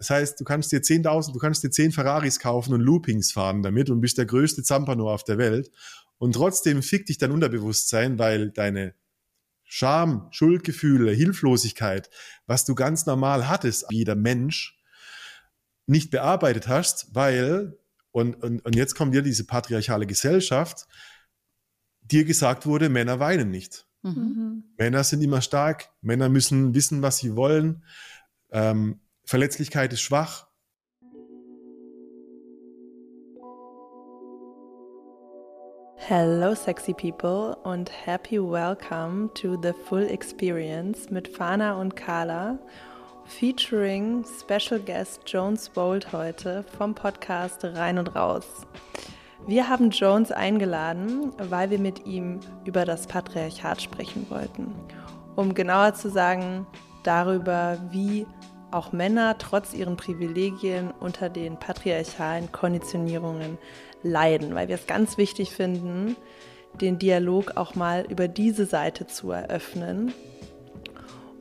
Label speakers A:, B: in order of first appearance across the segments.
A: Das heißt, du kannst dir 10.000, du kannst dir 10 Ferraris kaufen und Loopings fahren damit und bist der größte Zampano auf der Welt. Und trotzdem fickt dich dein Unterbewusstsein, weil deine Scham, Schuldgefühle, Hilflosigkeit, was du ganz normal hattest, jeder Mensch, nicht bearbeitet hast, weil, und, und, und jetzt kommt dir diese patriarchale Gesellschaft, dir gesagt wurde, Männer weinen nicht. Mhm. Männer sind immer stark, Männer müssen wissen, was sie wollen. Ähm, Verletzlichkeit ist schwach.
B: Hello, sexy people, und happy welcome to the full experience mit Fana und Carla, featuring Special Guest Jones Bolt heute vom Podcast Rein und Raus. Wir haben Jones eingeladen, weil wir mit ihm über das Patriarchat sprechen wollten. Um genauer zu sagen, darüber, wie auch Männer trotz ihren Privilegien unter den patriarchalen Konditionierungen leiden, weil wir es ganz wichtig finden, den Dialog auch mal über diese Seite zu eröffnen.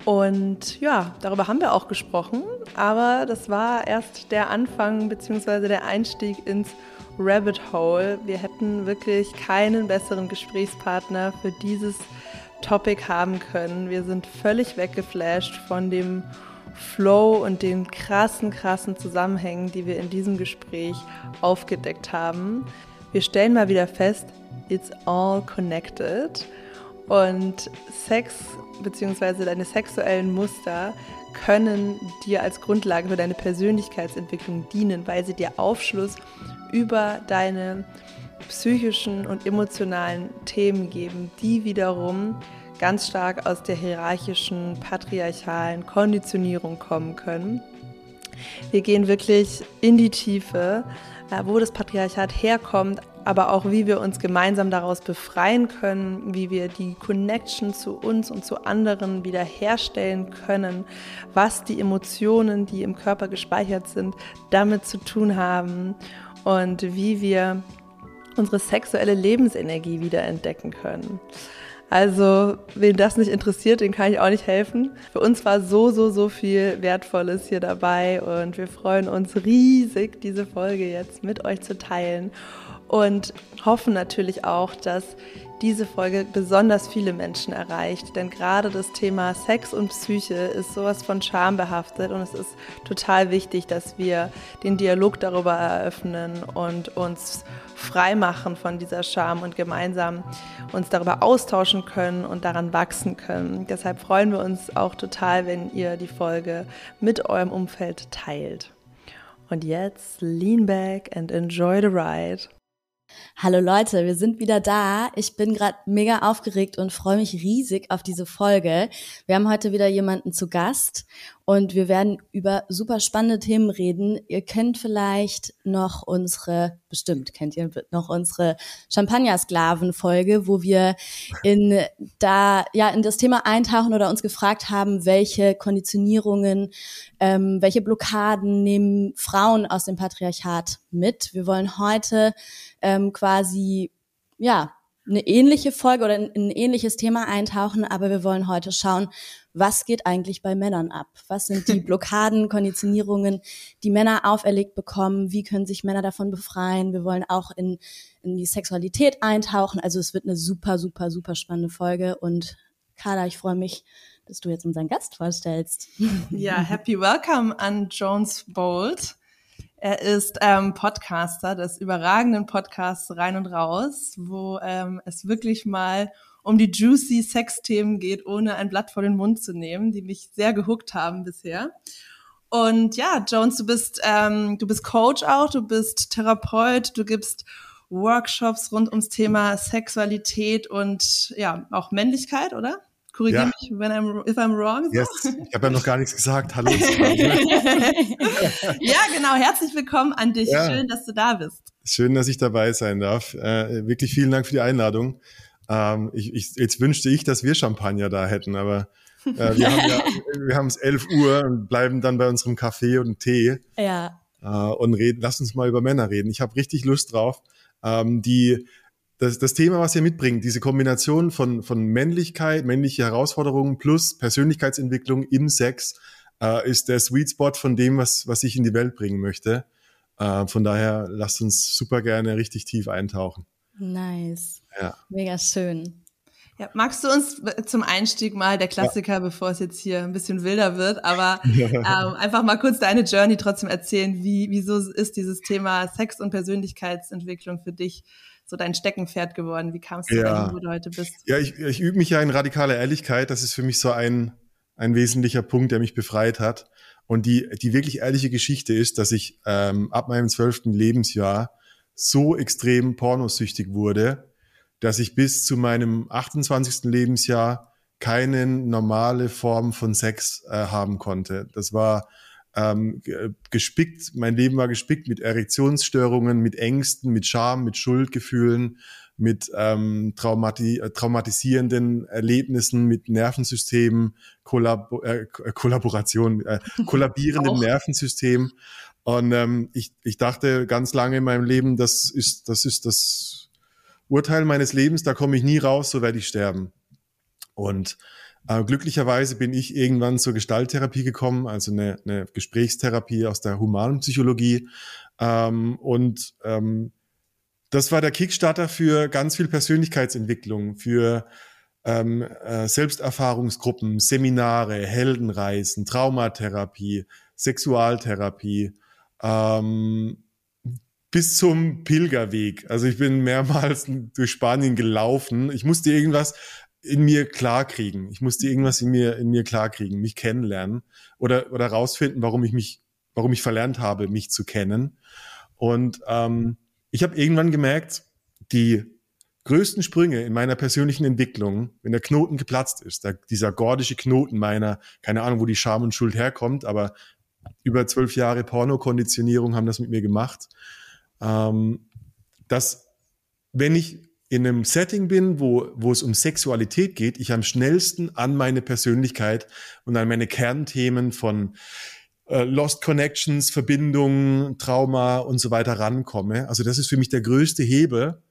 B: Und ja, darüber haben wir auch gesprochen, aber das war erst der Anfang bzw. der Einstieg ins Rabbit Hole. Wir hätten wirklich keinen besseren Gesprächspartner für dieses Topic haben können. Wir sind völlig weggeflasht von dem Flow und den krassen, krassen Zusammenhängen, die wir in diesem Gespräch aufgedeckt haben. Wir stellen mal wieder fest, it's all connected. Und Sex bzw. deine sexuellen Muster können dir als Grundlage für deine Persönlichkeitsentwicklung dienen, weil sie dir Aufschluss über deine psychischen und emotionalen Themen geben, die wiederum ganz stark aus der hierarchischen, patriarchalen Konditionierung kommen können. Wir gehen wirklich in die Tiefe, äh, wo das Patriarchat herkommt, aber auch wie wir uns gemeinsam daraus befreien können, wie wir die Connection zu uns und zu anderen wiederherstellen können, was die Emotionen, die im Körper gespeichert sind, damit zu tun haben und wie wir unsere sexuelle Lebensenergie wiederentdecken können. Also, wen das nicht interessiert, den kann ich auch nicht helfen. Für uns war so, so, so viel Wertvolles hier dabei und wir freuen uns riesig, diese Folge jetzt mit euch zu teilen und hoffen natürlich auch, dass diese Folge besonders viele Menschen erreicht. Denn gerade das Thema Sex und Psyche ist sowas von Scham und es ist total wichtig, dass wir den Dialog darüber eröffnen und uns frei machen von dieser Scham und gemeinsam uns darüber austauschen können und daran wachsen können. Deshalb freuen wir uns auch total, wenn ihr die Folge mit eurem Umfeld teilt. Und jetzt lean back and enjoy the ride.
C: Hallo Leute, wir sind wieder da. Ich bin gerade mega aufgeregt und freue mich riesig auf diese Folge. Wir haben heute wieder jemanden zu Gast und wir werden über super spannende Themen reden. Ihr kennt vielleicht noch unsere, bestimmt kennt ihr noch unsere Champagner-Sklaven-Folge, wo wir in da ja in das Thema eintauchen oder uns gefragt haben, welche Konditionierungen, ähm, welche Blockaden nehmen Frauen aus dem Patriarchat mit. Wir wollen heute ähm, quasi ja eine ähnliche Folge oder in ein ähnliches Thema eintauchen, aber wir wollen heute schauen, was geht eigentlich bei Männern ab? Was sind die Blockaden, Konditionierungen, die Männer auferlegt bekommen? Wie können sich Männer davon befreien? Wir wollen auch in, in die Sexualität eintauchen. Also es wird eine super, super, super spannende Folge. Und Carla, ich freue mich, dass du jetzt unseren Gast vorstellst.
B: Ja, happy welcome an Jones Bolt. Er ist ähm, Podcaster des überragenden Podcasts Rein und Raus, wo ähm, es wirklich mal um die juicy Sex-Themen geht, ohne ein Blatt vor den Mund zu nehmen, die mich sehr gehuckt haben bisher. Und ja, Jones, du bist, ähm, du bist Coach auch, du bist Therapeut, du gibst Workshops rund ums Thema Sexualität und ja, auch Männlichkeit, oder? Korrigiere ja. mich, wenn I'm, if I'm wrong.
A: Yes. Ich habe ja noch gar nichts gesagt. Hallo. ja,
B: genau. Herzlich willkommen an dich. Ja. Schön, dass du da bist.
A: Schön, dass ich dabei sein darf. Äh, wirklich vielen Dank für die Einladung. Ähm, ich, ich, jetzt wünschte ich, dass wir Champagner da hätten, aber äh, wir haben ja, wir haben es 11 Uhr und bleiben dann bei unserem Kaffee und Tee.
C: Ja.
A: Äh, und reden, lass uns mal über Männer reden. Ich habe richtig Lust drauf. Ähm, die, das, das Thema, was ihr mitbringt, diese Kombination von, von Männlichkeit, männliche Herausforderungen plus Persönlichkeitsentwicklung im Sex, äh, ist der Sweet Spot von dem, was, was ich in die Welt bringen möchte. Äh, von daher lasst uns super gerne richtig tief eintauchen.
C: Nice. Ja. Mega schön.
B: Ja, magst du uns zum Einstieg mal der Klassiker, ja. bevor es jetzt hier ein bisschen wilder wird, aber ähm, einfach mal kurz deine Journey trotzdem erzählen, wie wieso ist dieses Thema Sex und Persönlichkeitsentwicklung für dich so dein Steckenpferd geworden? Wie kamst du ja. dahin, wo du heute bist?
A: Ja, ich, ich übe mich ja in radikaler Ehrlichkeit. Das ist für mich so ein ein wesentlicher Punkt, der mich befreit hat. Und die die wirklich ehrliche Geschichte ist, dass ich ähm, ab meinem zwölften Lebensjahr so extrem pornosüchtig wurde, dass ich bis zu meinem 28. Lebensjahr keine normale Form von Sex äh, haben konnte. Das war ähm, gespickt, mein Leben war gespickt mit Erektionsstörungen, mit Ängsten, mit Scham, mit Schuldgefühlen, mit ähm, traumati äh, traumatisierenden Erlebnissen, mit Nervensystemen, Kollabo äh, Kollaboration, äh, kollabierendem Nervensystem. Und ähm, ich, ich dachte ganz lange in meinem Leben, das ist, das ist das Urteil meines Lebens, da komme ich nie raus, so werde ich sterben. Und äh, glücklicherweise bin ich irgendwann zur Gestalttherapie gekommen, also eine, eine Gesprächstherapie aus der humanen Psychologie. Ähm, und ähm, das war der Kickstarter für ganz viel Persönlichkeitsentwicklung, für ähm, äh, Selbsterfahrungsgruppen, Seminare, Heldenreisen, Traumatherapie, Sexualtherapie. Ähm, bis zum Pilgerweg. Also ich bin mehrmals durch Spanien gelaufen. Ich musste irgendwas in mir klarkriegen. Ich musste irgendwas in mir, in mir klarkriegen, mich kennenlernen oder, oder rausfinden, warum ich mich, warum ich verlernt habe, mich zu kennen. Und ähm, ich habe irgendwann gemerkt, die größten Sprünge in meiner persönlichen Entwicklung, wenn der Knoten geplatzt ist, der, dieser gordische Knoten meiner, keine Ahnung, wo die Scham und Schuld herkommt, aber über zwölf Jahre Pornokonditionierung haben das mit mir gemacht ähm, dass wenn ich in einem Setting bin, wo, wo es um Sexualität geht, ich am schnellsten an meine Persönlichkeit und an meine Kernthemen von äh, Lost Connections, Verbindungen, Trauma und so weiter rankomme. Also das ist für mich der größte Hebel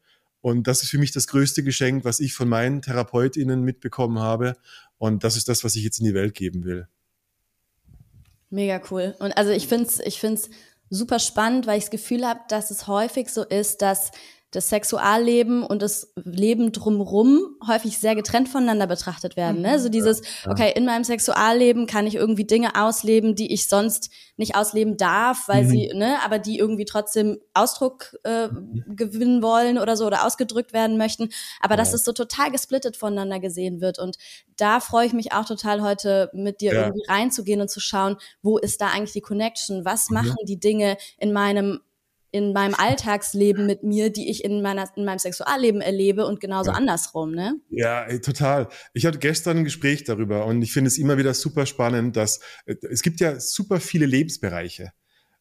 A: und das ist für mich das größte Geschenk, was ich von meinen TherapeutInnen mitbekommen habe. Und das ist das, was ich jetzt in die Welt geben will.
C: Mega cool. Und also ich finde es ich find's super spannend, weil ich das Gefühl habe, dass es häufig so ist, dass das Sexualleben und das Leben drumrum häufig sehr getrennt voneinander betrachtet werden. Ne? So dieses, okay, in meinem Sexualleben kann ich irgendwie Dinge ausleben, die ich sonst nicht ausleben darf, weil mhm. sie, ne, aber die irgendwie trotzdem Ausdruck äh, gewinnen wollen oder so oder ausgedrückt werden möchten. Aber ja. dass es so total gesplittet voneinander gesehen wird. Und da freue ich mich auch total heute mit dir ja. irgendwie reinzugehen und zu schauen, wo ist da eigentlich die Connection? Was mhm. machen mhm. die Dinge in meinem in meinem Alltagsleben mit mir, die ich in, meiner, in meinem Sexualleben erlebe und genauso ja. andersrum, ne?
A: Ja, total. Ich hatte gestern ein Gespräch darüber und ich finde es immer wieder super spannend, dass äh, es gibt ja super viele Lebensbereiche.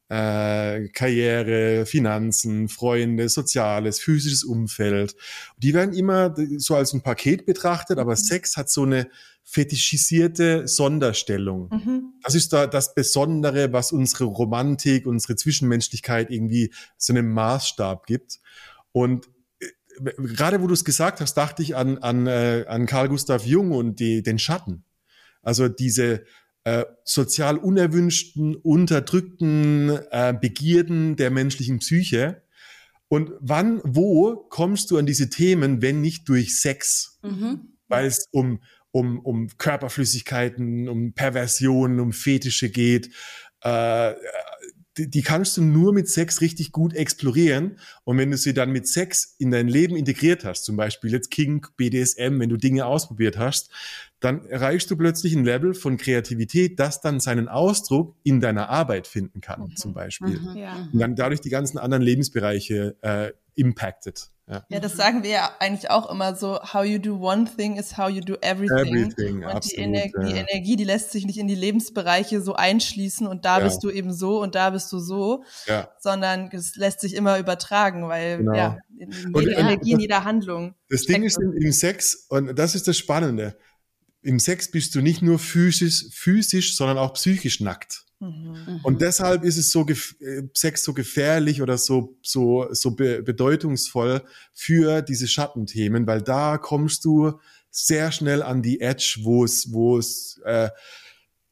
A: Äh, Karriere, Finanzen, Freunde, soziales, physisches Umfeld. Die werden immer so als ein Paket betrachtet, aber mhm. Sex hat so eine fetischisierte Sonderstellung. Mhm. Das ist da das Besondere, was unsere Romantik, unsere Zwischenmenschlichkeit irgendwie so einen Maßstab gibt. Und äh, gerade wo du es gesagt hast, dachte ich an, an, äh, an Carl Gustav Jung und die, den Schatten. Also diese äh, sozial unerwünschten, unterdrückten äh, Begierden der menschlichen Psyche. Und wann, wo kommst du an diese Themen, wenn nicht durch Sex? Mhm. Weil es um um, um Körperflüssigkeiten, um Perversionen, um Fetische geht. Äh, die, die kannst du nur mit Sex richtig gut explorieren. Und wenn du sie dann mit Sex in dein Leben integriert hast, zum Beispiel jetzt Kink, BDSM, wenn du Dinge ausprobiert hast, dann erreichst du plötzlich ein Level von Kreativität, das dann seinen Ausdruck in deiner Arbeit finden kann, mhm. zum Beispiel. Mhm, ja. Und dann dadurch die ganzen anderen Lebensbereiche äh, impacted.
B: Ja. ja, das sagen wir ja eigentlich auch immer so, how you do one thing is how you do everything.
A: Everything,
B: und
A: absolut,
B: die, Ener ja. die Energie, die lässt sich nicht in die Lebensbereiche so einschließen und da ja. bist du eben so und da bist du so, sondern es lässt sich immer übertragen, weil genau. ja, jede und, Energie in jeder Handlung.
A: Das Ding ist im, im Sex, und das ist das Spannende, im Sex bist du nicht nur physisch, physisch, sondern auch psychisch nackt. Mhm. Und deshalb ist es so äh, Sex so gefährlich oder so so so be bedeutungsvoll für diese Schattenthemen, weil da kommst du sehr schnell an die Edge, wo es wo es äh,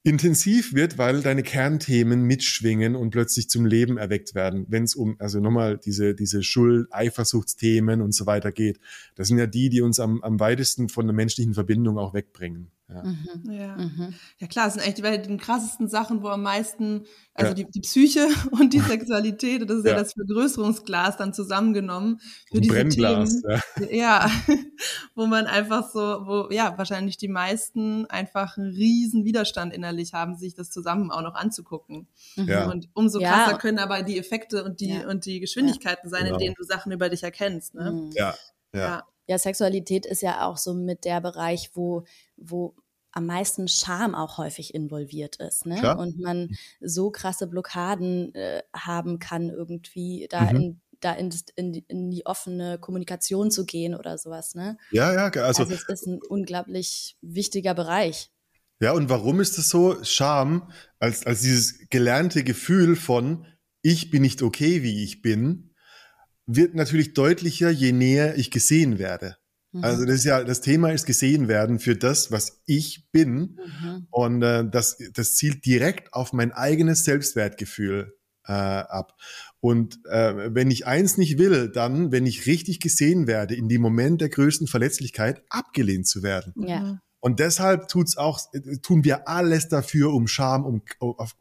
A: intensiv wird, weil deine Kernthemen mitschwingen und plötzlich zum Leben erweckt werden, wenn es um, also nochmal diese, diese Schuld, Eifersuchtsthemen und so weiter geht. Das sind ja die, die uns am, am weitesten von der menschlichen Verbindung auch wegbringen.
B: Ja. Mhm. Ja. Mhm. ja, klar, das sind eigentlich die, die krassesten Sachen, wo am meisten, also ja. die, die Psyche und die Sexualität, das ist ja, ja das Vergrößerungsglas dann zusammengenommen für diese Brennglas, Themen. Ja. ja, wo man einfach so, wo ja wahrscheinlich die meisten einfach einen riesen Widerstand innerlich haben, sich das zusammen auch noch anzugucken. Ja. Und umso krasser können aber die Effekte und die und die Geschwindigkeiten sein, genau. in denen du Sachen über dich erkennst. Ne?
A: Mhm. Ja. ja
C: ja, Sexualität ist ja auch so mit der Bereich, wo, wo am meisten Scham auch häufig involviert ist. Ne? Klar. Und man so krasse Blockaden äh, haben kann, irgendwie da mhm. in da in, in, in, die offene Kommunikation zu gehen oder sowas. Ne?
A: Ja, ja,
C: also, also es ist ein unglaublich wichtiger Bereich.
A: Ja, und warum ist es so? Scham als, als dieses gelernte Gefühl von, ich bin nicht okay, wie ich bin, wird natürlich deutlicher, je näher ich gesehen werde. Mhm. Also das ist ja, das Thema ist gesehen werden für das, was ich bin. Mhm. Und äh, das, das zielt direkt auf mein eigenes Selbstwertgefühl äh, ab. Und äh, wenn ich eins nicht will, dann, wenn ich richtig gesehen werde, in dem Moment der größten Verletzlichkeit, abgelehnt zu werden. Ja. Und deshalb tut's auch, tun wir alles dafür, um Scham, um,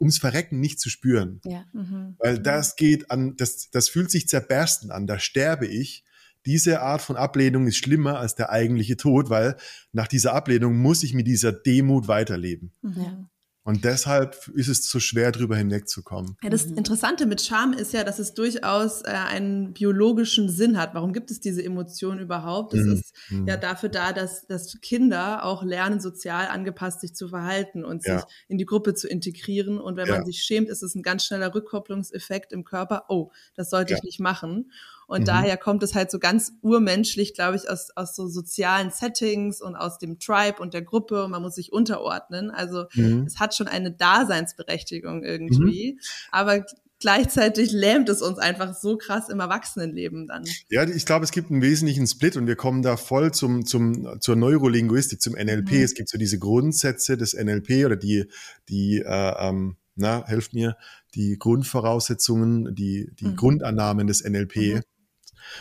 A: ums Verrecken nicht zu spüren. Ja. Mhm. Weil das geht an, das, das fühlt sich zerbersten an, da sterbe ich. Diese Art von Ablehnung ist schlimmer als der eigentliche Tod, weil nach dieser Ablehnung muss ich mit dieser Demut weiterleben. Mhm. Ja. Und deshalb ist es so schwer, drüber hinwegzukommen.
B: Ja, das Interessante mit Scham ist ja, dass es durchaus äh, einen biologischen Sinn hat. Warum gibt es diese Emotion überhaupt? Es mhm. ist mhm. ja dafür da, dass, dass Kinder auch lernen, sozial angepasst sich zu verhalten und ja. sich in die Gruppe zu integrieren. Und wenn ja. man sich schämt, ist es ein ganz schneller Rückkopplungseffekt im Körper. Oh, das sollte ja. ich nicht machen. Und mhm. daher kommt es halt so ganz urmenschlich, glaube ich, aus, aus so sozialen Settings und aus dem Tribe und der Gruppe und man muss sich unterordnen. Also mhm. es hat schon eine Daseinsberechtigung irgendwie. Mhm. Aber gleichzeitig lähmt es uns einfach so krass im Erwachsenenleben dann.
A: Ja, ich glaube, es gibt einen wesentlichen Split und wir kommen da voll zum, zum, zur Neurolinguistik, zum NLP. Mhm. Es gibt so diese Grundsätze des NLP oder die, die, äh, ähm, na, helft mir, die Grundvoraussetzungen, die, die mhm. Grundannahmen des NLP. Mhm.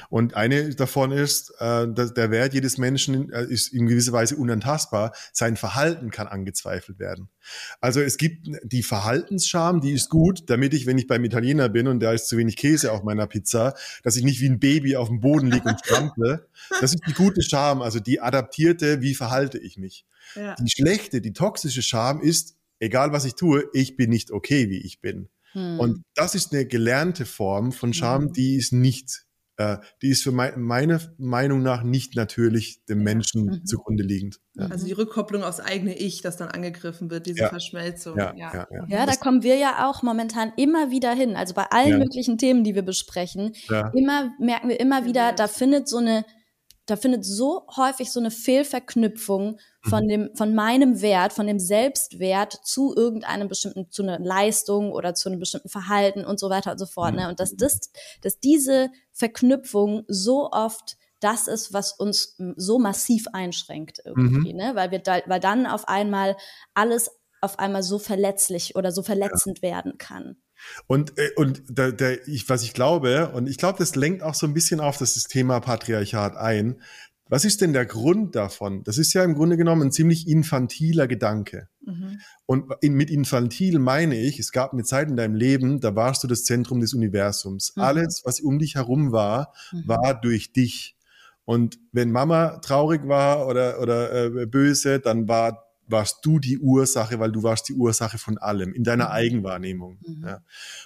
A: Und eine davon ist, äh, dass der Wert jedes Menschen äh, ist in gewisser Weise unantastbar. Sein Verhalten kann angezweifelt werden. Also es gibt die Verhaltensscham, die ist gut, damit ich, wenn ich beim Italiener bin und da ist zu wenig Käse auf meiner Pizza, dass ich nicht wie ein Baby auf dem Boden liege und strample. Das ist die gute Scham, also die adaptierte, wie verhalte ich mich. Ja. Die schlechte, die toxische Scham ist, egal was ich tue, ich bin nicht okay, wie ich bin. Hm. Und das ist eine gelernte Form von Scham, hm. die ist nicht äh, die ist für mein, meine Meinung nach nicht natürlich dem Menschen mhm. zugrunde liegend.
B: Ja. Also die Rückkopplung aufs eigene Ich, das dann angegriffen wird, diese ja. Verschmelzung.
C: Ja, ja. Ja, ja. da kommen wir ja auch momentan immer wieder hin. Also bei allen möglichen Themen, die wir besprechen, immer merken wir immer wieder, da findet so eine da findet so häufig so eine Fehlverknüpfung von mhm. dem, von meinem Wert, von dem Selbstwert zu irgendeinem bestimmten, zu einer Leistung oder zu einem bestimmten Verhalten und so weiter und so fort. Ne? Und dass das, dass diese Verknüpfung so oft das ist, was uns so massiv einschränkt irgendwie, mhm. ne? Weil wir da, weil dann auf einmal alles auf einmal so verletzlich oder so verletzend ja. werden kann.
A: Und, äh, und da, da, ich, was ich glaube, und ich glaube, das lenkt auch so ein bisschen auf das Thema Patriarchat ein. Was ist denn der Grund davon? Das ist ja im Grunde genommen ein ziemlich infantiler Gedanke. Mhm. Und in, mit infantil meine ich, es gab eine Zeit in deinem Leben, da warst du das Zentrum des Universums. Mhm. Alles, was um dich herum war, mhm. war durch dich. Und wenn Mama traurig war oder, oder äh, böse, dann war warst du die Ursache, weil du warst die Ursache von allem in deiner mhm. Eigenwahrnehmung. Mhm. Ja.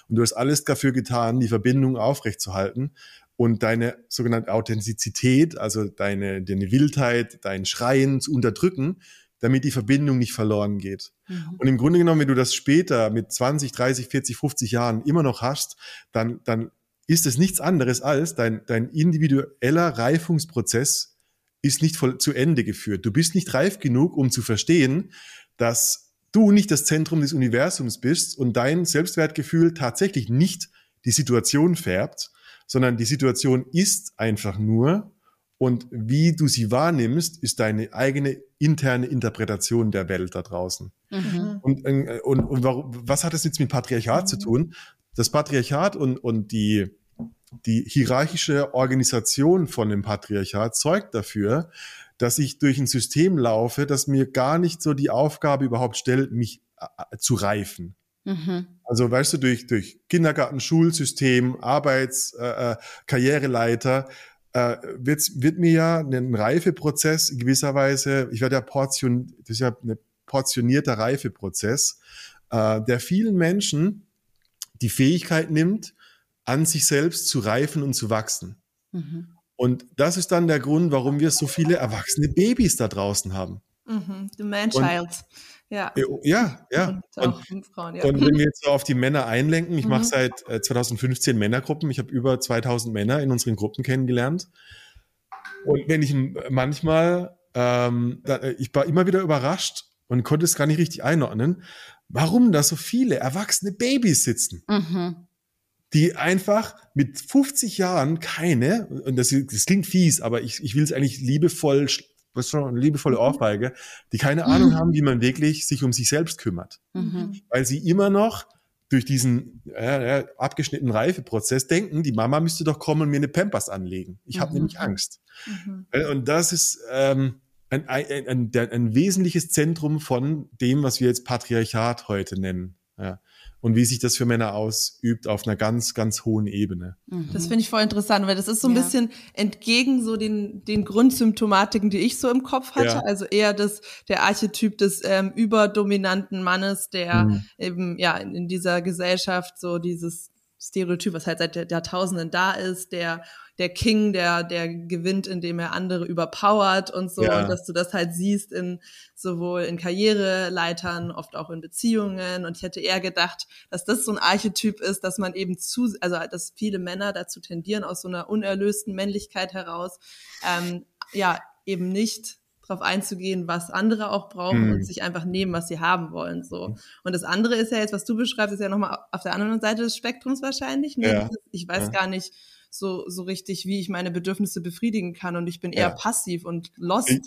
A: Und du hast alles dafür getan, die Verbindung aufrechtzuerhalten und deine sogenannte Authentizität, also deine, deine Wildheit, dein Schreien zu unterdrücken, damit die Verbindung nicht verloren geht. Mhm. Und im Grunde genommen, wenn du das später mit 20, 30, 40, 50 Jahren immer noch hast, dann, dann ist es nichts anderes als dein, dein individueller Reifungsprozess ist nicht voll zu Ende geführt. Du bist nicht reif genug, um zu verstehen, dass du nicht das Zentrum des Universums bist und dein Selbstwertgefühl tatsächlich nicht die Situation färbt, sondern die Situation ist einfach nur Und wie du sie wahrnimmst, ist deine eigene interne Interpretation der Welt da draußen. Mhm. Und, äh, und, und warum, was hat das jetzt mit Patriarchat mhm. zu tun? Das Patriarchat und, und die, die hierarchische Organisation von dem Patriarchat zeugt dafür, dass ich durch ein System laufe, das mir gar nicht so die Aufgabe überhaupt stellt, mich äh, zu reifen. Mhm. Also weißt du, durch, durch Kindergarten, Schulsystem, Arbeits-, äh, äh Karriereleiter, äh, wird, wird mir ja ein Reifeprozess in gewisser Weise, ich werde ja portion, das ist ja ein portionierter Reifeprozess, äh, der vielen Menschen die Fähigkeit nimmt, an sich selbst zu reifen und zu wachsen. Mhm. Und das ist dann der Grund, warum wir so viele erwachsene Babys da draußen haben.
B: Mhm. The Man-Child. Ja.
A: Ja, ja. Und, Frauen, ja. und, wenn wir jetzt so auf die Männer einlenken, ich mhm. mache seit äh, 2015 Männergruppen, ich habe über 2000 Männer in unseren Gruppen kennengelernt. Und wenn ich manchmal, ähm, da, äh, ich war immer wieder überrascht und konnte es gar nicht richtig einordnen, warum da so viele erwachsene Babys sitzen. Mhm. Die einfach mit 50 Jahren keine, und das, das klingt fies, aber ich, ich will es eigentlich liebevoll was schon eine liebevolle mhm. Ohrfeige, die keine Ahnung haben, wie man wirklich sich um sich selbst kümmert. Mhm. Weil sie immer noch durch diesen äh, abgeschnittenen Reifeprozess denken, die Mama müsste doch kommen und mir eine Pampers anlegen. Ich habe mhm. nämlich Angst. Mhm. Äh, und das ist ähm, ein, ein, ein, ein, ein wesentliches Zentrum von dem, was wir jetzt Patriarchat heute nennen. Ja und wie sich das für Männer ausübt auf einer ganz, ganz hohen Ebene.
B: Mhm. Das finde ich voll interessant, weil das ist so ein ja. bisschen entgegen so den, den Grundsymptomatiken, die ich so im Kopf hatte. Ja. Also eher das, der Archetyp des ähm, überdominanten Mannes, der mhm. eben ja in, in dieser Gesellschaft so dieses Stereotyp, was halt seit Jahrtausenden da ist, der der King, der, der gewinnt, indem er andere überpowert und so, ja. und dass du das halt siehst in sowohl in Karriereleitern, oft auch in Beziehungen. Und ich hätte eher gedacht, dass das so ein Archetyp ist, dass man eben zu, also dass viele Männer dazu tendieren, aus so einer unerlösten Männlichkeit heraus, ähm, ja, eben nicht darauf einzugehen, was andere auch brauchen mhm. und sich einfach nehmen, was sie haben wollen. So. Und das andere ist ja jetzt, was du beschreibst, ist ja nochmal auf der anderen Seite des Spektrums wahrscheinlich. Ne? Ja. Ich weiß ja. gar nicht, so, so richtig, wie ich meine Bedürfnisse befriedigen kann und ich bin eher ja. passiv und lost. Ich,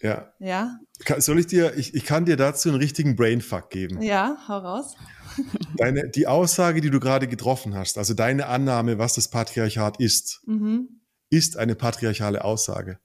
A: ja.
B: Ja.
A: Soll ich dir, ich, ich kann dir dazu einen richtigen Brainfuck geben.
B: Ja, hau raus.
A: Deine, die Aussage, die du gerade getroffen hast, also deine Annahme, was das Patriarchat ist, mhm. ist eine patriarchale Aussage.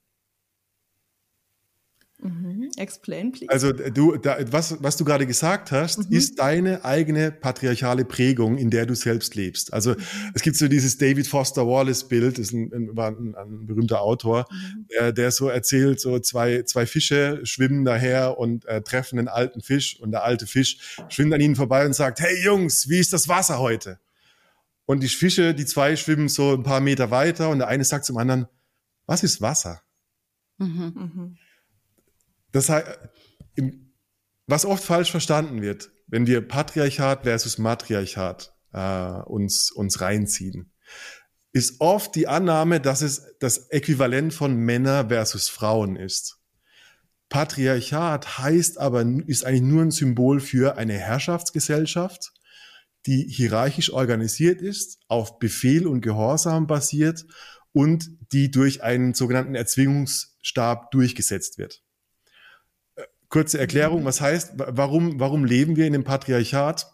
B: Mhm. Explain, please.
A: Also du, da, was, was du gerade gesagt hast, mhm. ist deine eigene patriarchale Prägung, in der du selbst lebst. Also mhm. es gibt so dieses David Foster Wallace Bild, ist ein, ein, war ein, ein berühmter Autor, mhm. der, der so erzählt, so zwei, zwei Fische schwimmen daher und äh, treffen einen alten Fisch und der alte Fisch schwimmt an ihnen vorbei und sagt, hey Jungs, wie ist das Wasser heute? Und die Fische, die zwei schwimmen so ein paar Meter weiter und der eine sagt zum anderen, was ist Wasser? Mhm. Das heißt, was oft falsch verstanden wird, wenn wir Patriarchat versus Matriarchat äh, uns, uns reinziehen, ist oft die Annahme, dass es das Äquivalent von Männer versus Frauen ist. Patriarchat heißt aber, ist eigentlich nur ein Symbol für eine Herrschaftsgesellschaft, die hierarchisch organisiert ist, auf Befehl und Gehorsam basiert und die durch einen sogenannten Erzwingungsstab durchgesetzt wird. Kurze Erklärung, was heißt, warum, warum leben wir in dem Patriarchat?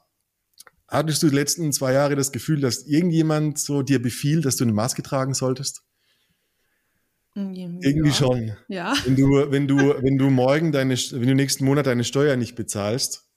A: Hattest du die letzten zwei Jahre das Gefühl, dass irgendjemand so dir befiehlt, dass du eine Maske tragen solltest? Ja. Irgendwie schon.
B: Ja.
A: Wenn du, wenn du, wenn du morgen deine, wenn du nächsten Monat deine Steuer nicht bezahlst,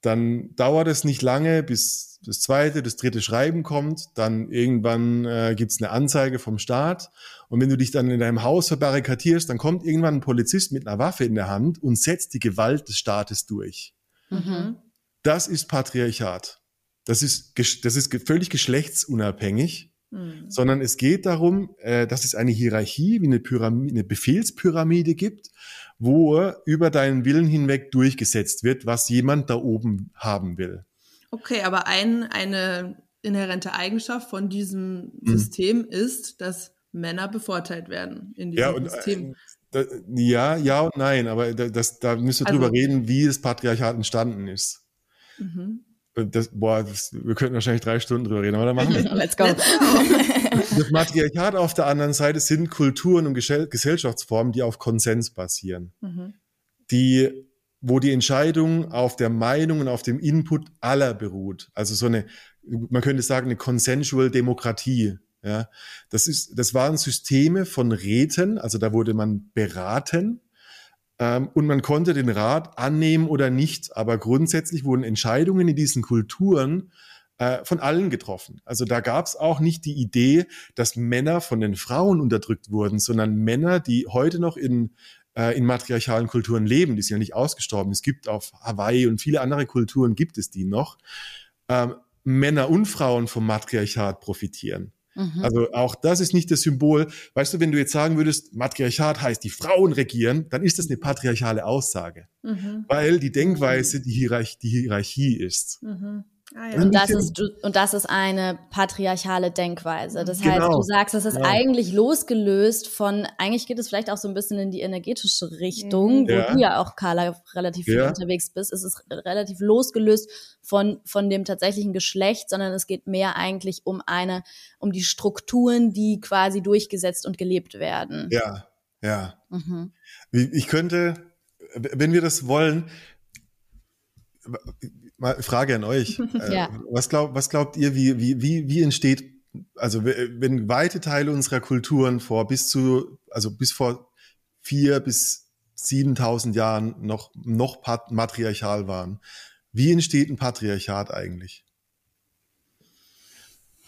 A: dann dauert es nicht lange, bis das zweite, das dritte Schreiben kommt. Dann irgendwann äh, gibt es eine Anzeige vom Staat. Und wenn du dich dann in deinem Haus verbarrikadierst, dann kommt irgendwann ein Polizist mit einer Waffe in der Hand und setzt die Gewalt des Staates durch. Mhm. Das ist Patriarchat. Das ist, das ist völlig geschlechtsunabhängig, mhm. sondern es geht darum, äh, dass es eine Hierarchie, wie eine, Pyramide, eine Befehlspyramide gibt, wo über deinen Willen hinweg durchgesetzt wird, was jemand da oben haben will.
B: Okay, aber ein, eine inhärente Eigenschaft von diesem mhm. System ist, dass Männer bevorteilt werden in diesem ja, und, System.
A: Äh, ja, ja und nein, aber das, da müssen wir also, drüber reden, wie das Patriarchat entstanden ist. Mhm. das, boah, das, wir könnten wahrscheinlich drei Stunden drüber reden, aber dann machen wir.
C: Let's go.
A: Das Matriarchat auf der anderen Seite sind Kulturen und Gesellschaftsformen, die auf Konsens basieren. Mhm. Die, wo die Entscheidung auf der Meinung und auf dem Input aller beruht. Also so eine, man könnte sagen, eine consensual Demokratie. Ja, das ist, das waren Systeme von Räten, also da wurde man beraten ähm, und man konnte den Rat annehmen oder nicht. Aber grundsätzlich wurden Entscheidungen in diesen Kulturen äh, von allen getroffen. Also da gab es auch nicht die Idee, dass Männer von den Frauen unterdrückt wurden, sondern Männer, die heute noch in äh, in matriarchalen Kulturen leben, die sind ja nicht ausgestorben. Es gibt auf Hawaii und viele andere Kulturen gibt es die noch. Ähm, Männer und Frauen vom Matriarchat profitieren. Mhm. Also auch das ist nicht das Symbol. Weißt du, wenn du jetzt sagen würdest, Matriarchat heißt, die Frauen regieren, dann ist das eine patriarchale Aussage, mhm. weil die Denkweise die, Hierarch die Hierarchie ist.
C: Mhm. Ah, ja. und, das ist, und das ist eine patriarchale Denkweise. Das genau. heißt, du sagst, es ist genau. eigentlich losgelöst von, eigentlich geht es vielleicht auch so ein bisschen in die energetische Richtung, mhm. wo ja. du ja auch, Carla, relativ viel ja. unterwegs bist. Es ist relativ losgelöst von, von dem tatsächlichen Geschlecht, sondern es geht mehr eigentlich um eine, um die Strukturen, die quasi durchgesetzt und gelebt werden.
A: Ja, ja. Mhm. Ich könnte, wenn wir das wollen, Mal Frage an euch. Äh, ja. was, glaub, was glaubt ihr, wie, wie, wie, wie entsteht, also wenn weite Teile unserer Kulturen vor bis zu, also bis vor vier bis 7000 Jahren noch, noch matriarchal waren, wie entsteht ein Patriarchat eigentlich?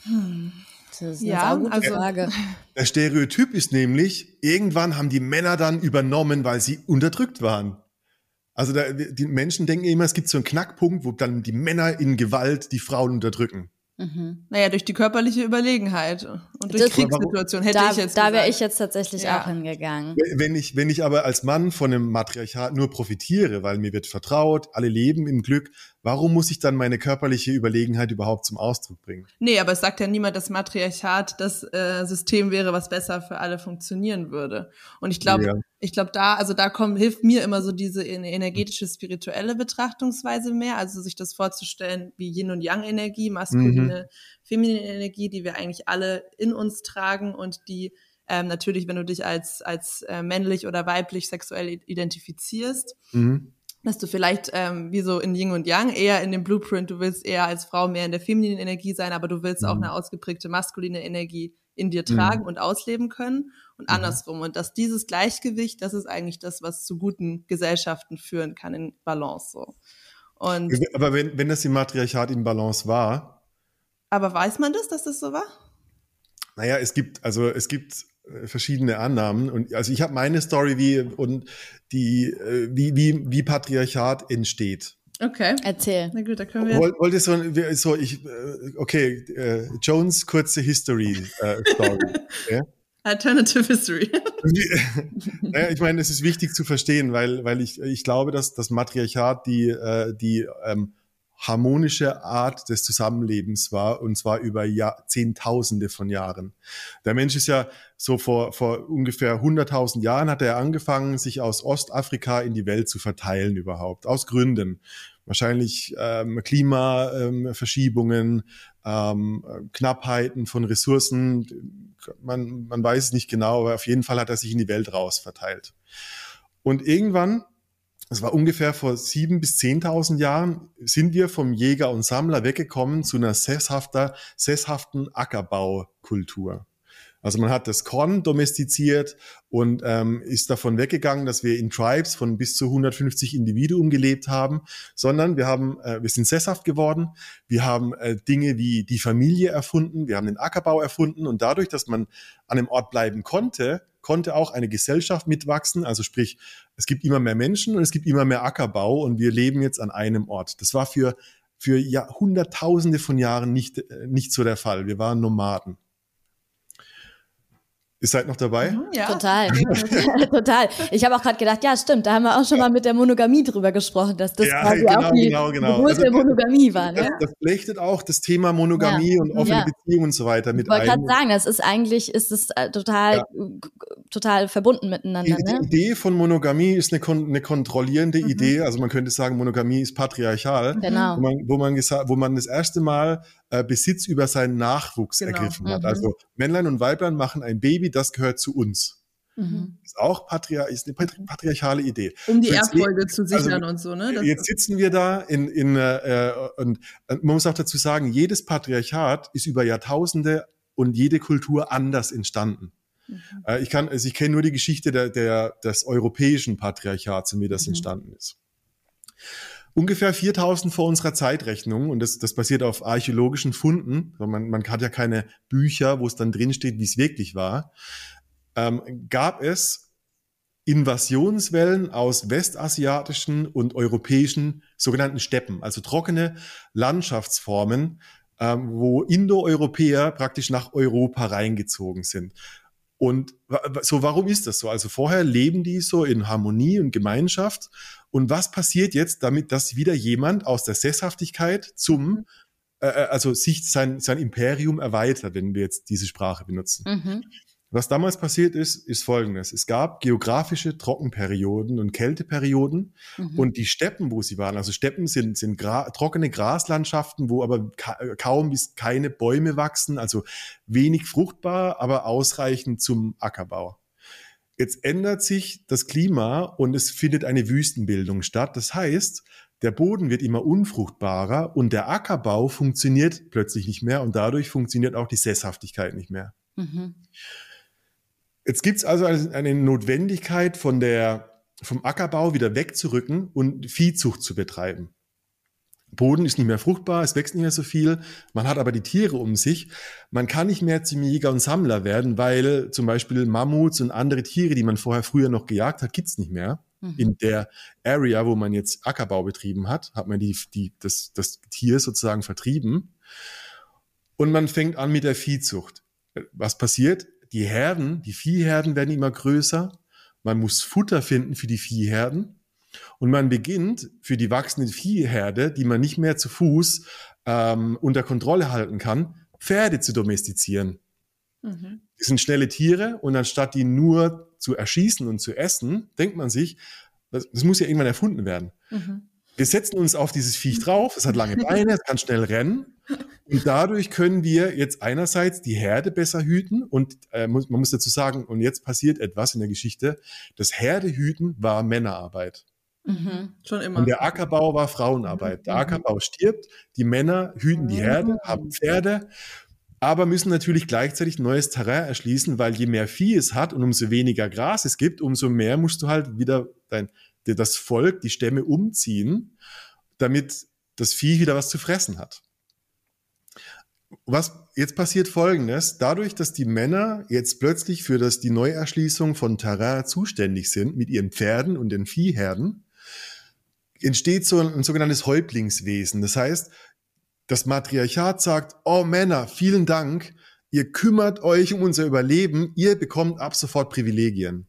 C: Hm. Das ist eine ja, gute also, Frage.
A: Der Stereotyp ist nämlich, irgendwann haben die Männer dann übernommen, weil sie unterdrückt waren. Also da, die Menschen denken immer, es gibt so einen Knackpunkt, wo dann die Männer in Gewalt die Frauen unterdrücken.
B: Mhm. Naja, durch die körperliche Überlegenheit und durch das Kriegssituation hätte
C: da,
B: ich jetzt
C: Da wäre ich jetzt tatsächlich ja. auch hingegangen.
A: Wenn ich, wenn ich aber als Mann von einem Matriarchat nur profitiere, weil mir wird vertraut, alle leben im Glück, warum muss ich dann meine körperliche Überlegenheit überhaupt zum Ausdruck bringen?
B: Nee, aber es sagt ja niemand, dass Matriarchat das äh, System wäre, was besser für alle funktionieren würde. Und ich glaube, ja. ich glaube da, also da kommt, hilft mir immer so diese energetische, spirituelle Betrachtungsweise mehr, also sich das vorzustellen wie Yin und Yang Energie, maskuline, mhm. feminine Energie, die wir eigentlich alle in uns tragen und die ähm, natürlich, wenn du dich als, als äh, männlich oder weiblich sexuell identifizierst, mhm dass du vielleicht ähm, wie so in Yin und Yang eher in dem Blueprint, du willst eher als Frau mehr in der femininen Energie sein, aber du willst mhm. auch eine ausgeprägte maskuline Energie in dir tragen mhm. und ausleben können und mhm. andersrum. Und dass dieses Gleichgewicht, das ist eigentlich das, was zu guten Gesellschaften führen kann in Balance so.
A: Und aber wenn, wenn das im Matriarchat in Balance war.
B: Aber weiß man das, dass das so war?
A: Naja, es gibt, also es gibt verschiedene Annahmen. Und also ich habe meine Story, wie und die, äh, wie, wie, wie Patriarchat entsteht.
B: Okay.
C: Erzähl.
B: Na gut, da können wir.
A: Woll, wollte so, so ich, äh, okay, äh, Jones kurze History äh, Story.
B: ja? Alternative History.
A: naja, ich meine, es ist wichtig zu verstehen, weil, weil ich, ich glaube, dass das Matriarchat die, äh, die ähm, harmonische Art des Zusammenlebens war, und zwar über Jahr, Zehntausende von Jahren. Der Mensch ist ja so vor, vor ungefähr 100.000 Jahren hat er angefangen, sich aus Ostafrika in die Welt zu verteilen überhaupt, aus Gründen. Wahrscheinlich ähm, Klimaverschiebungen, ähm, ähm, Knappheiten von Ressourcen. Man, man weiß es nicht genau, aber auf jeden Fall hat er sich in die Welt raus verteilt. Und irgendwann es war ungefähr vor sieben bis zehntausend Jahren, sind wir vom Jäger und Sammler weggekommen zu einer sesshafter, sesshaften Ackerbaukultur. Also man hat das Korn domestiziert und ähm, ist davon weggegangen, dass wir in Tribes von bis zu 150 Individuen gelebt haben, sondern wir haben, äh, wir sind sesshaft geworden, wir haben äh, Dinge wie die Familie erfunden, wir haben den Ackerbau erfunden und dadurch, dass man an einem Ort bleiben konnte, konnte auch eine Gesellschaft mitwachsen. Also sprich, es gibt immer mehr Menschen und es gibt immer mehr Ackerbau und wir leben jetzt an einem Ort. Das war für, für ja, Hunderttausende von Jahren nicht, äh, nicht so der Fall. Wir waren Nomaden. Ihr seid noch dabei?
C: Mhm, ja. Total. Total. Ich habe auch gerade gedacht, ja, stimmt, da haben wir auch schon mal mit der Monogamie drüber gesprochen, dass das ja, quasi genau, auch die genau, genau. Geburt also, der Monogamie war.
A: Ne? Das, das flechtet auch das Thema Monogamie ja. und offene ja. Beziehungen und so weiter mit
C: ein. Ich wollte gerade sagen, das ist eigentlich, ist es äh, total, ja. total verbunden miteinander.
A: Die, ne? die, Idee von Monogamie ist eine, eine kontrollierende mhm. Idee. Also man könnte sagen, Monogamie ist patriarchal. Genau. Wo man, wo man, wo man das erste Mal äh, Besitz über seinen Nachwuchs genau. ergriffen hat. Mhm. Also Männlein und Weiblein machen ein Baby, das gehört zu uns. Mhm. Ist auch Patriar ist eine patriarchale Idee.
B: Um die Erbfolge zu sichern also, und so, ne?
A: Das jetzt sitzen wir da in, in äh, und man muss auch dazu sagen, jedes Patriarchat ist über Jahrtausende und jede Kultur anders entstanden. Mhm. Äh, ich kann, also ich kenne nur die Geschichte der, der, des europäischen Patriarchats und wie das mhm. entstanden ist ungefähr 4000 vor unserer Zeitrechnung und das, das basiert auf archäologischen Funden. Man, man hat ja keine Bücher, wo es dann drin steht, wie es wirklich war. Ähm, gab es Invasionswellen aus westasiatischen und europäischen sogenannten Steppen, also trockene Landschaftsformen, ähm, wo Indoeuropäer praktisch nach Europa reingezogen sind. Und so, warum ist das so? Also vorher leben die so in Harmonie und Gemeinschaft und was passiert jetzt, damit dass wieder jemand aus der Sesshaftigkeit zum, äh, äh, also sich sein, sein Imperium erweitert, wenn wir jetzt diese Sprache benutzen? Mhm. Was damals passiert ist, ist folgendes. Es gab geografische Trockenperioden und Kälteperioden mhm. und die Steppen, wo sie waren, also Steppen sind, sind gra trockene Graslandschaften, wo aber ka kaum bis keine Bäume wachsen, also wenig fruchtbar, aber ausreichend zum Ackerbau. Jetzt ändert sich das Klima und es findet eine Wüstenbildung statt. Das heißt, der Boden wird immer unfruchtbarer und der Ackerbau funktioniert plötzlich nicht mehr und dadurch funktioniert auch die Sesshaftigkeit nicht mehr. Mhm. Jetzt gibt es also eine Notwendigkeit von der, vom Ackerbau wieder wegzurücken und Viehzucht zu betreiben. Boden ist nicht mehr fruchtbar, es wächst nicht mehr so viel, man hat aber die Tiere um sich. Man kann nicht mehr zum Jäger und Sammler werden, weil zum Beispiel Mammuts und andere Tiere, die man vorher früher noch gejagt hat, gibt's nicht mehr. Mhm. In der Area, wo man jetzt Ackerbau betrieben hat, hat man die, die, das, das Tier sozusagen vertrieben. Und man fängt an mit der Viehzucht. Was passiert? Die Herden, die Viehherden werden immer größer. Man muss Futter finden für die Viehherden. Und man beginnt für die wachsende Viehherde, die man nicht mehr zu Fuß ähm, unter Kontrolle halten kann, Pferde zu domestizieren. Mhm. Die sind schnelle Tiere und anstatt die nur zu erschießen und zu essen, denkt man sich, das, das muss ja irgendwann erfunden werden. Mhm. Wir setzen uns auf dieses Viech drauf, es hat lange Beine, es kann schnell rennen. Und dadurch können wir jetzt einerseits die Herde besser hüten und äh, muss, man muss dazu sagen, und jetzt passiert etwas in der Geschichte, das Herdehüten war Männerarbeit. Mhm, schon immer. Und der Ackerbau war Frauenarbeit. Der mhm. Ackerbau stirbt, die Männer hüten die Herde, mhm. haben Pferde, aber müssen natürlich gleichzeitig neues Terrain erschließen, weil je mehr Vieh es hat und umso weniger Gras es gibt, umso mehr musst du halt wieder dein, das Volk, die Stämme umziehen, damit das Vieh wieder was zu fressen hat. Was jetzt passiert folgendes, dadurch, dass die Männer jetzt plötzlich für das, die Neuerschließung von Terrain zuständig sind mit ihren Pferden und den Viehherden, entsteht so ein, ein sogenanntes Häuptlingswesen. Das heißt, das Matriarchat sagt, oh Männer, vielen Dank, ihr kümmert euch um unser Überleben, ihr bekommt ab sofort Privilegien.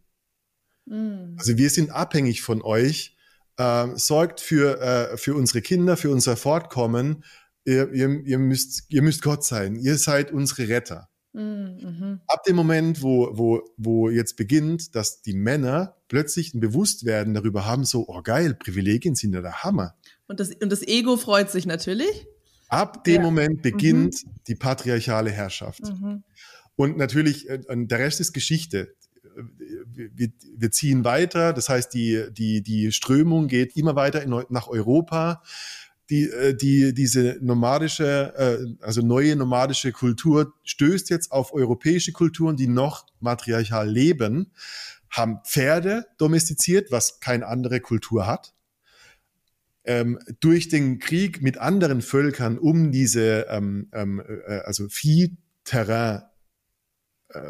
A: Mhm. Also wir sind abhängig von euch, äh, sorgt für, äh, für unsere Kinder, für unser Fortkommen. Ihr, ihr, ihr, müsst, ihr müsst Gott sein, ihr seid unsere Retter. Mhm. Ab dem Moment, wo, wo, wo jetzt beginnt, dass die Männer plötzlich ein Bewusstwerden darüber haben, so, oh geil, Privilegien sind ja der Hammer.
B: Und das, und das Ego freut sich natürlich.
A: Ab dem ja. Moment beginnt mhm. die patriarchale Herrschaft. Mhm. Und natürlich, äh, der Rest ist Geschichte. Wir, wir, ziehen weiter, das heißt, die, die, die Strömung geht immer weiter in, nach Europa die, äh, die, diese nomadische, äh, also neue nomadische Kultur stößt jetzt auf europäische Kulturen, die noch matriarchal leben, haben Pferde domestiziert, was keine andere Kultur hat. Ähm, durch den Krieg mit anderen Völkern um diese, ähm, ähm, äh, also Viehterrain,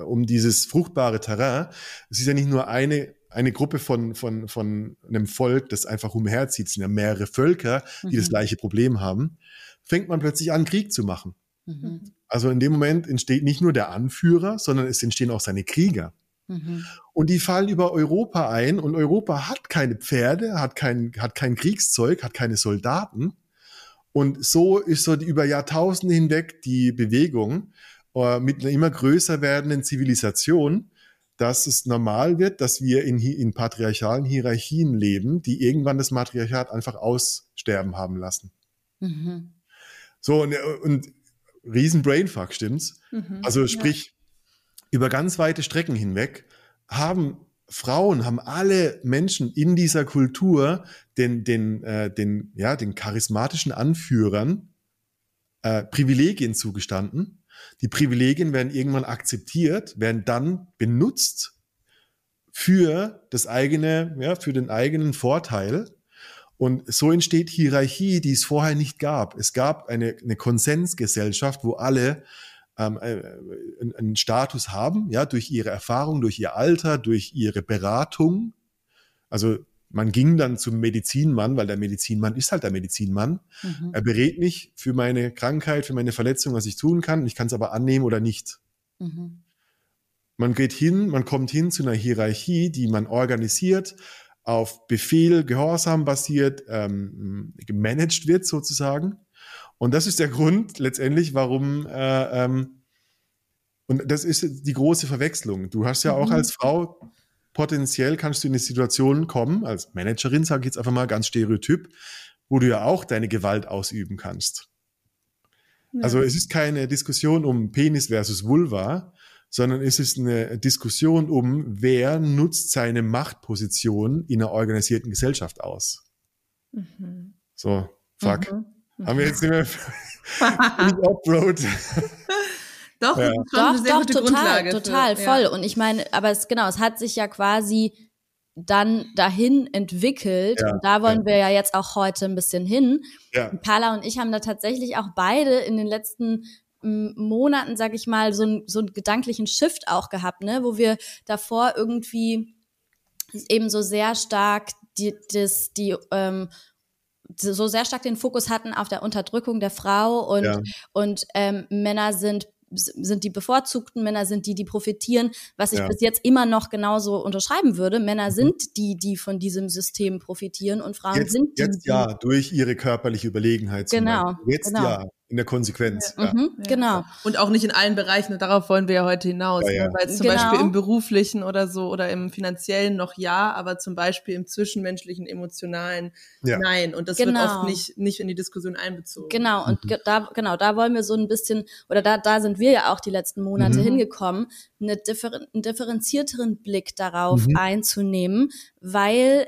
A: um dieses fruchtbare Terrain. Es ist ja nicht nur eine eine Gruppe von, von, von einem Volk, das einfach umherzieht, es sind ja mehrere Völker, die mhm. das gleiche Problem haben, fängt man plötzlich an, Krieg zu machen. Mhm. Also in dem Moment entsteht nicht nur der Anführer, sondern es entstehen auch seine Krieger. Mhm. Und die fallen über Europa ein und Europa hat keine Pferde, hat kein, hat kein Kriegszeug, hat keine Soldaten. Und so ist so die, über Jahrtausende hinweg die Bewegung äh, mit einer immer größer werdenden Zivilisation, dass es normal wird, dass wir in, in patriarchalen Hierarchien leben, die irgendwann das Matriarchat einfach aussterben haben lassen. Mhm. So, und, und riesen Brainfuck, stimmt's? Mhm, also sprich, ja. über ganz weite Strecken hinweg haben Frauen, haben alle Menschen in dieser Kultur den, den, äh, den, ja, den charismatischen Anführern äh, Privilegien zugestanden. Die Privilegien werden irgendwann akzeptiert, werden dann benutzt für das eigene, ja, für den eigenen Vorteil. Und so entsteht Hierarchie, die es vorher nicht gab. Es gab eine, eine Konsensgesellschaft, wo alle ähm, äh, einen Status haben, ja, durch ihre Erfahrung, durch ihr Alter, durch ihre Beratung. Also man ging dann zum Medizinmann, weil der Medizinmann ist halt der Medizinmann. Mhm. Er berät mich für meine Krankheit, für meine Verletzung, was ich tun kann. Ich kann es aber annehmen oder nicht. Mhm. Man geht hin, man kommt hin zu einer Hierarchie, die man organisiert, auf Befehl, Gehorsam basiert, ähm, gemanagt wird sozusagen. Und das ist der Grund letztendlich, warum, äh, ähm, und das ist die große Verwechslung. Du hast ja auch mhm. als Frau potenziell kannst du in eine Situation kommen, als Managerin, sage ich jetzt einfach mal ganz stereotyp, wo du ja auch deine Gewalt ausüben kannst. Ja. Also es ist keine Diskussion um Penis versus Vulva, sondern es ist eine Diskussion um, wer nutzt seine Machtposition in einer organisierten Gesellschaft aus. Mhm. So, fuck. Mhm. Haben wir jetzt nicht mehr Offroad.
C: Doch, ja. doch, doch, total, total, für, voll. Ja. Und ich meine, aber es genau, es hat sich ja quasi dann dahin entwickelt. Ja, und da wollen ja. wir ja jetzt auch heute ein bisschen hin. Ja. Carla und ich haben da tatsächlich auch beide in den letzten Monaten, sag ich mal, so, ein, so einen gedanklichen Shift auch gehabt, ne, wo wir davor irgendwie eben so sehr stark die, das, die ähm, so sehr stark den Fokus hatten auf der Unterdrückung der Frau und, ja. und ähm, Männer sind sind die bevorzugten, Männer sind die, die profitieren, was ich ja. bis jetzt immer noch genauso unterschreiben würde. Männer mhm. sind die, die von diesem System profitieren und Frauen
A: jetzt,
C: sind
A: die. Jetzt ja, durch ihre körperliche Überlegenheit.
C: Genau.
A: Jetzt
C: genau.
A: ja, in der Konsequenz.
C: Ja. Mhm, genau.
B: Und auch nicht in allen Bereichen, und darauf wollen wir ja heute hinaus. Ja, ja. Ne? Weil zum genau. Beispiel im beruflichen oder so oder im finanziellen noch ja, aber zum Beispiel im zwischenmenschlichen, emotionalen nein. Und das genau. wird oft nicht, nicht in die Diskussion einbezogen.
C: Genau, und mhm. da, genau, da wollen wir so ein bisschen, oder da, da sind wir ja auch die letzten Monate mhm. hingekommen, eine differ einen differenzierteren Blick darauf mhm. einzunehmen, weil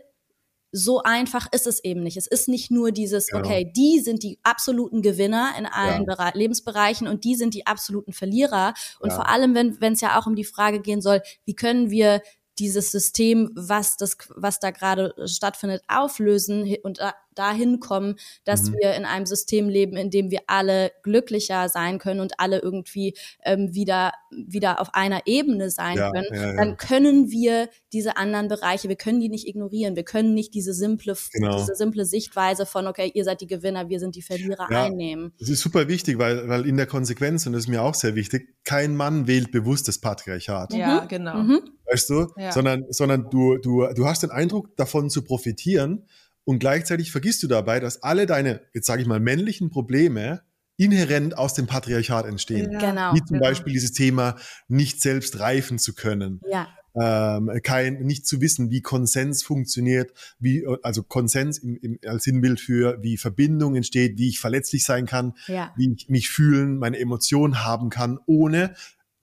C: so einfach ist es eben nicht. Es ist nicht nur dieses, genau. okay, die sind die absoluten Gewinner in allen ja. Lebensbereichen und die sind die absoluten Verlierer. Und ja. vor allem, wenn es ja auch um die Frage gehen soll, wie können wir dieses System, was das, was da gerade stattfindet, auflösen und dahin kommen, dass mhm. wir in einem System leben, in dem wir alle glücklicher sein können und alle irgendwie ähm, wieder, wieder auf einer Ebene sein ja, können, ja, ja. dann können wir diese anderen Bereiche, wir können die nicht ignorieren. Wir können nicht diese simple, genau. diese simple Sichtweise von, okay, ihr seid die Gewinner, wir sind die Verlierer einnehmen.
A: Das ist super wichtig, weil, weil in der Konsequenz, und das ist mir auch sehr wichtig, kein Mann wählt bewusst das Patriarchat.
B: Ja, mhm. genau. Mhm.
A: Weißt du? Sondern, sondern du, du, du hast den Eindruck, davon zu profitieren, und gleichzeitig vergisst du dabei, dass alle deine, jetzt sage ich mal, männlichen Probleme inhärent aus dem Patriarchat entstehen.
C: Ja, genau.
A: Wie zum
C: genau.
A: Beispiel dieses Thema, nicht selbst reifen zu können.
C: Ja.
A: Ähm, kein, nicht zu wissen, wie Konsens funktioniert, wie, also Konsens im, im, als Sinnbild für, wie Verbindung entsteht, wie ich verletzlich sein kann,
C: ja.
A: wie ich mich fühlen, meine Emotionen haben kann, ohne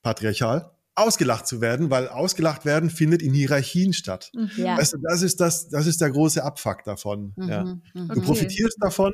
A: patriarchal, ausgelacht zu werden, weil ausgelacht werden findet in Hierarchien statt.
C: Mhm. Ja.
A: Weißt du, das ist das, das ist der große Abfuck davon. Mhm. Ja. Mhm. Du profitierst davon,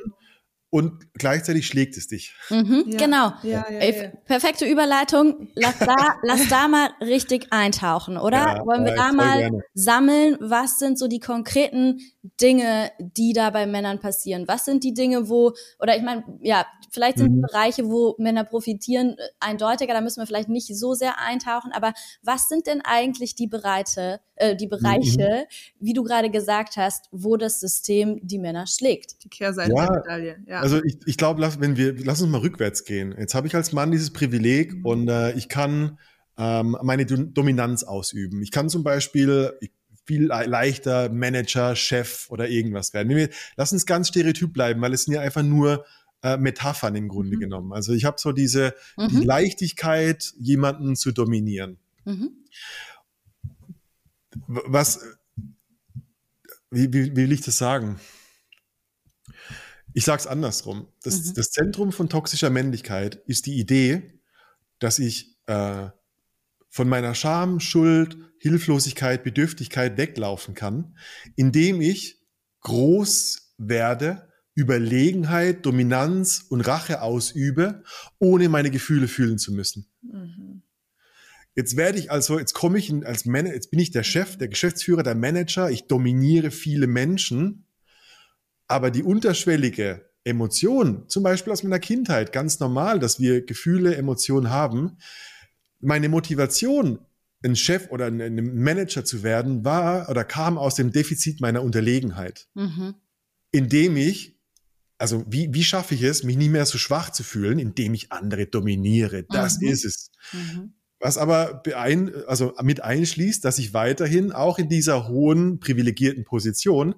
A: und gleichzeitig schlägt es dich.
C: Mhm, ja. Genau. Ja, ja, Perfekte Überleitung. Lass da, lass da mal richtig eintauchen, oder? Wollen wir da mal gerne. sammeln? Was sind so die konkreten Dinge, die da bei Männern passieren? Was sind die Dinge, wo, oder ich meine, ja, vielleicht sind mhm. die Bereiche, wo Männer profitieren, äh, eindeutiger, da müssen wir vielleicht nicht so sehr eintauchen, aber was sind denn eigentlich die Bereiche, äh, die Bereiche, mhm. wie du gerade gesagt hast, wo das System die Männer schlägt?
B: Die Kehrseite der Medaille, ja.
A: Also ich, ich glaube, lass, wenn wir, lass uns mal rückwärts gehen. Jetzt habe ich als Mann dieses Privileg
B: Mhm.
A: und äh, ich kann ähm, meine Do Dominanz ausüben. Ich kann zum Beispiel viel le- leichter Manager, Chef oder irgendwas werden. Wir, lass uns ganz stereotyp bleiben, weil es sind ja einfach nur äh, Metaphern im Grunde
B: Mhm.
A: genommen. Also ich habe so diese die
C: Mhm.
A: Leichtigkeit, jemanden zu dominieren.
C: Mhm.
A: Was, wie, wie, wie will ich das sagen? Ich sage es andersrum. Das,
C: Mhm.
A: das Zentrum von toxischer Männlichkeit ist die Idee, dass ich äh, von meiner Scham, Schuld, Hilflosigkeit, Bedürftigkeit weglaufen kann, indem ich groß werde, Überlegenheit, Dominanz und Rache ausübe, ohne meine Gefühle fühlen zu müssen.
B: Mhm.
A: Jetzt werde ich also, jetzt komme ich in, als Manager, jetzt bin ich der Chef, der Geschäftsführer, der Manager, ich dominiere viele Menschen, aber die unterschwellige Emotion, zum Beispiel aus meiner Kindheit, ganz normal, dass wir Gefühle, Emotionen haben, meine Motivation, ein Chef oder ein Manager zu werden, war oder kam aus dem Defizit meiner Unterlegenheit,
C: Mhm.
A: indem ich also wie, wie schaffe ich es, mich nicht mehr so schwach zu fühlen, indem ich andere dominiere? Das
C: Mhm.
A: ist es.
C: Mhm.
A: Was aber beein, also mit einschließt, dass ich weiterhin auch in dieser hohen privilegierten Position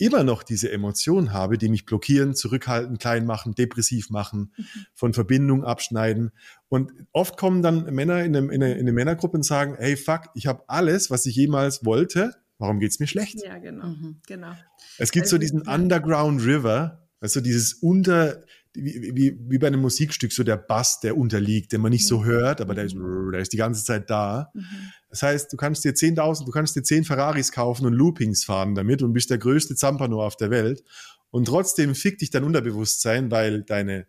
A: immer noch diese Emotionen habe, die mich blockieren, zurückhalten, klein machen, depressiv machen, von Verbindung abschneiden. Und oft kommen dann Männer in eine, in eine, in eine Männergruppe und sagen, hey, fuck, ich habe alles, was ich jemals wollte. Warum geht's mir schlecht?
B: Ja, genau.
C: Mhm.
B: genau.
A: Es gibt so
B: Also,
A: diesen
B: ja.
A: Underground River, also dieses unter, wie, wie, wie bei einem Musikstück, so der Bass, der unterliegt, den man nicht so
B: Mhm.
A: hört, aber der ist, der ist die ganze Zeit da.
B: Mhm.
A: Das heißt, du kannst dir 10.000, du kannst dir 10 Ferraris kaufen und Loopings fahren damit und bist der größte Zampano auf der Welt. Und trotzdem fickt dich dein Unterbewusstsein, weil deine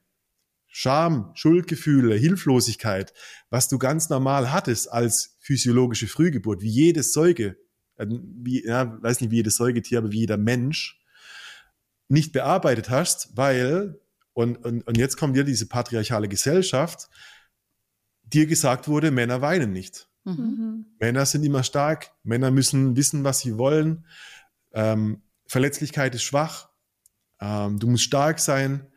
A: Scham, Schuldgefühle, Hilflosigkeit, was du ganz normal hattest als physiologische Frühgeburt, wie jedes Säuge, äh, wie, ja, weiß nicht wie jedes Säugetier, aber wie jeder Mensch, nicht bearbeitet hast, weil, und, und, und jetzt kommt wieder diese patriarchale Gesellschaft, dir gesagt wurde, Männer weinen nicht.
C: Mhm.
B: Mhm.
A: Männer sind immer stark, Männer müssen wissen, was sie wollen. Ähm, Verletzlichkeit ist schwach. Ähm, du musst stark sein.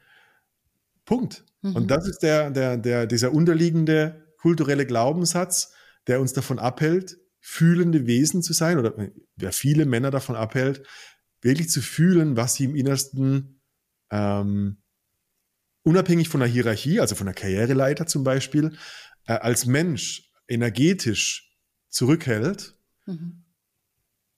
A: Punkt.
C: Mhm.
A: Und das ist der, der, der, dieser unterliegende kulturelle Glaubenssatz, der uns davon abhält, fühlende Wesen zu sein oder der viele Männer davon abhält, wirklich zu fühlen, was sie im Innersten ähm, unabhängig von der Hierarchie, also von der Karriereleiter zum Beispiel, äh, als Mensch energetisch zurückhält.
C: Mhm.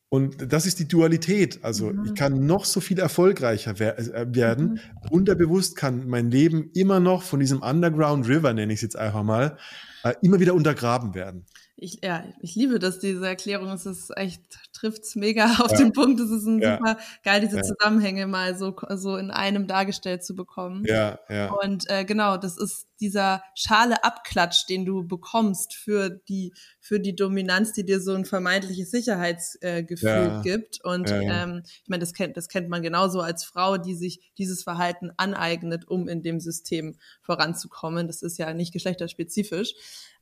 A: Und das ist die Dualität. Also
B: Mhm.
A: ich kann noch so viel erfolgreicher wer äh, werden.
B: Mhm.
A: Unterbewusst kann mein Leben immer noch von diesem Underground River, nenne ich es jetzt einfach mal, äh, immer wieder untergraben werden.
B: Ich, ja, ich liebe das, diese Erklärung. Es ist echt, trifft's mega auf
A: Ja.
B: den Punkt. Es ist ein
A: Ja.
B: super geil, diese
A: Ja.
B: Zusammenhänge mal so, so in einem dargestellt zu bekommen.
A: Ja, ja.
B: Und äh, genau, das ist dieser schale Abklatsch, den du bekommst für die für die Dominanz, die dir so ein vermeintliches Sicherheitsgefühl Gefühl
A: Ja.
B: gibt. Und
A: Ja, ja.
B: ähm, ich meine, das kennt das kennt man genauso als Frau, die sich dieses Verhalten aneignet, um in dem System voranzukommen. Das ist ja nicht geschlechterspezifisch.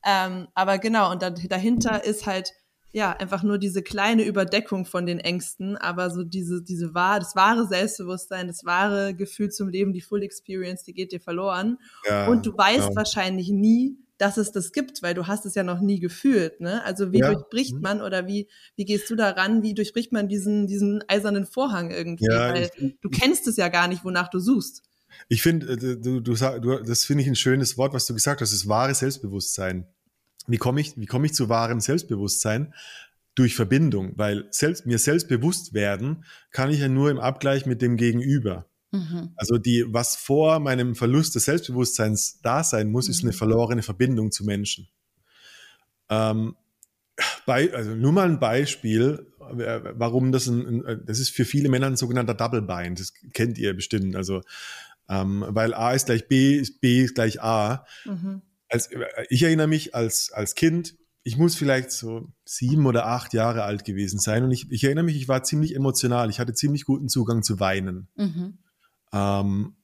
B: Ähm, aber genau, und da, dahinter ist halt ja, einfach nur diese kleine Überdeckung von den Ängsten, aber so diese, diese wahr, das wahre Selbstbewusstsein, das wahre Gefühl zum Leben, die Full Experience, die geht dir verloren.
A: ja
B: Und du weißt
A: genau.
B: wahrscheinlich nie, dass es das gibt, weil du hast es ja noch nie gefühlt, ne? Also wie
A: Ja.
B: durchbricht
A: Mhm.
B: man oder wie, wie gehst du daran, wie durchbricht man diesen, diesen eisernen Vorhang irgendwie?
A: Ja,
B: weil
A: ich-
B: du kennst es ja gar nicht, wonach du suchst.
A: Ich finde, äh, du, du, du, das finde ich ein schönes Wort, was du gesagt hast, das wahre Selbstbewusstsein. Wie komme ich, wie komme ich zu wahrem Selbstbewusstsein? Durch Verbindung, weil selbst, mir selbstbewusst werden kann ich ja nur im Abgleich mit dem Gegenüber.
C: Mhm.
A: Also die, was vor meinem Verlust des Selbstbewusstseins da sein muss, ist
B: Mhm.
A: eine verlorene Verbindung zu Menschen. Ähm, bei, also nur mal ein Beispiel, äh, warum das ein, ein, das ist für viele Männer ein sogenannter Double Bind. Das kennt ihr bestimmt. Also ähm, weil A ist gleich B, ist B ist gleich A.
B: Mhm.
A: Als, ich erinnere mich als, als Kind, ich muss vielleicht so sieben oder acht Jahre alt gewesen sein und ich, ich erinnere mich, ich war ziemlich emotional. Ich hatte ziemlich guten Zugang zu Weinen.
C: Mhm.
A: Ähm,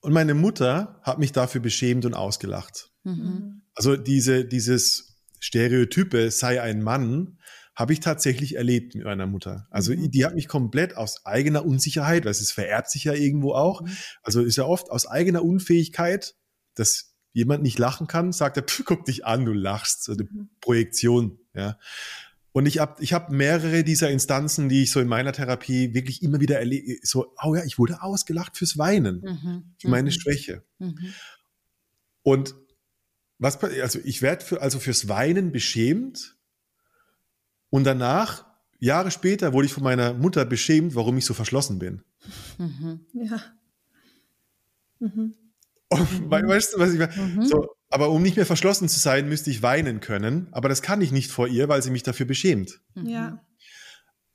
A: und meine Mutter hat mich dafür beschämt und ausgelacht.
C: Mhm.
A: Also diese, dieses Stereotype sei ein Mann, habe ich tatsächlich erlebt mit meiner Mutter. Also mhm. die hat mich komplett aus eigener Unsicherheit, das ist vererbt sich ja irgendwo auch, mhm. also ist ja oft aus eigener Unfähigkeit, dass jemand nicht lachen kann, sagt er, guck dich an, du lachst, so eine mhm. Projektion, ja. Und ich habe ich hab mehrere dieser Instanzen, die ich so in meiner Therapie wirklich immer wieder erlebe, so, oh ja, ich wurde ausgelacht fürs Weinen, mhm. für meine mhm. Schwäche. Mhm. Und was, also ich werde für, also fürs Weinen beschämt und danach, Jahre später, wurde ich von meiner Mutter beschämt, warum ich so verschlossen bin.
B: Mhm. Ja. Mhm.
A: Weißt du, was ich meine? Mhm. So, aber um nicht mehr verschlossen zu sein, müsste ich weinen können. Aber das kann ich nicht vor ihr, weil sie mich dafür beschämt.
B: Mhm. Ja.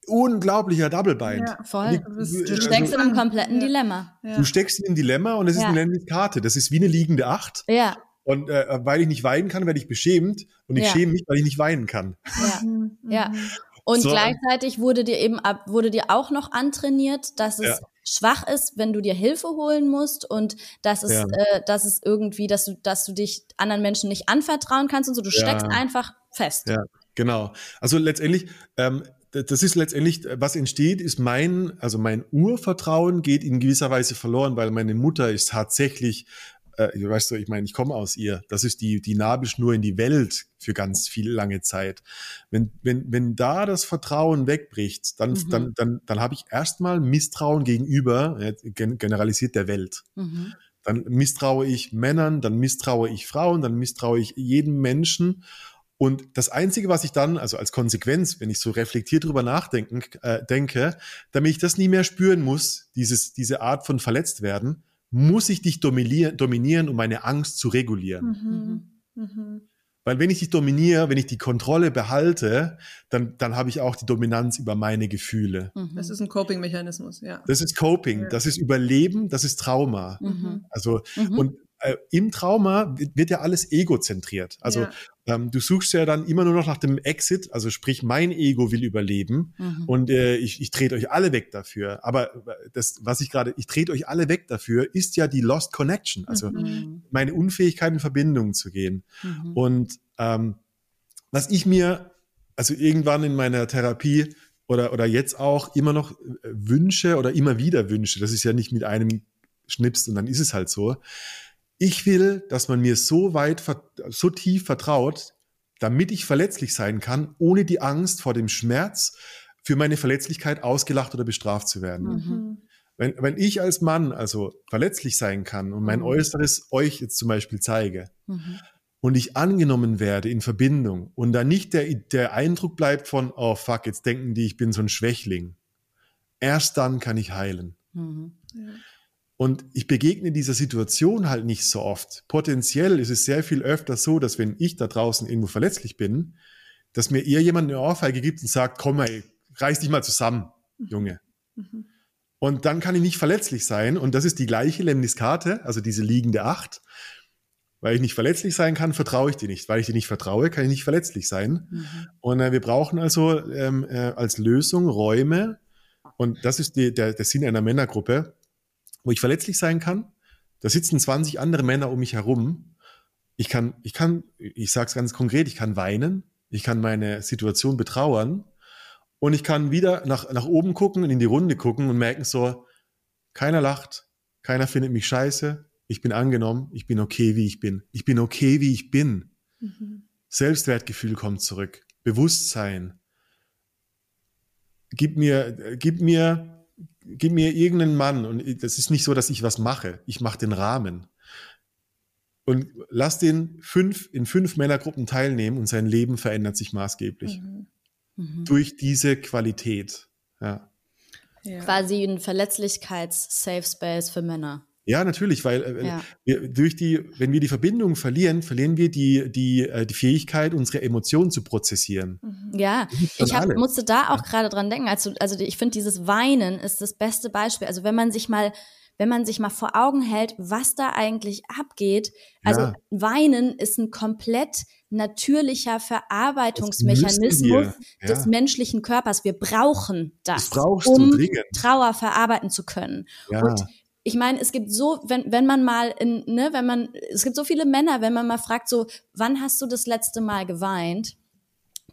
A: Unglaublicher Double Bind.
C: Ja, voll. Du, du steckst also, in einem kompletten Dilemma.
A: Ja. Du steckst in einem Dilemma und es ist ja. eine Karte. Das ist wie eine liegende Acht.
C: Ja.
A: Und äh, weil ich nicht weinen kann, werde ich beschämt. Und ich ja. schäme mich, weil ich nicht weinen kann.
C: Ja. Mhm. ja. Und so. gleichzeitig wurde dir eben ab, wurde dir auch noch antrainiert, dass es ja. Schwach ist, wenn du dir Hilfe holen musst und dass es, ja. äh, dass es irgendwie, dass du, dass du dich anderen Menschen nicht anvertrauen kannst und so. Du steckst einfach fest.
A: Ja, genau. Also letztendlich, ähm, das ist letztendlich, was entsteht, ist mein, also mein Urvertrauen geht in gewisser Weise verloren, weil meine Mutter ist tatsächlich äh, weißt du, ich meine, ich komme aus ihr. Das ist die, die Nabelschnur in die Welt für ganz viel lange Zeit. Wenn, wenn, wenn da das Vertrauen wegbricht, dann, mhm. dann, dann, dann habe ich erstmal Misstrauen gegenüber, äh, generalisiert der Welt. Mhm. Dann misstraue ich Männern, dann misstraue ich Frauen, dann misstraue ich jedem Menschen. Und das Einzige, was ich dann, also als Konsequenz, wenn ich so reflektiert drüber nachdenken, äh, denke, damit ich das nie mehr spüren muss, dieses, diese Art von verletzt werden, muss ich dich dominieren, dominieren um meine Angst zu regulieren. Mhm. Mhm. Weil wenn ich dich dominiere, wenn ich die Kontrolle behalte, dann, dann habe ich auch die Dominanz über meine Gefühle.
B: Mhm. Das ist ein Coping-Mechanismus, ja.
A: Das ist Coping, das ist Überleben, das ist Trauma. Mhm. Also, mhm. und äh, im Trauma wird ja alles egozentriert. Also ja. Ähm, du suchst ja dann immer nur noch nach dem Exit, also sprich, mein Ego will überleben mhm. und äh, ich, ich trete euch alle weg dafür. Aber äh, das, was ich gerade, ich trete euch alle weg dafür, ist ja die Lost Connection, also mhm. meine Unfähigkeit in Verbindung zu gehen. Mhm. Und ähm, was ich mir, also irgendwann in meiner Therapie oder, oder jetzt auch immer noch äh, wünsche oder immer wieder wünsche, das ist ja nicht mit einem Schnips und dann ist es halt so, ich will, dass man mir so weit, so tief vertraut, damit ich verletzlich sein kann, ohne die Angst vor dem Schmerz für meine Verletzlichkeit ausgelacht oder bestraft zu werden. Mhm. Wenn, wenn ich als Mann also verletzlich sein kann und mein mhm. Äußeres euch jetzt zum Beispiel zeige mhm. und ich angenommen werde in Verbindung und da nicht der, der Eindruck bleibt von, oh fuck, jetzt denken die, ich bin so ein Schwächling. Erst dann kann ich heilen. Mhm. Ja. Und ich begegne dieser Situation halt nicht so oft. Potenziell ist es sehr viel öfter so, dass wenn ich da draußen irgendwo verletzlich bin, dass mir eher jemand eine Ohrfeige gibt und sagt, komm mal, reiß dich mal zusammen, mhm. Junge. Mhm. Und dann kann ich nicht verletzlich sein. Und das ist die gleiche Lemniskate, also diese liegende Acht. Weil ich nicht verletzlich sein kann, vertraue ich dir nicht. Weil ich dir nicht vertraue, kann ich nicht verletzlich sein. Mhm. Und äh, wir brauchen also ähm, äh, als Lösung Räume. Und das ist die, der, der Sinn einer Männergruppe wo ich verletzlich sein kann. Da sitzen 20 andere Männer um mich herum. Ich kann, ich kann, ich sage es ganz konkret, ich kann weinen, ich kann meine Situation betrauern und ich kann wieder nach, nach oben gucken und in die Runde gucken und merken so, keiner lacht, keiner findet mich scheiße, ich bin angenommen, ich bin okay, wie ich bin. Ich bin okay, wie ich bin. Mhm. Selbstwertgefühl kommt zurück, Bewusstsein. Gib mir, gib mir gib mir irgendeinen Mann und das ist nicht so, dass ich was mache. Ich mache den Rahmen. Und lass den fünf, in fünf Männergruppen teilnehmen und sein Leben verändert sich maßgeblich. Mhm. Mhm. Durch diese Qualität. Ja.
C: ja. Quasi ein Verletzlichkeits-Safe Space für Männer.
A: Ja, natürlich, weil äh, ja. Wir, durch die, wenn wir die Verbindung verlieren, verlieren wir die, die, äh, die Fähigkeit, unsere Emotionen zu prozessieren.
C: Mhm. Ja, ich hab, musste da auch gerade dran denken. Also, also ich finde, dieses Weinen ist das beste Beispiel. Also wenn man sich mal wenn man sich mal vor Augen hält, was da eigentlich abgeht. Also ja. Weinen ist ein komplett natürlicher Verarbeitungsmechanismus ja. des menschlichen Körpers. Wir brauchen das, das um Trauer verarbeiten zu können. Ja. Und ich meine, es gibt so, wenn, wenn man mal in, ne, wenn man, es gibt so viele Männer, wenn man mal fragt, so, wann hast du das letzte Mal geweint?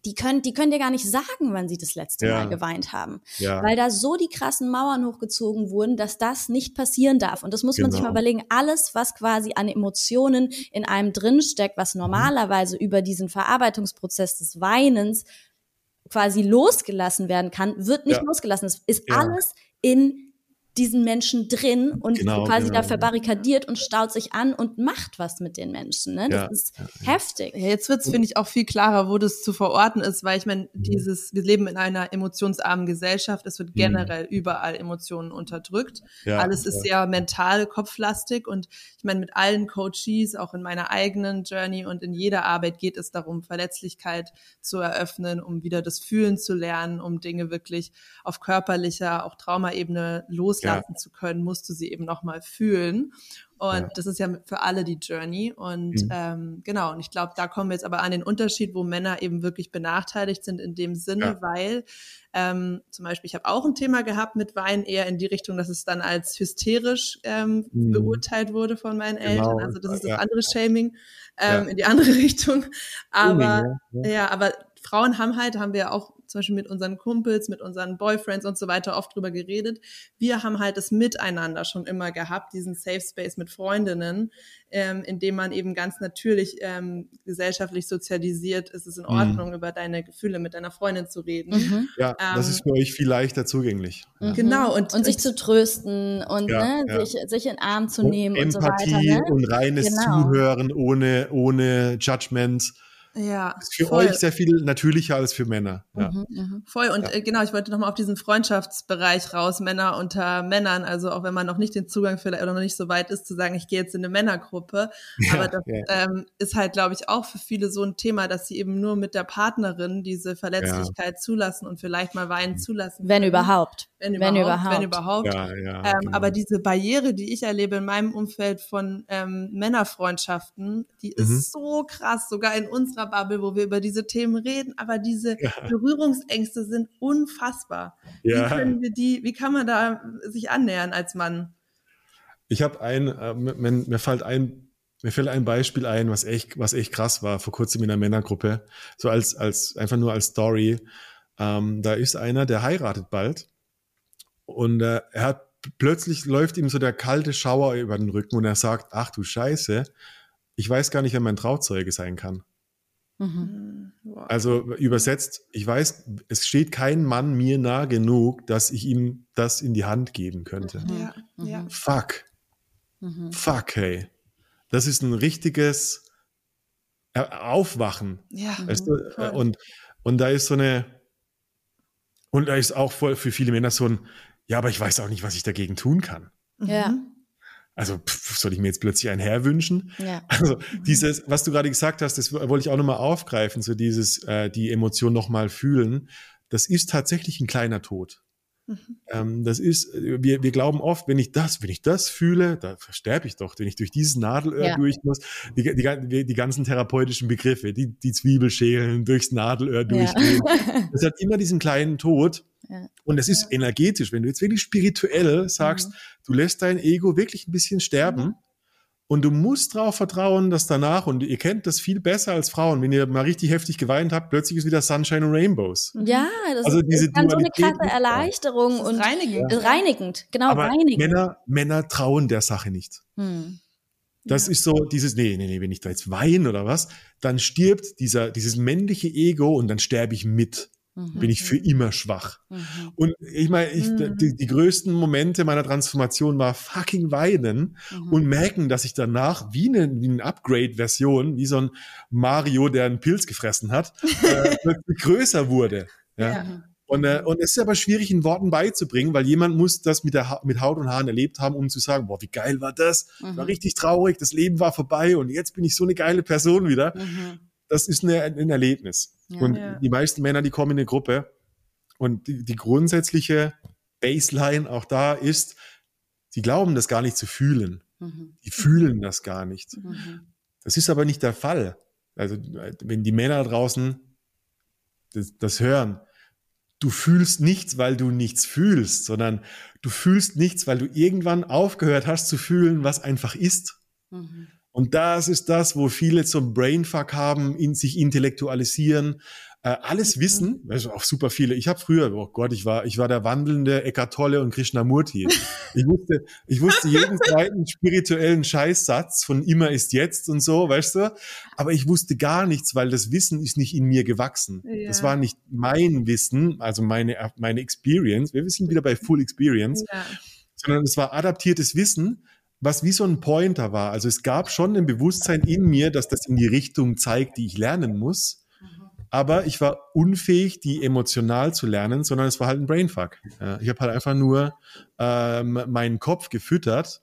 C: die können, die können dir gar nicht sagen, wann sie das letzte
A: Ja.
C: Mal geweint haben.
A: Ja.
C: Weil da so die krassen Mauern hochgezogen wurden, dass das nicht passieren darf. Und das muss man sich
A: Genau.
C: mal überlegen. Alles, was quasi an Emotionen in einem drinsteckt, was normalerweise über diesen Verarbeitungsprozess des Weinens quasi losgelassen werden kann, wird nicht
A: Ja.
C: losgelassen. Es ist alles in diesen Menschen drin und
A: Genau,
C: quasi
A: genau.
C: da verbarrikadiert und staut sich an und macht was mit den Menschen. Ne? Das
A: Ja.
C: ist heftig.
B: Ja, jetzt wird's finde ich, auch viel klarer, wo das zu verorten ist, weil ich meine, dieses, wir leben in einer emotionsarmen Gesellschaft, es wird generell überall Emotionen unterdrückt.
A: Ja,
B: Alles ist sehr mental, kopflastig und ich meine, mit allen Coaches, auch in meiner eigenen Journey und in jeder Arbeit geht es darum, Verletzlichkeit zu eröffnen, um wieder das Fühlen zu lernen, um Dinge wirklich auf körperlicher, auch Traumaebene loslassen zu können, musst du sie eben nochmal fühlen. Und
A: Ja.
B: das ist ja für alle die Journey. Und
A: Mhm.
B: ähm, genau, und ich glaube, da kommen wir jetzt aber an den Unterschied, wo Männer eben wirklich benachteiligt sind in dem Sinne,
A: Ja.
B: weil ähm, zum Beispiel, ich habe auch ein Thema gehabt mit Wein, eher in die Richtung, dass es dann als hysterisch ähm,
A: Mhm.
B: beurteilt wurde von meinen
A: Genau,
B: Eltern. Also das ist das
A: ja.
B: andere Shaming ähm,
A: Ja.
B: in die andere Richtung. Aber ja, aber Frauen haben halt, haben wir ja auch zum Beispiel mit unseren Kumpels, mit unseren Boyfriends und so weiter oft drüber geredet. Wir haben halt das Miteinander schon immer gehabt, diesen Safe Space mit Freundinnen, ähm, in dem man eben ganz natürlich ähm, gesellschaftlich sozialisiert ist es in
A: Mhm.
B: Ordnung, über deine Gefühle mit deiner Freundin zu reden.
C: Mhm.
A: Ja, das
B: Ähm,
A: ist für euch viel leichter zugänglich. Ja.
B: Genau, und,
C: Und sich zu trösten und
A: Ja,
C: ne,
A: ja.
C: Sich, sich in den Arm zu
A: Und
C: nehmen und so
A: Empathie
C: weiter. Ne?
A: und reines
C: Genau.
A: Zuhören ohne, ohne Judgment.
B: Ja,
A: Ist für
B: voll.
A: euch sehr viel natürlicher als für Männer. Ja.
C: Mhm, mhm.
B: Voll und
A: Ja.
B: äh, genau, ich wollte nochmal auf diesen Freundschaftsbereich raus, Männer unter Männern, also auch wenn man noch nicht den Zugang vielleicht oder noch nicht so weit ist, zu sagen, ich gehe jetzt in eine Männergruppe. Aber das
A: ja.
B: ähm, ist halt, glaube ich, auch für viele so ein Thema, dass sie eben nur mit der Partnerin diese Verletzlichkeit zulassen und vielleicht mal weinen zulassen.
C: Wenn
B: können.
C: überhaupt.
B: Wenn
C: Wenn
B: überhaupt.
C: überhaupt.
B: Wenn überhaupt.
A: Ja, ja,
B: Ähm,
A: genau.
B: Aber diese Barriere, die ich erlebe in meinem Umfeld von ähm, Männerfreundschaften, die ist
A: Mhm.
B: so krass, sogar in unserer Bubble, wo wir über diese Themen reden, aber diese
A: Ja.
B: Berührungsängste sind unfassbar. Wie können wir die, wie kann man da sich annähern als Mann?
A: Ich habe ein, äh, mir, mir fällt ein, mir fällt ein Beispiel ein, was echt, was echt krass war, vor kurzem in einer Männergruppe. So als, als, einfach nur als Story. Ähm, da ist einer, der heiratet bald. Und äh, er hat plötzlich läuft ihm so der kalte Schauer über den Rücken und er sagt, ach du Scheiße, ich weiß gar nicht, wer mein Trauzeuge sein kann.
C: Mhm.
B: Hm, wow.
A: Also übersetzt, ich weiß, es steht kein Mann mir nah genug, dass ich ihm das in die Hand geben könnte.
B: ja, ja.
C: Mhm.
A: Fuck.
C: Mhm.
A: Fuck, hey. Das ist ein richtiges äh, Aufwachen.
B: Ja,
A: Weißt du?
B: voll.
A: Und, und da ist so eine, und da ist auch voll für viele Männer so ein, ja, aber ich weiß auch nicht, was ich dagegen tun kann.
C: Ja.
B: Mhm.
A: Also pff, soll ich mir jetzt plötzlich einen Herr wünschen?
C: Ja.
A: Also dieses, was du gerade gesagt hast, das wollte ich auch nochmal aufgreifen, so dieses, äh, die Emotion nochmal fühlen, das ist tatsächlich ein kleiner Tod.
B: Mhm.
A: Ähm, das ist, äh, wir, wir glauben oft, wenn ich das, wenn ich das fühle, da sterbe ich doch, wenn ich durch dieses Nadelöhr
C: Ja.
A: durch muss, die, die, die, die ganzen therapeutischen Begriffe, die, die Zwiebelschälen durchs Nadelöhr durchgehen. Das hat immer diesen kleinen Tod.
C: Ja.
A: Und es ist energetisch, wenn du jetzt wirklich spirituell sagst,
C: Mhm.
A: du lässt dein Ego wirklich ein bisschen sterben und du musst darauf vertrauen, dass danach, und ihr kennt das viel besser als Frauen, wenn ihr mal richtig heftig geweint habt, plötzlich ist wieder Sunshine and Rainbows.
C: Ja, das
A: Also
C: ist,
A: diese
C: dann so eine krasse. Erleichterung
B: Das ist
C: und
B: reinigend.
C: ist reinigend, genau,
A: Aber
C: reinigend.
A: Männer, Männer trauen der Sache nicht.
C: Hm.
A: Das ist so dieses, nee, nee, nee, wenn ich da jetzt weine oder was, dann stirbt dieser, dieses männliche Ego und dann sterbe ich mit.
C: Mhm.
A: Bin ich für immer schwach.
C: Mhm.
A: Und ich meine, ich,
B: Mhm.
A: die, die größten Momente meiner Transformation war fucking weinen
C: Mhm.
A: und merken, dass ich danach wie eine, wie eine Upgrade-Version, wie so ein Mario, der einen Pilz gefressen hat, äh, größer wurde. Ja.
B: Ja.
A: Und, äh, und es ist aber schwierig in Worten beizubringen, weil jemand muss das mit, der ha mit Haut und Haaren erlebt haben, um zu sagen, boah, wie geil war das?
C: Mhm.
A: War richtig traurig, das Leben war vorbei und jetzt bin ich so eine geile Person wieder.
C: Mhm.
A: Das ist eine, ein Erlebnis.
C: Ja.
A: Und
B: Ja.
A: die meisten Männer, die kommen in eine Gruppe und die, die grundsätzliche Baseline auch da ist, sie glauben das gar nicht zu fühlen.
C: Mhm.
A: Die fühlen das gar nicht.
C: Mhm.
A: Das ist aber nicht der Fall. Also wenn die Männer draußen das, das hören, du fühlst nichts, weil du nichts fühlst, sondern du fühlst nichts, weil du irgendwann aufgehört hast zu fühlen, was einfach ist.
C: Mhm.
A: Und das ist das, wo viele zum Brainfuck haben, in sich intellektualisieren, äh, alles wissen, also auch super viele. Ich habe früher, oh Gott, ich war, ich war der wandelnde Eckart Tolle und Krishnamurti. Ich wusste, ich wusste jeden zweiten spirituellen Scheißsatz von immer ist jetzt und so, weißt du? Aber ich wusste gar nichts, weil das Wissen ist nicht in mir gewachsen. Ja. Das war nicht mein Wissen, also meine, meine Experience. Wir sind wieder bei Full Experience. Ja. Sondern es war adaptiertes Wissen, was wie so ein Pointer war. Also es gab schon ein Bewusstsein in mir, dass das in die Richtung zeigt, die ich lernen muss aber ich war unfähig, die emotional zu lernen, sondern es war halt ein Brainfuck. Ich habe halt einfach nur ähm, meinen Kopf gefüttert,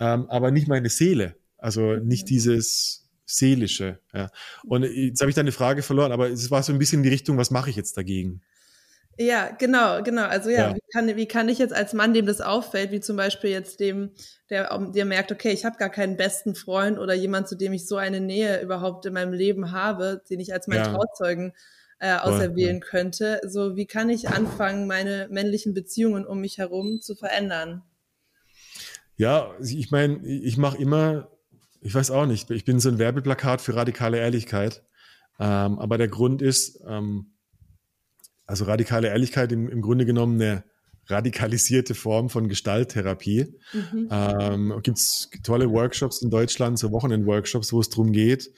A: ähm, aber nicht meine Seele. Also nicht dieses seelische. Ja. Und jetzt habe ich deine Frage verloren, aber es war so ein bisschen in die Richtung, was mache ich jetzt dagegen?
B: Ja, genau, genau. Also ja, ja. Wie, kann, wie kann ich jetzt als Mann, dem das auffällt, wie zum Beispiel jetzt dem, der, der merkt, okay, ich habe gar keinen besten Freund oder jemand, zu dem ich so eine Nähe überhaupt in meinem Leben habe, den ich als meinen ja. Trauzeugen äh, auserwählen ja. könnte. So, wie kann ich anfangen, meine männlichen Beziehungen um mich herum zu verändern?
A: Ja, ich meine, ich mache immer, ich weiß auch nicht, ich bin so ein Werbeplakat für radikale Ehrlichkeit. Ähm, aber der Grund ist, ähm, also radikale Ehrlichkeit im, im Grunde genommen eine radikalisierte Form von Gestalttherapie. Mhm. Ähm, Gibt es tolle Workshops in Deutschland, so Wochenend-Workshops, wo es darum geht,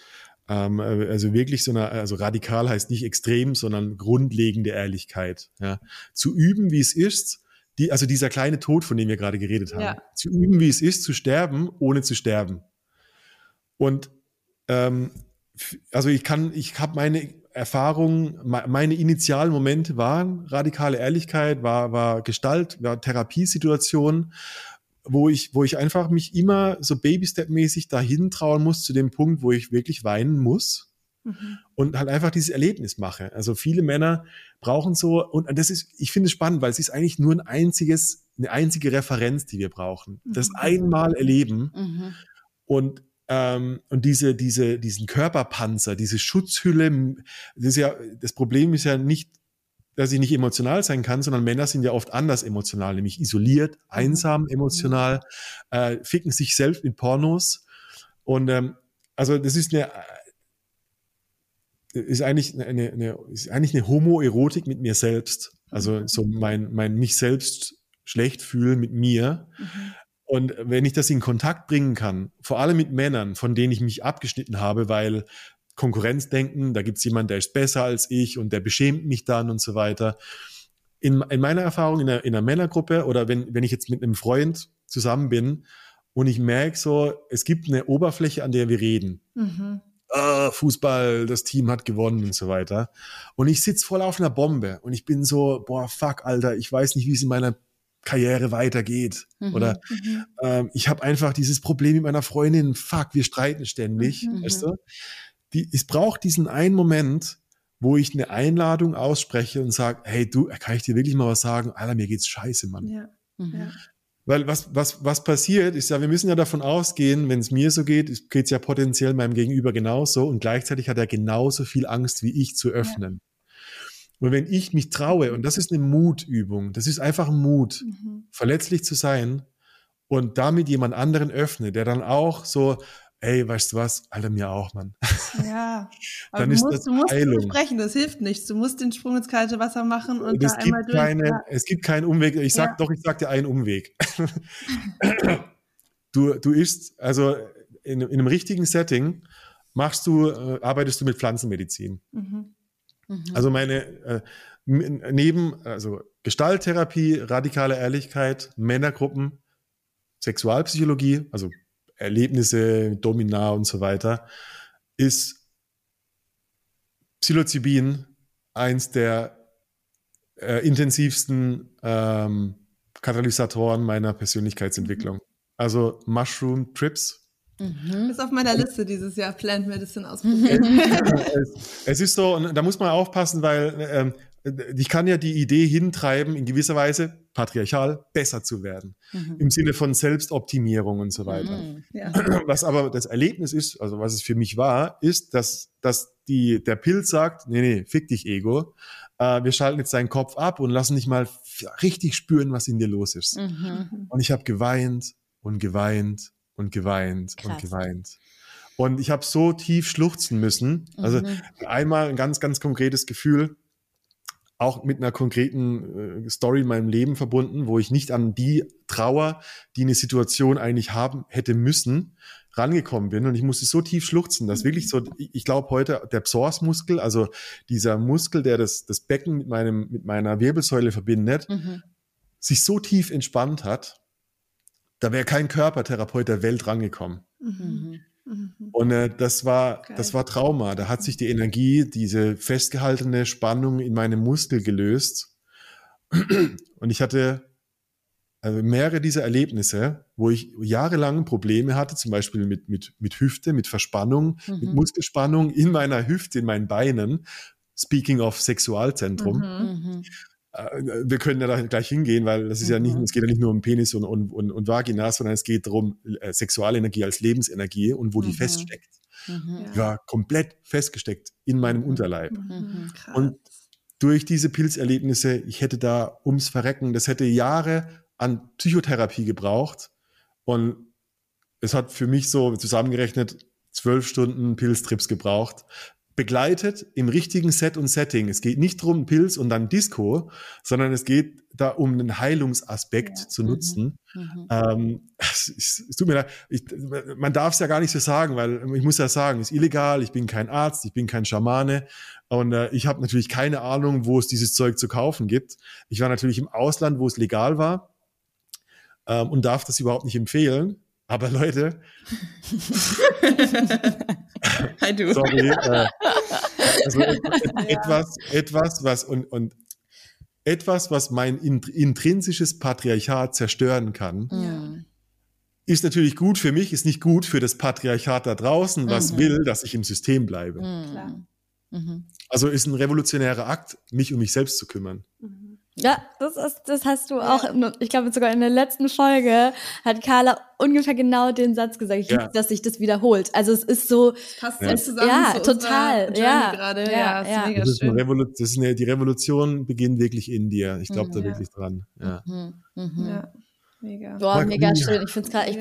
A: ähm, also wirklich so eine, also radikal heißt nicht extrem, sondern grundlegende Ehrlichkeit. Ja. Zu üben, wie es ist, die, also dieser kleine Tod, von dem wir gerade geredet haben, ja. zu üben, wie es ist, zu sterben, ohne zu sterben. Und ähm, also ich kann, ich habe meine Erfahrungen, meine initialen Momente waren radikale Ehrlichkeit, war, war Gestalt, war Therapiesituation, wo ich, wo ich einfach mich immer so Baby-Step-mäßig dahin trauen muss zu dem Punkt, wo ich wirklich weinen muss mhm. und halt einfach dieses Erlebnis mache. Also viele Männer brauchen so, und das ist, ich finde es spannend, weil es ist eigentlich nur ein einziges, eine einzige Referenz, die wir brauchen. Das mhm. einmal erleben. Mhm. Und ähm, und diese, diese, diesen Körperpanzer, diese Schutzhülle, das, ist ja, das Problem ist ja nicht, dass ich nicht emotional sein kann, sondern Männer sind ja oft anders emotional, nämlich isoliert, mhm. einsam emotional, äh, ficken sich selbst mit Pornos. Und ähm, also das ist eine ist eigentlich eine, eine ist eigentlich eine Homoerotik mit mir selbst. Also mhm. so mein, mein mich selbst schlecht fühlen mit mir. Mhm. Und wenn ich das in Kontakt bringen kann, vor allem mit Männern, von denen ich mich abgeschnitten habe, weil Konkurrenzdenken, da gibt's jemanden, der ist besser als ich und der beschämt mich dann und so weiter. In, in meiner Erfahrung in einer, in einer Männergruppe oder wenn, wenn ich jetzt mit einem Freund zusammen bin und ich merke so, es gibt eine Oberfläche, an der wir reden. Mhm. Uh, Fußball, das Team hat gewonnen und so weiter. Und ich sitz voll auf einer Bombe und ich bin so, boah, fuck, Alter, ich weiß nicht, wie es in meiner Karriere weitergeht. Mhm, Oder mhm. ähm, ich habe einfach dieses Problem mit meiner Freundin, fuck, wir streiten ständig. Mhm, weißt du? Die, es braucht diesen einen Moment, wo ich eine Einladung ausspreche und sage, hey du, kann ich dir wirklich mal was sagen? Alter, mir geht's scheiße, Mann. Ja. Mhm. Ja. Weil was, was, was passiert, ist ja, wir müssen ja davon ausgehen, wenn es mir so geht, geht es ja potenziell meinem Gegenüber genauso und gleichzeitig hat er genauso viel Angst wie ich zu öffnen. Und wenn ich mich traue, und das ist eine Mutübung, das ist einfach Mut, mhm. verletzlich zu sein und damit jemand anderen öffne, der dann auch so, ey, weißt du was, Alter, mir auch, Mann.
B: Ja, aber dann du, ist musst, das du musst Heilung. sprechen, das hilft nichts. Du musst den Sprung ins kalte Wasser machen und
A: es da gibt einmal durch. Keine. Es gibt keinen Umweg. Ich sag ja. doch, ich sag dir einen Umweg. du, du isst, also in, in einem richtigen Setting machst du, äh, arbeitest du mit Pflanzenmedizin. Mhm. Mhm. Also meine, äh, neben, also Gestalttherapie, radikale Ehrlichkeit, Männergruppen, Sexualpsychologie, also Erlebnisse, Dominar und so weiter, ist Psilocybin eins der äh, intensivsten ähm, Katalysatoren meiner Persönlichkeitsentwicklung. Mhm. Also Mushroom Trips
B: Mhm. Ist auf meiner Liste dieses Jahr Plant Medicine ausprobieren.
A: es, es, ist so, und da muss man aufpassen, weil ähm, ich kann ja die Idee hintreiben, in gewisser Weise patriarchal besser zu werden. Mhm. Im Sinne von Selbstoptimierung und so weiter. Mhm. Ja. Was aber das Erlebnis ist, also was es für mich war, ist, dass, dass die, der Pilz sagt, nee, nee, fick dich Ego. Äh, wir schalten jetzt deinen Kopf ab und lassen dich mal richtig spüren, was in dir los ist. Mhm. Und ich habe geweint und geweint und geweint Krass. und geweint. Und ich habe so tief schluchzen müssen. Also
C: Mhm.
A: einmal ein ganz, ganz konkretes Gefühl, auch mit einer konkreten äh, Story in meinem Leben verbunden, wo ich nicht an die Trauer, die eine Situation eigentlich haben hätte müssen, rangekommen bin. Und ich musste so tief schluchzen, dass wirklich so, ich ich glaube heute der Psoasmuskel, also dieser Muskel, der das, das Becken mit meinem, mit meiner Wirbelsäule verbindet,
C: Mhm.
A: sich so tief entspannt hat, da wäre kein Körpertherapeut der Welt rangekommen.
C: Mhm.
B: Mhm.
A: Und äh, das war,
B: Geil.
A: das war Trauma. Da hat sich die Energie, diese festgehaltene Spannung in meinem Muskel gelöst. Und ich hatte also mehrere dieser Erlebnisse, wo ich jahrelang Probleme hatte, zum Beispiel mit, mit, mit Hüfte, mit Verspannung, mit
C: Mhm.
A: Muskelspannung in meiner Hüfte, in meinen Beinen. Speaking of Sexualzentrum.
B: Mhm.
C: Mhm.
A: Äh, wir können ja da gleich hingehen, weil das ist ja nicht,
C: Mhm.
A: es geht ja nicht nur um Penis und, und, und, und Vagina, sondern es geht darum, äh, Sexualenergie als Lebensenergie und wo die
C: Mhm.
A: feststeckt.
C: Mhm.
A: Ich war komplett festgesteckt in meinem Unterleib.
B: Mhm.
A: Und durch diese Pilzerlebnisse, ich hätte da ums Verrecken, das hätte Jahre an Psychotherapie gebraucht. Und es hat für mich so zusammengerechnet zwölf Stunden Pilztrips gebraucht. Begleitet im richtigen Set und Setting. Es geht nicht drum Pilz und dann Disco, sondern es geht da um einen Heilungsaspekt
B: Ja.
A: zu
C: Mhm.
A: nutzen.
C: Mhm.
A: Ähm, es, es, es tut mir leid, ich, man darf es ja gar nicht so sagen, weil ich muss ja sagen, es ist illegal, ich bin kein Arzt, ich bin kein Schamane und äh, ich habe natürlich keine Ahnung, wo es dieses Zeug zu kaufen gibt. Ich war natürlich im Ausland, wo es legal war ähm, und darf das überhaupt nicht empfehlen. Aber Leute,
B: Hi du.
A: sorry, äh, also et- etwas, etwas, was und, und etwas, was mein int- intrinsisches Patriarchat zerstören kann,
C: Mhm.
A: ist natürlich gut für mich, ist nicht gut für das Patriarchat da draußen, was
C: Mhm.
A: will, dass ich im System bleibe.
B: Klar.
C: Mhm.
A: Also ist ein revolutionärer Akt, mich um mich selbst zu kümmern.
C: Ja, das, ist, das hast du auch, ich glaube sogar in der letzten Folge hat Carla ungefähr genau den Satz gesagt, ich
A: Ja.
C: liebe, dass sich das wiederholt. Also es ist so,
B: Passt
A: Ja.
B: zusammen
C: Ja,
B: zu
C: total, ja.
B: gerade.
C: Ja,
B: Ja, ist
C: ja.
B: mega
A: Das ist, eine
B: schön.
A: Revolu das ist eine, die Revolution beginnt wirklich in dir. Ich glaube da
B: Mhm. Ja.
A: wirklich dran. Ja.
C: mhm, mhm.
B: Mega.
C: Boah, mega schön. Ich finde es gerade, ich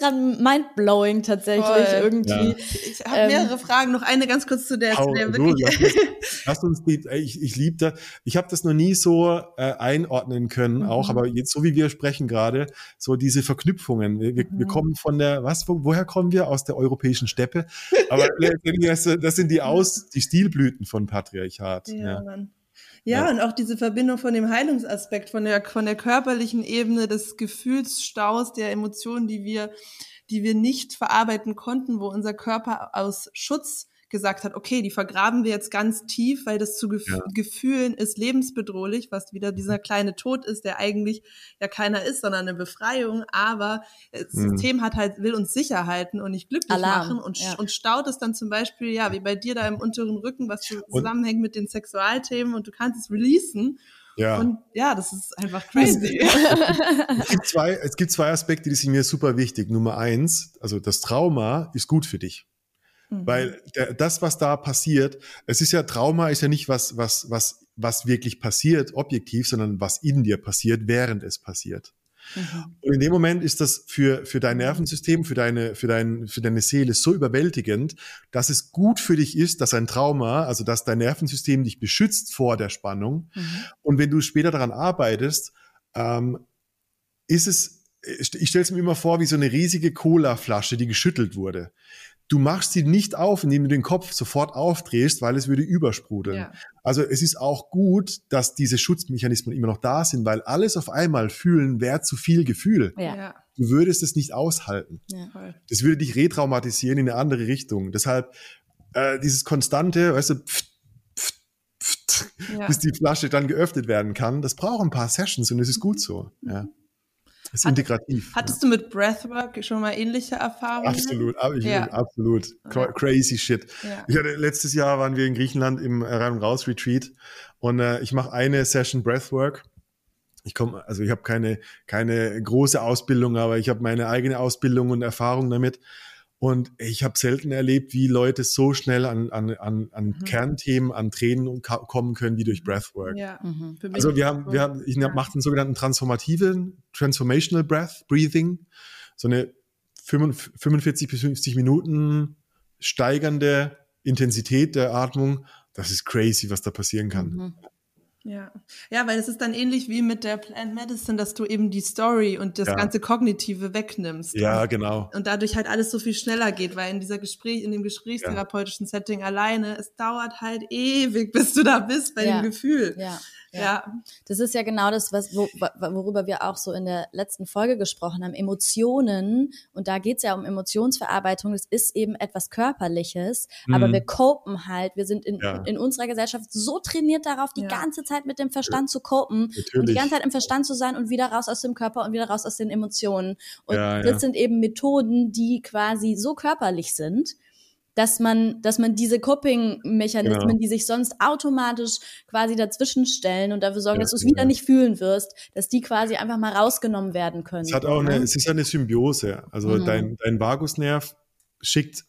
B: Ja.
C: mindblowing tatsächlich
B: Voll.
C: irgendwie.
A: Ja.
B: Ich habe
C: Ähm,
B: mehrere Fragen. Noch eine ganz kurz zu der, zu
A: Hau,
B: der
A: du,
B: wirklich.
A: lass, uns, lass uns die, ich, ich liebe das. Ich habe das noch nie so äh, einordnen können, auch,
B: Mhm.
A: aber jetzt, so wie wir sprechen gerade, so diese Verknüpfungen. Wir, wir, wir
B: Mhm.
A: kommen von der, was, wo, woher kommen wir? Aus der europäischen Steppe. Aber das, das sind die Aus, die Stilblüten von Patriarchat.
B: Ja,
A: Ja.
B: Mann. Ja,
A: Ja.
B: und auch diese Verbindung von dem Heilungsaspekt, von der, von der körperlichen Ebene des Gefühlsstaus, der Emotionen, die wir, die wir nicht verarbeiten konnten, wo unser Körper aus Schutz gesagt hat, okay, die vergraben wir jetzt ganz tief, weil das zu Gef
A: Ja.
B: Gefühlen ist lebensbedrohlich, was wieder dieser kleine Tod ist, der eigentlich ja keiner ist, sondern eine Befreiung, aber das
A: Mhm.
B: System hat halt, will uns sicher halten und nicht glücklich
C: Alarm,
B: machen und,
C: ja.
B: und staut es dann zum Beispiel, ja, wie bei dir da im unteren Rücken, was zusammenhängt mit den Sexualthemen und du kannst es releasen.
A: ja.
B: Und ja, das ist einfach crazy.
A: Es gibt, zwei, es gibt zwei Aspekte, die sind mir super wichtig. Nummer eins, also das Trauma ist gut für dich.
B: Mhm.
A: Weil der, das, was da passiert, es ist ja Trauma, ist ja nicht was, was, was, was wirklich passiert, objektiv, sondern was in dir passiert, während es passiert.
C: Mhm.
A: Und in dem Moment ist das für, für dein Nervensystem, für deine, für, dein, für deine Seele so überwältigend, dass es gut für dich ist, dass ein Trauma, also dass dein Nervensystem dich beschützt vor der Spannung.
C: Mhm.
A: Und wenn du später daran arbeitest, ähm, ist es, ich stelle es mir immer vor, wie so eine riesige Cola-Flasche, die geschüttelt wurde. Du machst sie nicht auf, indem du den Kopf sofort aufdrehst, weil es würde übersprudeln.
B: ja.
A: Also es ist auch gut, dass diese Schutzmechanismen immer noch da sind, weil alles auf einmal fühlen wäre zu viel Gefühl.
C: Ja.
A: Du würdest es nicht aushalten.
C: ja.
A: Das würde dich retraumatisieren in eine andere Richtung. Deshalb äh, dieses konstante, weißt du, pft, pft, pft,
B: Ja.
A: bis die Flasche dann geöffnet werden kann, das braucht ein paar Sessions und es ist gut so. Ja. Es ist
B: Hat-
A: integrativ.
B: Hattest du mit Breathwork schon mal ähnliche
A: ja.
B: Erfahrungen?
A: Absolut,
B: Ja.
A: absolut. Cra-
B: Ja.
A: Crazy shit.
B: Ja.
A: Hatte, letztes Jahr waren wir in Griechenland im Rein- und Raus-Retreat und äh, ich mache eine Session Breathwork. Ich komme, also ich habe keine, keine große Ausbildung, aber ich habe meine eigene Ausbildung und Erfahrung damit. Und ich habe selten erlebt, wie Leute so schnell an, an, an, an
B: Mhm.
A: Kernthemen, an Tränen kommen können wie durch Breathwork.
B: Ja.
C: Mhm.
B: Für mich
A: Also wir haben, wir haben, ich
B: Ja.
A: mache den sogenannten transformativen, transformational breath, breathing, so eine 45 bis 50 Minuten steigernde Intensität der Atmung, das ist crazy, was da passieren kann.
B: Mhm. Ja. ja, weil es ist dann ähnlich wie mit der Plant Medicine, dass du eben die Story und das
A: Ja.
B: ganze Kognitive wegnimmst.
A: Ja,
B: und,
A: genau.
B: und dadurch halt alles so viel schneller geht, weil in dieser Gespräch, in dem gesprächstherapeutischen Setting alleine, es dauert halt ewig, bis du da bist bei
C: Ja.
B: dem Gefühl.
C: Ja. Ja.
B: Ja.
C: Das ist ja genau das, was, wo, worüber wir auch so in der letzten Folge gesprochen haben. Emotionen, und da geht's ja um Emotionsverarbeitung, das ist eben etwas Körperliches, aber
A: Mhm.
C: wir copen halt, wir sind in,
A: Ja.
C: in unserer Gesellschaft so trainiert darauf, die
B: Ja.
C: ganze Zeit mit dem Verstand zu copen und die
A: Natürlich.
C: ganze Zeit im Verstand zu sein und wieder raus aus dem Körper und wieder raus aus den Emotionen. Und
A: Ja,
C: das
A: ja.
C: sind eben Methoden, die quasi so körperlich sind, dass man, dass man diese Coping-Mechanismen,
A: Genau.
C: die sich sonst automatisch quasi dazwischen stellen und dafür sorgen,
A: Ja,
C: dass du es
A: ja.
C: wieder nicht fühlen wirst, dass die quasi einfach mal rausgenommen werden können.
A: Es hat auch eine,
C: ne?
A: es ist ja eine Symbiose. Also
C: Mhm.
A: dein, dein Vagusnerv schickt,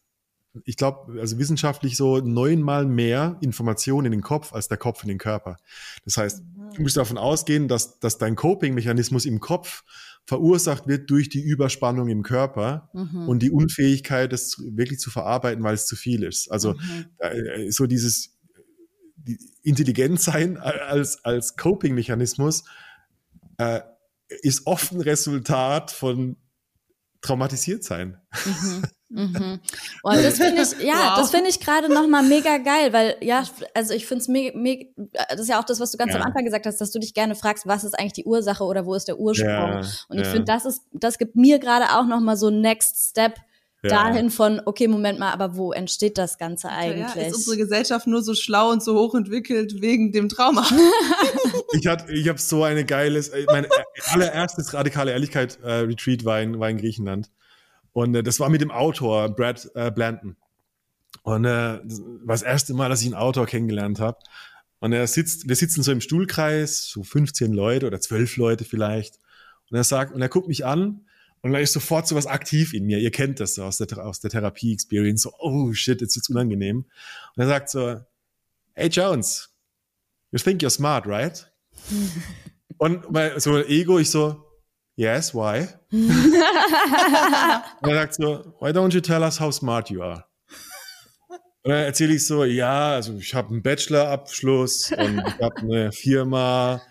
A: ich glaube, also wissenschaftlich so neunmal mehr Informationen in den Kopf als der Kopf in den Körper. Das heißt, du musst davon ausgehen, dass, dass dein Coping-Mechanismus im Kopf verursacht wird durch die Überspannung im Körper
C: Mhm.
A: und die Unfähigkeit, das wirklich zu verarbeiten, weil es zu viel ist. Also
C: Mhm.
A: äh, so dieses die Intelligenz sein als, als Coping-Mechanismus äh, ist oft ein Resultat von traumatisiert sein.
C: Mhm. Mhm. Und das finde ich, ja,
B: Wow.
C: das finde ich gerade nochmal mega geil, weil, ja, also ich finde es mega, mega, das ist ja auch das, was du ganz
A: Ja.
C: am Anfang gesagt hast, dass du dich gerne fragst, was ist eigentlich die Ursache oder wo ist der Ursprung?
A: Ja,
C: Und ich
A: ja.
C: finde, das ist, das gibt mir gerade auch nochmal so ein Next Step
A: Ja.
C: dahin von, okay, Moment mal, aber wo entsteht das Ganze
B: Ja,
C: eigentlich?
B: ist unsere Gesellschaft nur so schlau und so hochentwickelt wegen dem Trauma?
A: Ich hatte, ich habe so eine geiles, äh, mein allererstes radikale Ehrlichkeit äh, Retreat war in, war in Griechenland und äh, das war mit dem Autor Brad äh, Blanton und äh, das war das erste Mal, dass ich einen Autor kennengelernt habe und er sitzt, wir sitzen so im Stuhlkreis, so 15 Leute oder 12 Leute vielleicht und er sagt und er guckt mich an und da ist sofort so was aktiv in mir. Ihr kennt das so aus der, aus der Therapie-Experience. So, oh shit, jetzt wird's unangenehm. Und er sagt so, hey Jones, you think you're smart, right? Und bei so Ego, ich so, yes, why? Und er sagt so, why don't you tell us how smart you are? Und dann erzähle ich so, ja, also ich habe einen Bachelorabschluss und ich habe eine Firma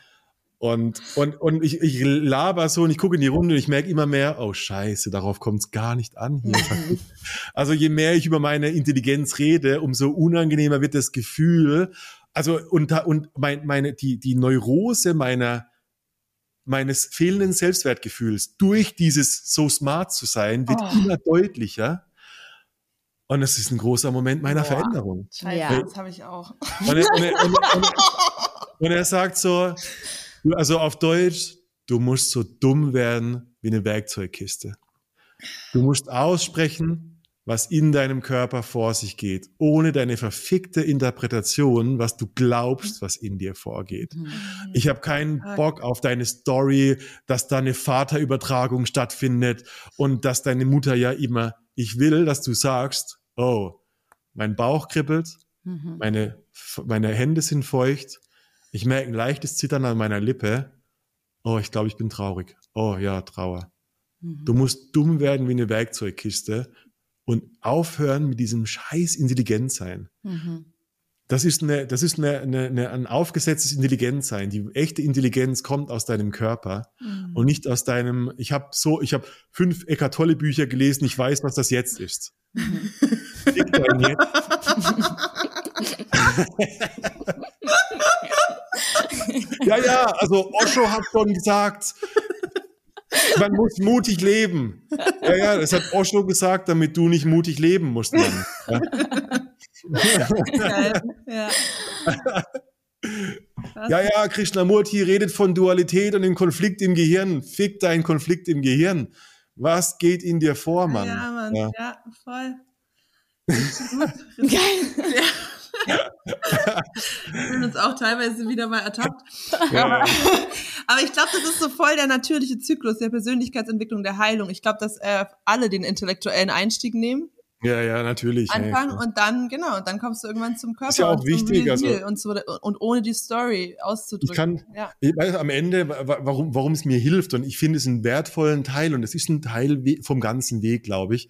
A: und, und, und ich, ich laber so und ich gucke in die Runde und ich merke immer mehr, oh scheiße, darauf kommt es gar nicht an hier. Also je mehr ich über meine Intelligenz rede, umso unangenehmer wird das Gefühl. Also und, und mein, meine, die, die Neurose meiner, meines fehlenden Selbstwertgefühls durch dieses so smart zu sein, wird
B: Oh.
A: immer deutlicher. Und es ist ein großer Moment meiner
B: Boah.
A: Veränderung.
B: Scheiße,
C: Ja.
B: das habe ich auch.
A: Und er, und, er, und, er, und, er, und er sagt so, also auf Deutsch, du musst so dumm werden wie eine Werkzeugkiste. Du musst aussprechen, was in deinem Körper vor sich geht, ohne deine verfickte Interpretation, was du glaubst, was in dir vorgeht. Ich habe keinen Bock auf deine Story, dass da eine Vaterübertragung stattfindet und dass deine Mutter ja immer, ich will, dass du sagst, oh, mein Bauch kribbelt,
C: Mhm.
A: meine, meine Hände sind feucht, ich merke ein leichtes Zittern an meiner Lippe. Oh, ich glaube, ich bin traurig. Oh ja, Trauer.
C: Mhm.
A: Du musst dumm werden wie eine Werkzeugkiste und aufhören mit diesem scheiß Intelligenzsein.
C: Mhm.
A: Das ist, eine, das ist eine, eine, eine, ein aufgesetztes Intelligenzsein. Die echte Intelligenz kommt aus deinem Körper
B: Mhm.
A: und nicht aus deinem. Ich habe so, ich habe fünf Eckart Tolle Bücher gelesen. Ich weiß, was das jetzt ist. Dein Jetzt. ja, ja. Also Osho hat schon gesagt, man muss mutig leben. Ja, ja. Das hat Osho gesagt, damit du nicht mutig leben musst, Mann. Ja.
B: Ja.
A: Ja, ja, Krishnamurti redet von Dualität und dem Konflikt im Gehirn. Fick deinen Konflikt im Gehirn. Was geht in dir vor, Mann?
B: Ja, Mann.
A: Ja.
B: Ja, voll.
C: Geil.
B: Wir sind uns auch teilweise wieder mal ertappt.
A: Ja.
B: Aber, aber ich glaube, das ist so voll der natürliche Zyklus der Persönlichkeitsentwicklung, der Heilung. Ich glaube, dass äh, alle den intellektuellen Einstieg nehmen,
A: Ja, ja, natürlich.
B: anfangen und dann, genau, dann kommst du irgendwann zum Körper.
A: Ist ja auch
B: und
A: wichtig, also-
B: und, so, und ohne die Story auszudrücken.
A: Ich kann-
B: ja.
A: Ich weiß am Ende, wa- wa- warum, warum es mir hilft und ich finde es einen wertvollen Teil und es ist ein Teil vom ganzen Weg, glaube ich.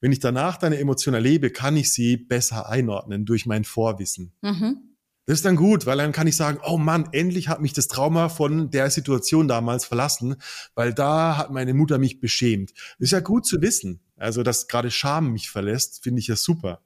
A: Wenn ich danach deine Emotion erlebe, kann ich sie besser einordnen durch mein Vorwissen. Mhm. Das ist dann gut, weil dann kann ich sagen, oh Mann, endlich hat mich das Trauma von der Situation damals verlassen, weil da hat meine Mutter mich beschämt. Das ist ja gut zu wissen. Also, dass gerade Scham mich verlässt, finde ich ja super.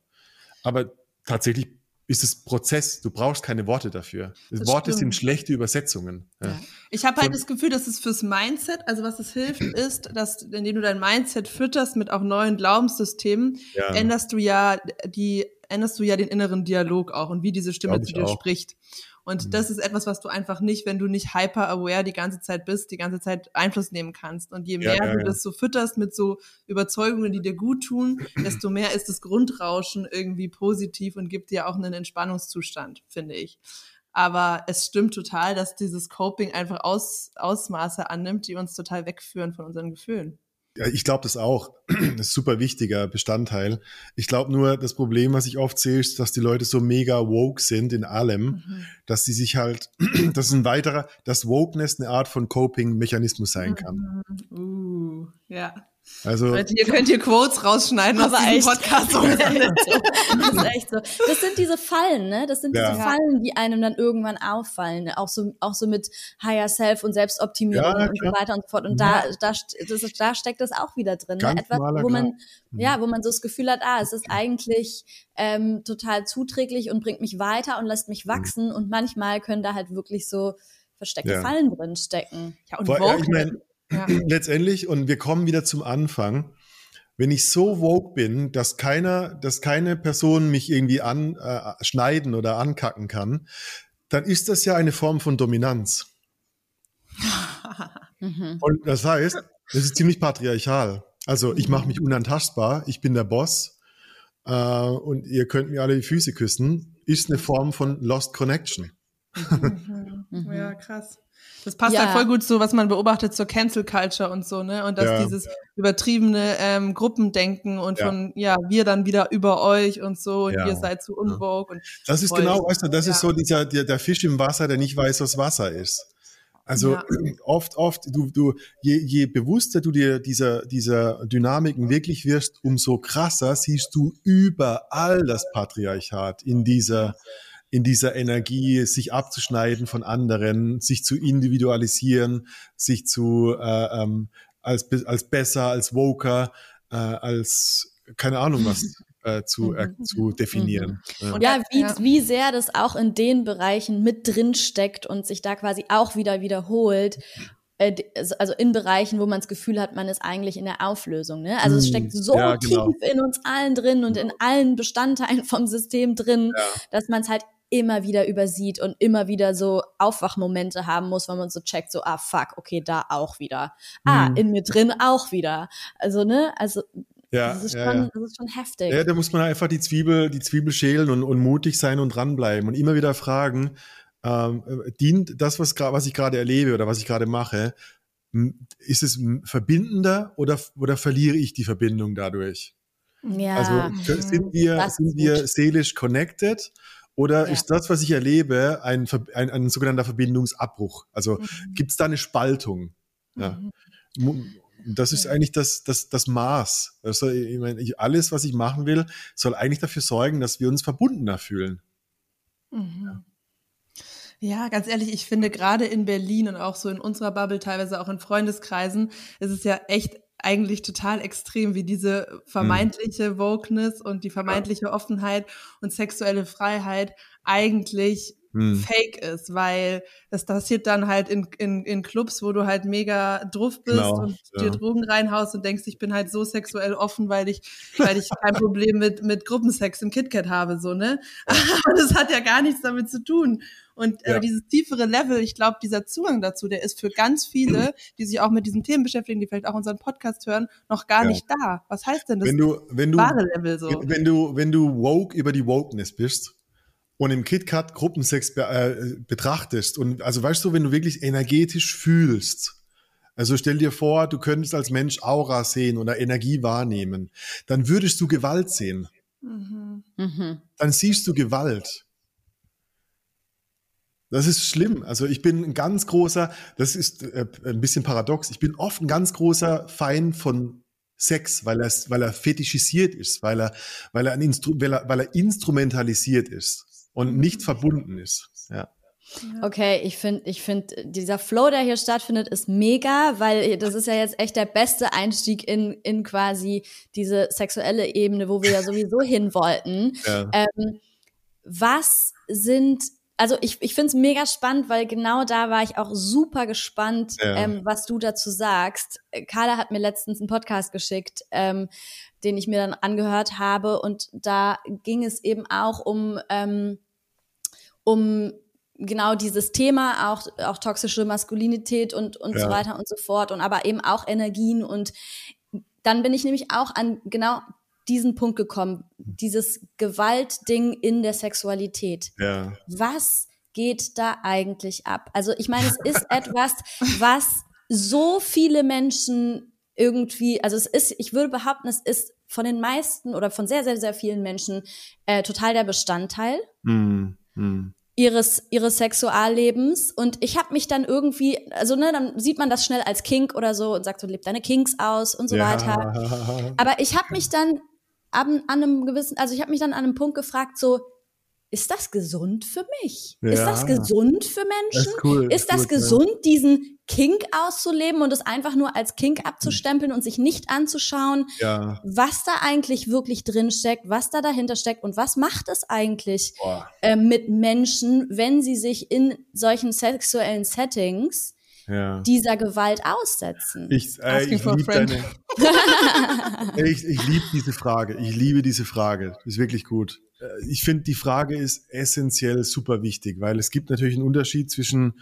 A: Aber tatsächlich ist es Prozess. Du brauchst keine Worte dafür. Das Worte stimmt. sind schlechte Übersetzungen.
B: Ja. Ich habe halt das Gefühl, dass es fürs Mindset, also was es hilft, ist, dass indem du dein Mindset fütterst mit auch neuen Glaubenssystemen, ja. änderst du ja die änderst du ja den inneren Dialog auch und wie diese Stimme zu dir auch. spricht. Und mhm. das ist etwas, was du einfach nicht, wenn du nicht hyper-aware die ganze Zeit bist, die ganze Zeit Einfluss nehmen kannst. Und je mehr ja, ja, du das so fütterst mit so Überzeugungen, die dir gut tun, desto mehr ist das Grundrauschen irgendwie positiv und gibt dir auch einen Entspannungszustand, finde ich. Aber es stimmt total, dass dieses Coping einfach Aus, Ausmaße annimmt, die uns total wegführen von unseren Gefühlen.
A: Ja, ich glaube das auch. Das ist super wichtiger Bestandteil. Ich glaube nur, das Problem, was ich oft sehe, ist, dass die Leute so mega woke sind in allem, mhm. dass sie sich halt, das ist ein weiterer, dass Wokeness eine Art von Coping-Mechanismus sein kann.
B: Mhm. Uh, ja. Also, Leute, ihr könnt hier Quotes rausschneiden
C: aus diesem Podcast. das ist echt so. Das sind diese Fallen, ne? Das sind ja. diese Fallen, die einem dann irgendwann auffallen. Auch so, auch so mit Higher Self und Selbstoptimierung ja, und so weiter und so fort. Und ja. da, da, das, da steckt das auch wieder drin. Ne? Etwas, wo man, mhm. ja, wo man so das Gefühl hat, ah, es ist eigentlich ähm, total zuträglich und bringt mich weiter und lässt mich mhm. wachsen. Mhm. Und manchmal können da halt wirklich so versteckte Fallen drin stecken.
A: Ja, und Boah, ich mein, ja. Letztendlich, und wir kommen wieder zum Anfang. Wenn ich so woke bin, dass keiner, dass keine Person mich irgendwie anschneiden äh, oder ankacken kann, dann ist das ja eine Form von Dominanz. Mhm. und das heißt, das ist ziemlich patriarchal. Also ich mache mich unantastbar, ich bin der Boss äh, und ihr könnt mir alle die Füße küssen, ist eine Form von Lost Connection.
B: Mhm. Ja, krass. Das passt ja. halt voll gut zu, was man beobachtet zur Cancel Culture und so, ne? Und dass ja. dieses übertriebene ähm, Gruppendenken und ja. von, ja, wir dann wieder über euch und so und ihr seid zu unvogue. Und
A: das ist genau, weißt du, das ist so dieser, der, der Fisch im Wasser, der nicht weiß, was Wasser ist. Also oft, oft, du, du, je, je bewusster du dir dieser, dieser Dynamiken wirklich wirst, umso krasser siehst du überall das Patriarchat in dieser, in dieser Energie, sich abzuschneiden von anderen, sich zu individualisieren, sich zu äh, ähm, als, als besser, als woker, äh, als keine Ahnung was äh, zu, äh, zu definieren.
C: Mhm. Ja, wie, wie sehr das auch in den Bereichen mit drin steckt und sich da quasi auch wieder wiederholt äh, also in Bereichen, wo man das Gefühl hat, man ist eigentlich in der Auflösung. Ne? Also es steckt mhm. so ja, genau. tief in uns allen drin und in allen Bestandteilen vom System drin, ja. dass man es halt immer wieder übersieht und immer wieder so Aufwachmomente haben muss, wenn man so checkt, so, ah, fuck, okay, da auch wieder. Ah, mhm. in mir drin auch wieder. Also, ne, also ja, das, ist ja, schon, ja. das ist schon heftig.
A: Ja, da muss man einfach die Zwiebel, die Zwiebel schälen und, und mutig sein und dranbleiben und immer wieder fragen, ähm, dient das, was, was ich gerade erlebe oder was ich gerade mache, ist es verbindender oder, oder verliere ich die Verbindung dadurch? Ja, also sind wir, sind wir seelisch connected oder ja. ist das, was ich erlebe, ein, ein, ein sogenannter Verbindungsabbruch? Also mhm. gibt es da eine Spaltung? Ja. Mhm. Das ist eigentlich das, das, das Maß. Also ich meine, ich, alles, was ich machen will, soll eigentlich dafür sorgen, dass wir uns verbundener fühlen.
B: Mhm. Ja. Ja, ganz ehrlich, ich finde gerade in Berlin und auch so in unserer Bubble, teilweise auch in Freundeskreisen, ist es ja echt eigentlich total extrem, wie diese vermeintliche Wokeness und die vermeintliche Offenheit und sexuelle Freiheit eigentlich hm. fake ist, weil das passiert dann halt in, in, in Clubs, wo du halt mega druff bist genau, und ja. dir Drogen reinhaust und denkst, ich bin halt so sexuell offen, weil ich, weil ich kein Problem mit, mit Gruppensex im KitKat habe, so, ne? Aber das hat ja gar nichts damit zu tun. Und äh, ja. dieses tiefere Level, ich glaube, dieser Zugang dazu, der ist für ganz viele, die sich auch mit diesen Themen beschäftigen, die vielleicht auch unseren Podcast hören, noch gar ja. nicht da. Was heißt denn das
A: wenn du, wenn du, wahre Level so? Wenn du, wenn du woke über die Wokeness bist, und im KitKat Gruppensex be äh, betrachtest und also weißt du, wenn du wirklich energetisch fühlst, also stell dir vor, du könntest als Mensch Aura sehen oder Energie wahrnehmen, dann würdest du Gewalt sehen. Mhm. Mhm. Dann siehst du Gewalt. Das ist schlimm. Also ich bin ein ganz großer, das ist äh, ein bisschen paradox, ich bin oft ein ganz großer Feind von Sex, weil er, weil er fetischisiert ist, weil er, weil er, ein Instru weil er, weil er instrumentalisiert ist und nicht verbunden ist. Ja.
C: Okay, ich finde, ich finde, dieser Flow, der hier stattfindet, ist mega, weil das ist ja jetzt echt der beste Einstieg in, in quasi diese sexuelle Ebene, wo wir ja sowieso hin wollten. Ja. Ähm, was sind also ich, ich finde es mega spannend, weil genau da war ich auch super gespannt, ja. ähm, was du dazu sagst. Carla hat mir letztens einen Podcast geschickt, ähm, den ich mir dann angehört habe und da ging es eben auch um, ähm, um genau dieses Thema, auch, auch toxische Maskulinität und, und ja. so weiter und so fort und aber eben auch Energien und dann bin ich nämlich auch an genau diesen Punkt gekommen, dieses Gewaltding in der Sexualität. Ja. Was geht da eigentlich ab? Also ich meine, es ist etwas, was so viele Menschen irgendwie, also es ist, ich würde behaupten, es ist von den meisten oder von sehr, sehr, sehr vielen Menschen äh, total der Bestandteil. Mm, mm ihres ihres Sexuallebens. Und ich habe mich dann irgendwie also ne dann sieht man das schnell als Kink oder so und sagt so lebt deine Kinks aus und so ja. weiter. Aber ich habe mich dann an, an einem gewissen, also ich habe mich dann an einem Punkt gefragt, so, ist das gesund für mich? Ja. Ist das gesund für Menschen? Ist, cool, ist das gut, gesund, ja. diesen Kink auszuleben und es einfach nur als Kink abzustempeln und sich nicht anzuschauen, ja. was da eigentlich wirklich drin steckt, was da dahinter steckt und was macht es eigentlich äh, mit Menschen, wenn sie sich in solchen sexuellen Settings ja. dieser Gewalt aussetzen?
A: Ich, äh, ich liebe deine. ich ich liebe diese Frage. Ich liebe diese Frage. Das ist wirklich gut. Äh, ich finde, die Frage ist essentiell super wichtig, weil es gibt natürlich einen Unterschied zwischen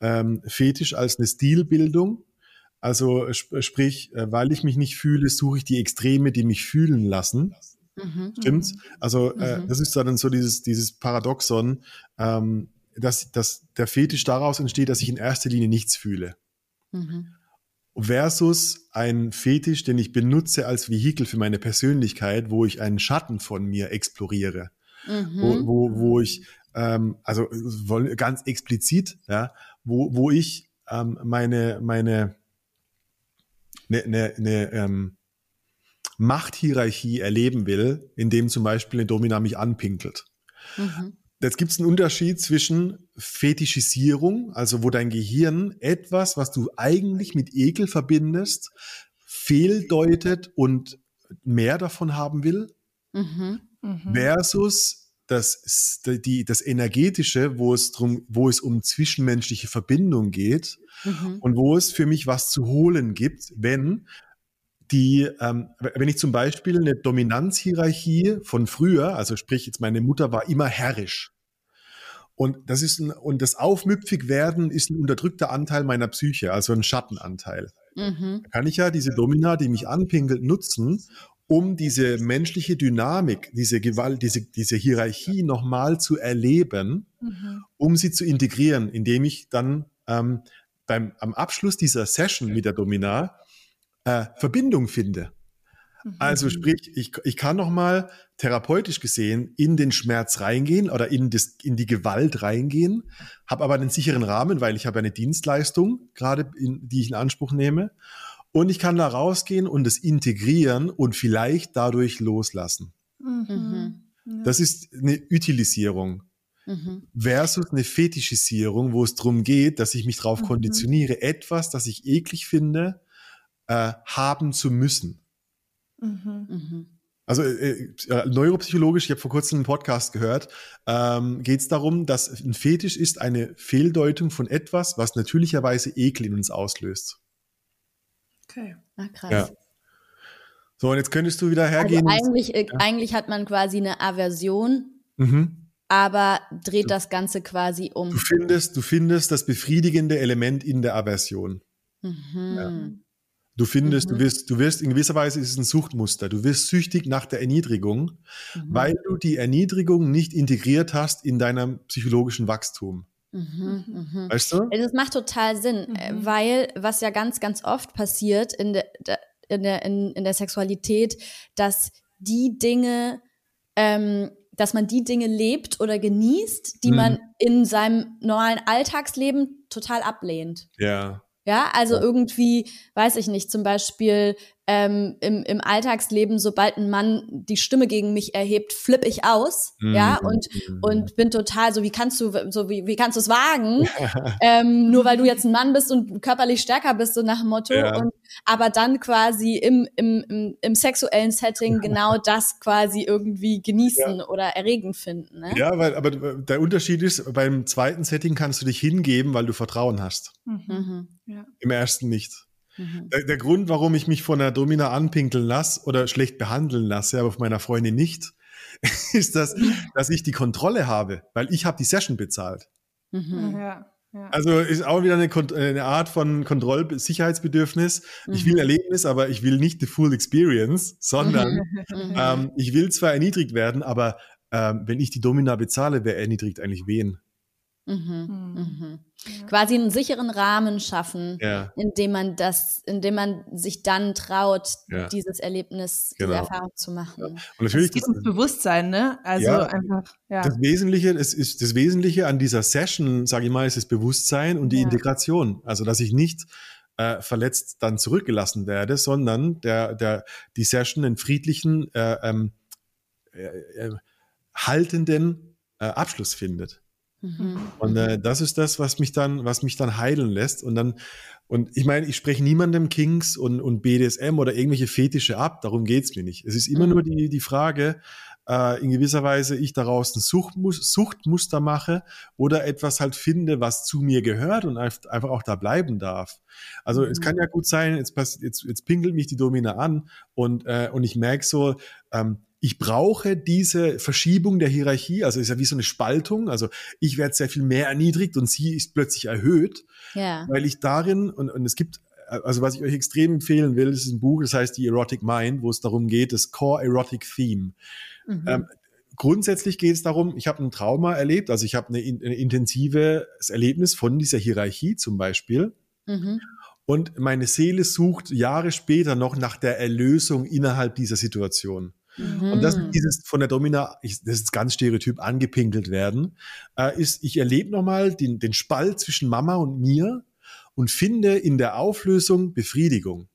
A: ähm, Fetisch als eine Stilbildung. Also sp sprich, äh, weil ich mich nicht fühle, suche ich die Extreme, die mich fühlen lassen. Mhm, Stimmt's? Mhm. Also äh, mhm. das ist dann so dieses, dieses Paradoxon. Ähm, dass, dass der Fetisch daraus entsteht, dass ich in erster Linie nichts fühle. Mhm. Versus ein Fetisch, den ich benutze als Vehikel für meine Persönlichkeit, wo ich einen Schatten von mir exploriere. Mhm. Wo, wo, wo ich, ähm, also ganz explizit, ja, wo, wo ich ähm, meine, meine, ne, ne, ne, ähm, Machthierarchie erleben will, indem zum Beispiel eine Domina mich anpinkelt. Mhm. Jetzt gibt es einen Unterschied zwischen Fetischisierung, also wo dein Gehirn etwas, was du eigentlich mit Ekel verbindest, fehldeutet und mehr davon haben will, mhm. Mhm. versus das, die, das Energetische, wo es drum, wo es um zwischenmenschliche Verbindung geht mhm. und wo es für mich was zu holen gibt, wenn die, ähm, wenn ich zum Beispiel eine Dominanzhierarchie von früher, also sprich jetzt meine Mutter war immer herrisch. Und das ist ein, und das Aufmüpfig-Werden ist ein unterdrückter Anteil meiner Psyche, also ein Schattenanteil. Mhm. Da kann ich ja diese Domina, die mich anpinkelt, nutzen, um diese menschliche Dynamik, diese Gewalt, diese, diese Hierarchie nochmal zu erleben, mhm. um sie zu integrieren, indem ich dann ähm, beim, am Abschluss dieser Session mit der Domina äh, Verbindung finde. Also mhm. sprich, ich, ich kann noch mal therapeutisch gesehen in den Schmerz reingehen oder in, das, in die Gewalt reingehen, habe aber einen sicheren Rahmen, weil ich habe eine Dienstleistung gerade, die ich in Anspruch nehme. Und ich kann da rausgehen und es integrieren und vielleicht dadurch loslassen. Mhm. Ja. Das ist eine Utilisierung mhm. versus eine Fetischisierung, wo es darum geht, dass ich mich darauf mhm. konditioniere, etwas, das ich eklig finde, äh, haben zu müssen. Mhm. mhm. Also äh, äh, neuropsychologisch, ich habe vor kurzem einen Podcast gehört, ähm, geht es darum, dass ein Fetisch ist eine Fehldeutung von etwas, was natürlicherweise Ekel in uns auslöst.
B: Okay. Ah, krass.
A: Ja. So, und jetzt könntest du wieder hergehen.
C: Also eigentlich, äh, ja. eigentlich hat man quasi eine Aversion, mhm. aber dreht das Ganze quasi um.
A: Du findest, du findest das befriedigende Element in der Aversion. Mhm. Ja. Du findest, mhm. du wirst, du wirst in gewisser Weise ist es ein Suchtmuster. Du wirst süchtig nach der Erniedrigung, mhm. weil du die Erniedrigung nicht integriert hast in deinem psychologischen Wachstum. Mhm,
C: mh. Weißt du? Das macht total Sinn, äh, mhm. weil was ja ganz, ganz oft passiert in der, in der, in, in der Sexualität, dass die Dinge, ähm, dass man die Dinge lebt oder genießt, die mhm. man in seinem normalen Alltagsleben total ablehnt.
A: Ja.
C: Ja, also ja. irgendwie, weiß ich nicht, zum Beispiel ähm, im, im Alltagsleben, sobald ein Mann die Stimme gegen mich erhebt, flipp ich aus, mhm. ja, und, und bin total so, wie kannst du, so wie, wie kannst du es wagen, ähm, nur weil du jetzt ein Mann bist und körperlich stärker bist, so nach dem Motto, ja. und aber dann quasi im, im, im, im sexuellen Setting genau das quasi irgendwie genießen ja. oder erregend finden. Ne?
A: Ja, weil, aber der Unterschied ist, beim zweiten Setting kannst du dich hingeben, weil du Vertrauen hast. Mhm. mhm. Ja. Im ersten nicht. Mhm. Der, der, Grund, warum ich mich von der Domina anpinkeln lasse oder schlecht behandeln lasse, aber von meiner Freundin nicht, ist, dass, dass ich die Kontrolle habe, weil ich habe die Session bezahlt. Mhm. Ja. Ja. Also ist auch wieder eine, eine Art von Kontrollsicherheitsbedürfnis. Mhm. Ich will mhm. Erlebnis, aber ich will nicht the full experience, sondern ähm, ich will zwar erniedrigt werden, aber ähm, wenn ich die Domina bezahle, wer erniedrigt eigentlich wen?
C: Mhm, hm. mhm. Ja. Quasi einen sicheren Rahmen schaffen, ja. indem man das, indem man sich dann traut, ja. dieses Erlebnis, genau. diese Erfahrung zu machen. Und
B: natürlich es geht das, ums Bewusstsein, ne? Also einfach.
A: Ja. Das Wesentliche, es ist das Wesentliche an dieser Session, sage ich mal, ist das Bewusstsein und die Integration. Also dass ich nicht äh, verletzt dann zurückgelassen werde, sondern der, der die Session einen friedlichen, äh, ähm, äh, äh haltenden äh, Abschluss findet. Mhm. Und äh, das ist das, was mich dann, was mich dann heilen lässt. Und dann, und ich meine, ich spreche niemandem Kings und, und BDSM oder irgendwelche Fetische ab, darum geht's mir nicht. Es ist immer mhm. nur die, die Frage, äh, in gewisser Weise ich daraus ein Suchtmus Suchtmuster mache oder etwas halt finde, was zu mir gehört und einfach auch da bleiben darf. Also mhm. es kann ja gut sein, jetzt, jetzt, jetzt pinkelt mich die Domina an und, äh, und ich merke so, ähm, ich brauche diese Verschiebung der Hierarchie, also ist ja wie so eine Spaltung, also ich werde sehr viel mehr erniedrigt und sie ist plötzlich erhöht, ja. weil ich darin, und, und es gibt, also was ich euch extrem empfehlen will, ist ein Buch, das heißt die Erotic Mind, wo es darum geht, das Core Erotic Theme. Mhm. Ähm, grundsätzlich geht es darum, ich habe ein Trauma erlebt, also ich habe eine, ein intensives Erlebnis von dieser Hierarchie zum Beispiel. Mhm. Und meine Seele sucht Jahre später noch nach der Erlösung innerhalb dieser Situation. Mhm. Und das dieses von der Domina, ich, das ist ganz stereotyp angepinkelt werden, äh, ist, ich erlebe nochmal den, den Spalt zwischen Mama und mir und finde in der Auflösung Befriedigung.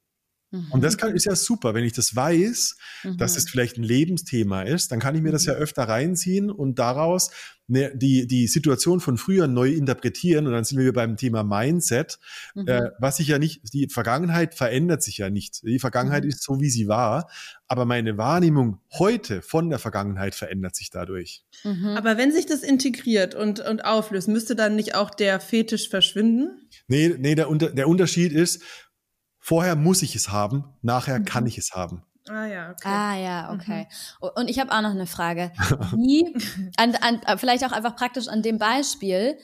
A: Und das kann, ist ja super, wenn ich das weiß, mhm. dass es vielleicht ein Lebensthema ist, dann kann ich mir das ja mhm. öfter reinziehen und daraus ne, die, die Situation von früher neu interpretieren. Und dann sind wir beim Thema Mindset, mhm. äh, was sich ja nicht, die Vergangenheit verändert sich ja nicht. Die Vergangenheit mhm. ist so, wie sie war, aber meine Wahrnehmung heute von der Vergangenheit verändert sich dadurch.
B: Mhm. Aber wenn sich das integriert und, und auflöst, müsste dann nicht auch der Fetisch verschwinden?
A: Nee, nee, der, der Unterschied ist, Vorher muss ich es haben, nachher mhm. kann ich es haben.
C: Ah ja, okay. Ah ja, okay. Mhm. Und ich habe auch noch eine Frage. Wie, an, an, vielleicht auch einfach praktisch an dem Beispiel,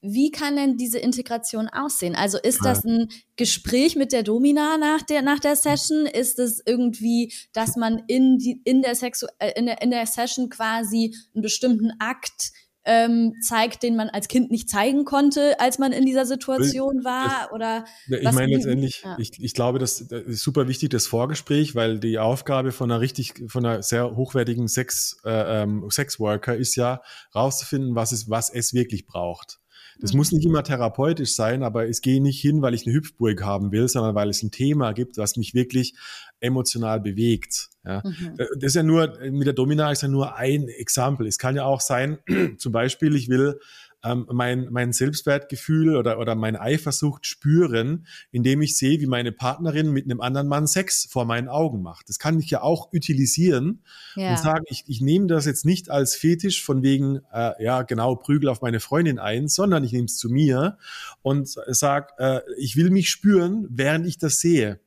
C: wie kann denn diese Integration aussehen? Also ist das ein Gespräch mit der Domina nach der, nach der Session? Ist es irgendwie, dass man in, die, in, der Sexu äh, in, der, in der Session quasi einen bestimmten Akt ähm, zeigt, den man als Kind nicht zeigen konnte, als man in dieser Situation war? Das, oder
A: ich meine letztendlich, ja. ich, ich glaube, das, das, ist super wichtig, das Vorgespräch, weil die Aufgabe von einer richtig, von einer sehr hochwertigen Sex, äh, ähm, Sexworker ist ja rauszufinden, was es, was es wirklich braucht. Das mhm. muss nicht immer therapeutisch sein, aber es gehe nicht hin, weil ich eine Hüpfburg haben will, sondern weil es ein Thema gibt, was mich wirklich emotional bewegt. Ja. Mhm. Das ist ja nur, mit der Domina ist ja nur ein Exempel. Es kann ja auch sein, zum Beispiel, ich will ähm, mein, mein Selbstwertgefühl oder, oder mein Eifersucht spüren, indem ich sehe, wie meine Partnerin mit einem anderen Mann Sex vor meinen Augen macht. Das kann ich ja auch utilisieren ja. und sagen, ich, ich nehme das jetzt nicht als Fetisch von wegen, äh, ja, genau, Prügel auf meine Freundin ein, sondern ich nehme es zu mir und sage, äh, ich will mich spüren, während ich das sehe.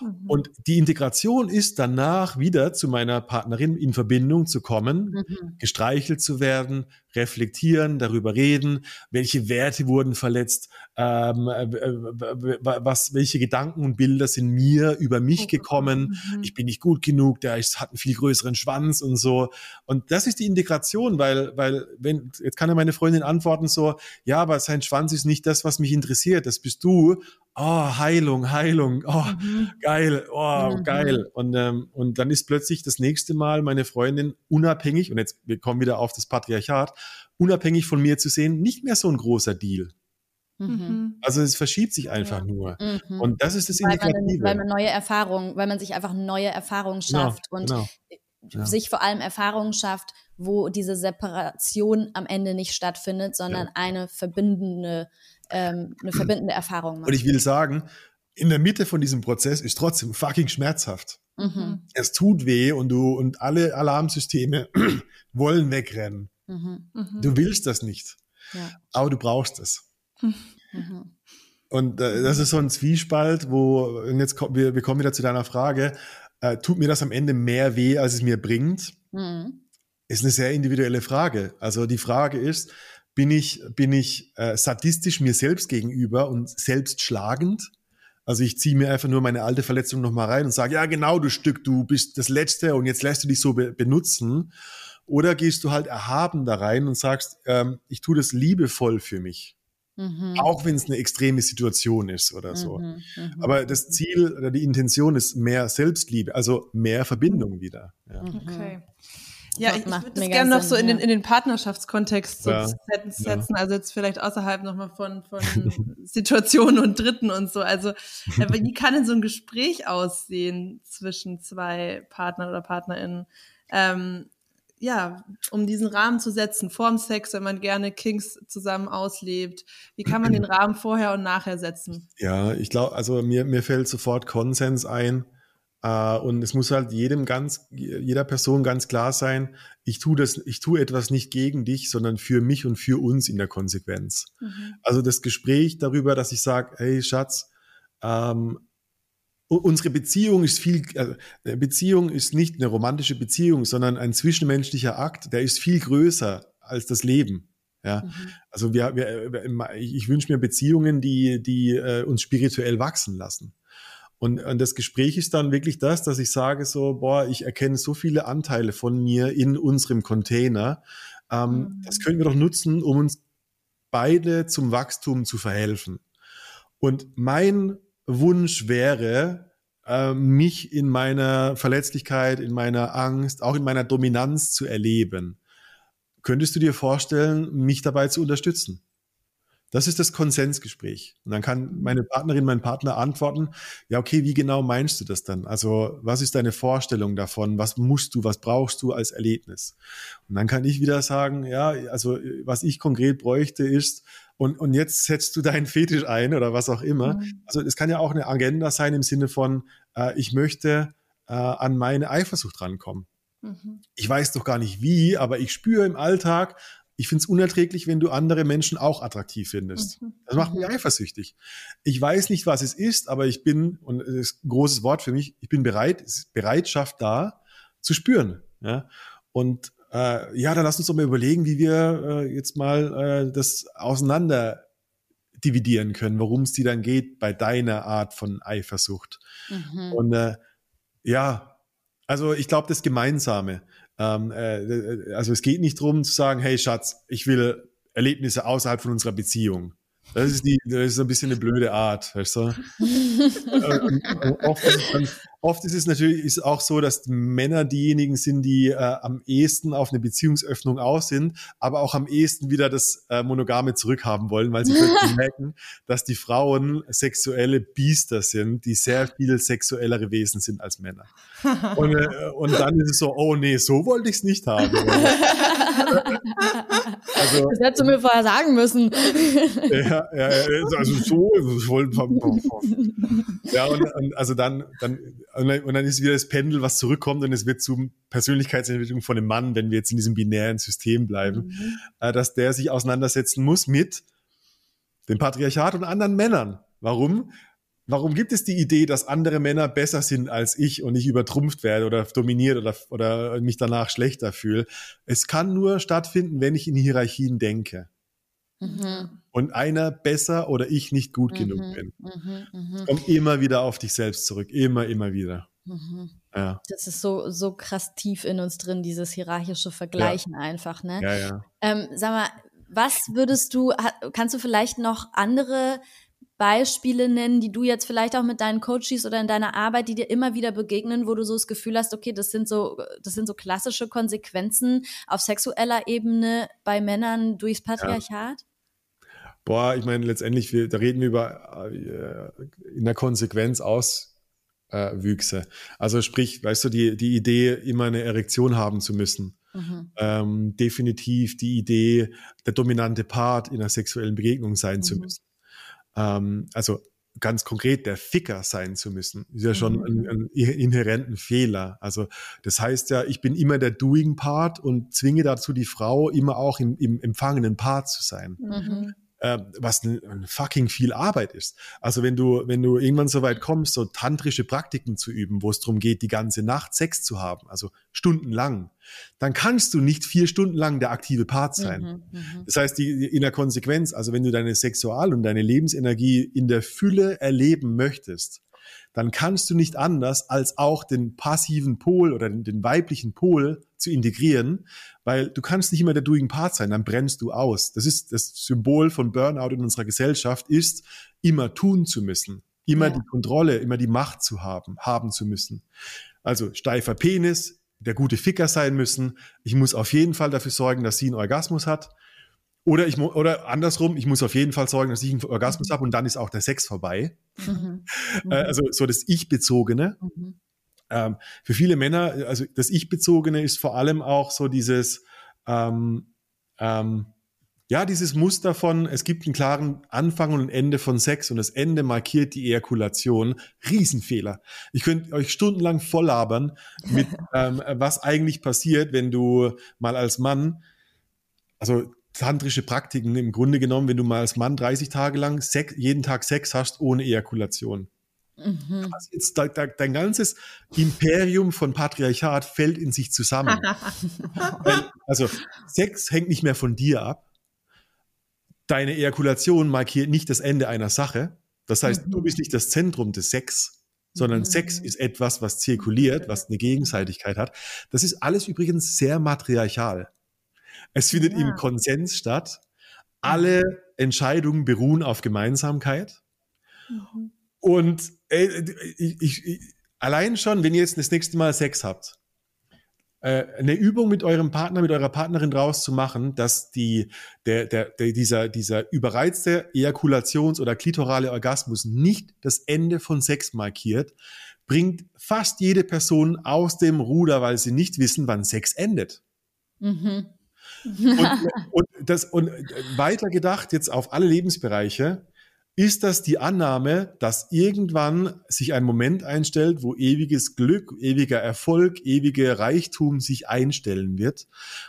A: Mhm. Und die Integration ist danach wieder zu meiner Partnerin in Verbindung zu kommen, mhm. gestreichelt zu werden, reflektieren, darüber reden, welche Werte wurden verletzt, ähm, äh, was, welche Gedanken und Bilder sind mir über mich gekommen, mhm. ich bin nicht gut genug, der hat einen viel größeren Schwanz und so. Und das ist die Integration, weil, weil, wenn, jetzt kann ja meine Freundin antworten so, ja, aber sein Schwanz ist nicht das, was mich interessiert, das bist du oh, Heilung, Heilung, oh, mhm. geil, oh, mhm. geil. Und, ähm, und dann ist plötzlich das nächste Mal meine Freundin unabhängig, und jetzt wir kommen wieder auf das Patriarchat, unabhängig von mir zu sehen, nicht mehr so ein großer Deal. Mhm. Also es verschiebt sich einfach ja. nur. Mhm. Und das ist das
C: weil Man, weil man neue Erfahrungen, weil man sich einfach neue Erfahrungen genau, schafft genau, und genau. Ja. sich vor allem Erfahrungen schafft, wo diese Separation am Ende nicht stattfindet, sondern ja. eine verbindende, ähm, eine verbindende Erfahrung
A: macht. Und ich will sagen, in der Mitte von diesem Prozess ist trotzdem fucking schmerzhaft. Mhm. Es tut weh und du und alle Alarmsysteme wollen wegrennen. Mhm. Mhm. Du willst das nicht, ja. aber du brauchst es. Mhm. Und äh, das ist so ein Zwiespalt, wo und jetzt kommen wir, wir kommen wieder zu deiner Frage. Äh, tut mir das am Ende mehr weh, als es mir bringt? Mhm. Ist eine sehr individuelle Frage. Also die Frage ist, bin ich, bin ich äh, sadistisch mir selbst gegenüber und selbst schlagend? Also ich ziehe mir einfach nur meine alte Verletzung nochmal rein und sage, ja genau, du Stück, du bist das Letzte und jetzt lässt du dich so be benutzen. Oder gehst du halt erhaben da rein und sagst, ähm, ich tue das liebevoll für mich. Mhm. Auch wenn es eine extreme Situation ist oder so. Mhm, mhm, Aber das Ziel oder die Intention ist mehr Selbstliebe, also mehr Verbindung wieder.
B: Ja. Okay. Ja, ich, ich würde das gerne noch so in den, in den Partnerschaftskontext so ja, setzen, ja. also jetzt vielleicht außerhalb nochmal von, von Situationen und Dritten und so. Also wie kann denn so ein Gespräch aussehen zwischen zwei Partnern oder PartnerInnen? Ähm, ja, um diesen Rahmen zu setzen, vorm Sex, wenn man gerne Kings zusammen auslebt, wie kann man den Rahmen vorher und nachher setzen?
A: Ja, ich glaube, also mir, mir fällt sofort Konsens ein. Uh, und es muss halt jedem ganz, jeder Person ganz klar sein, ich tue das, ich tue etwas nicht gegen dich, sondern für mich und für uns in der Konsequenz. Mhm. Also das Gespräch darüber, dass ich sage, hey Schatz, ähm, unsere Beziehung ist viel, äh, Beziehung ist nicht eine romantische Beziehung, sondern ein zwischenmenschlicher Akt, der ist viel größer als das Leben. Ja, mhm. also wir, wir, ich wünsche mir Beziehungen, die, die äh, uns spirituell wachsen lassen. Und, und das Gespräch ist dann wirklich das, dass ich sage so, boah, ich erkenne so viele Anteile von mir in unserem Container. Ähm, mhm. Das können wir doch nutzen, um uns beide zum Wachstum zu verhelfen. Und mein Wunsch wäre, äh, mich in meiner Verletzlichkeit, in meiner Angst, auch in meiner Dominanz zu erleben. Könntest du dir vorstellen, mich dabei zu unterstützen? Das ist das Konsensgespräch. Und dann kann meine Partnerin, mein Partner antworten, ja, okay, wie genau meinst du das dann? Also, was ist deine Vorstellung davon? Was musst du, was brauchst du als Erlebnis? Und dann kann ich wieder sagen, ja, also, was ich konkret bräuchte ist, und, und jetzt setzt du deinen Fetisch ein oder was auch immer. Mhm. Also, es kann ja auch eine Agenda sein im Sinne von, äh, ich möchte äh, an meine Eifersucht rankommen. Mhm. Ich weiß doch gar nicht wie, aber ich spüre im Alltag, ich finde es unerträglich, wenn du andere Menschen auch attraktiv findest. Mhm. Das macht mich mhm. eifersüchtig. Ich weiß nicht, was es ist, aber ich bin, und das ist ein großes Wort für mich, ich bin bereit, es ist Bereitschaft da, zu spüren. Ja? Und äh, ja, dann lass uns doch mal überlegen, wie wir äh, jetzt mal äh, das auseinander dividieren können, worum es dir dann geht bei deiner Art von Eifersucht. Mhm. Und äh, ja, also ich glaube, das Gemeinsame. Ähm, äh, also es geht nicht darum zu sagen, hey Schatz, ich will Erlebnisse außerhalb von unserer Beziehung. Das ist, die, das ist ein bisschen eine blöde Art, weißt du? Äh, oft, oft, ist es natürlich ist auch so, dass Männer diejenigen sind, die äh, am ehesten auf eine Beziehungsöffnung aus sind, aber auch am ehesten wieder das äh, Monogame zurückhaben wollen, weil sie merken, dass die Frauen sexuelle Biester sind, die sehr viel sexuellere Wesen sind als Männer. Und, äh, und dann ist es so, oh nee, so wollte ich es nicht haben.
C: also, das hättest du mir vorher sagen müssen.
A: Ja, ja, also so, ich wollte, ja, und, und, also dann, dann, und dann ist wieder das Pendel, was zurückkommt und es wird zu Persönlichkeitsentwicklung von einem Mann, wenn wir jetzt in diesem binären System bleiben, mhm. Äh, dass der sich auseinandersetzen muss mit dem Patriarchat und anderen Männern. Warum? Warum gibt es die Idee, dass andere Männer besser sind als ich und ich übertrumpft werde oder dominiert oder, oder mich danach schlechter fühle? Es kann nur stattfinden, wenn ich in Hierarchien denke. Mhm. Und einer besser oder ich nicht gut mhm. genug bin. Mhm. mhm. Komm immer wieder auf dich selbst zurück. Immer, immer wieder.
C: Mhm. Ja. Das ist so, so krass tief in uns drin, dieses hierarchische Vergleichen ja. einfach, ne?
A: Ja, ja.
C: Ähm, sag mal, was würdest du, kannst du vielleicht noch andere Beispiele nennen, die du jetzt vielleicht auch mit deinen Coaches oder in deiner Arbeit, die dir immer wieder begegnen, wo du so das Gefühl hast, okay, das sind so, das sind so klassische Konsequenzen auf sexueller Ebene bei Männern durchs Patriarchat?
A: Boah, ich meine, letztendlich, wir, da reden wir über äh, in der Konsequenz Auswüchse. Äh, also sprich, weißt du, die, die Idee, immer eine Erektion haben zu müssen. Mhm. Ähm, definitiv die Idee, der dominante Part in einer sexuellen Begegnung sein mhm. zu müssen. Ähm, also ganz konkret der Ficker sein zu müssen, ist ja schon mhm. ein, ein, inhärenten Fehler. Also das heißt ja, ich bin immer der Doing Part und zwinge dazu die Frau immer auch im, im empfangenen Part zu sein. Mhm äh, was ein, fucking viel Arbeit ist. Also wenn du, wenn du irgendwann so weit kommst, so tantrische Praktiken zu üben, wo es darum geht, die ganze Nacht Sex zu haben, also stundenlang, dann kannst du nicht vier Stunden lang der aktive Part sein. Mhm, mhm. das heißt, die, in der Konsequenz, also wenn du deine Sexual- und deine Lebensenergie in der Fülle erleben möchtest, dann kannst du nicht anders, als auch den passiven Pol oder den, den weiblichen Pol zu integrieren, weil du kannst nicht immer der Doing Part sein, dann brennst du aus. Das ist das Symbol von Burnout in unserer Gesellschaft, ist immer tun zu müssen, immer ja. die Kontrolle, immer die Macht zu haben, haben zu müssen. Also steifer Penis, der gute Ficker sein müssen. Ich muss auf jeden Fall dafür sorgen, dass sie einen Orgasmus hat. Oder ich oder andersrum, ich muss auf jeden Fall sorgen, dass ich einen Orgasmus mhm. habe und dann ist auch der Sex vorbei. Mhm. mhm. also so das Ich-Bezogene. Mhm. Ähm, für viele Männer, also das Ich-Bezogene ist vor allem auch so dieses, ähm, ähm, ja, dieses Muster von, es gibt einen klaren Anfang und ein Ende von Sex und das Ende markiert die Ejakulation. Riesenfehler. Ich könnte euch stundenlang volllabern mit, ähm, was eigentlich passiert, wenn du mal als Mann, also tantrische Praktiken im Grunde genommen, wenn du mal als Mann 30 Tage lang Sex, jeden Tag Sex hast ohne Ejakulation. Mhm. Jetzt, da, da, dein ganzes Imperium von Patriarchat fällt in sich zusammen. Weil, also Sex hängt nicht mehr von dir ab. Deine Ejakulation markiert nicht das Ende einer Sache. Das heißt, mhm. du bist nicht das Zentrum des Sex, sondern mhm. Sex ist etwas, was zirkuliert, was eine Gegenseitigkeit hat. Das ist alles übrigens sehr matriarchal. Es findet ja. im Konsens statt. Alle Entscheidungen beruhen auf Gemeinsamkeit. Mhm. Und ey, ich, ich, ich, allein schon, wenn ihr jetzt das nächste Mal Sex habt, äh, eine Übung mit eurem Partner, mit eurer Partnerin draus zu machen, dass die, der, der, der, dieser, dieser überreizte Ejakulations- oder klitorale Orgasmus nicht das Ende von Sex markiert, bringt fast jede Person aus dem Ruder, weil sie nicht wissen, wann Sex endet. Mhm. Und, und, das, und weiter gedacht jetzt auf alle Lebensbereiche, ist das die Annahme, dass irgendwann sich ein Moment einstellt, wo ewiges Glück, ewiger Erfolg, ewige Reichtum sich einstellen wird,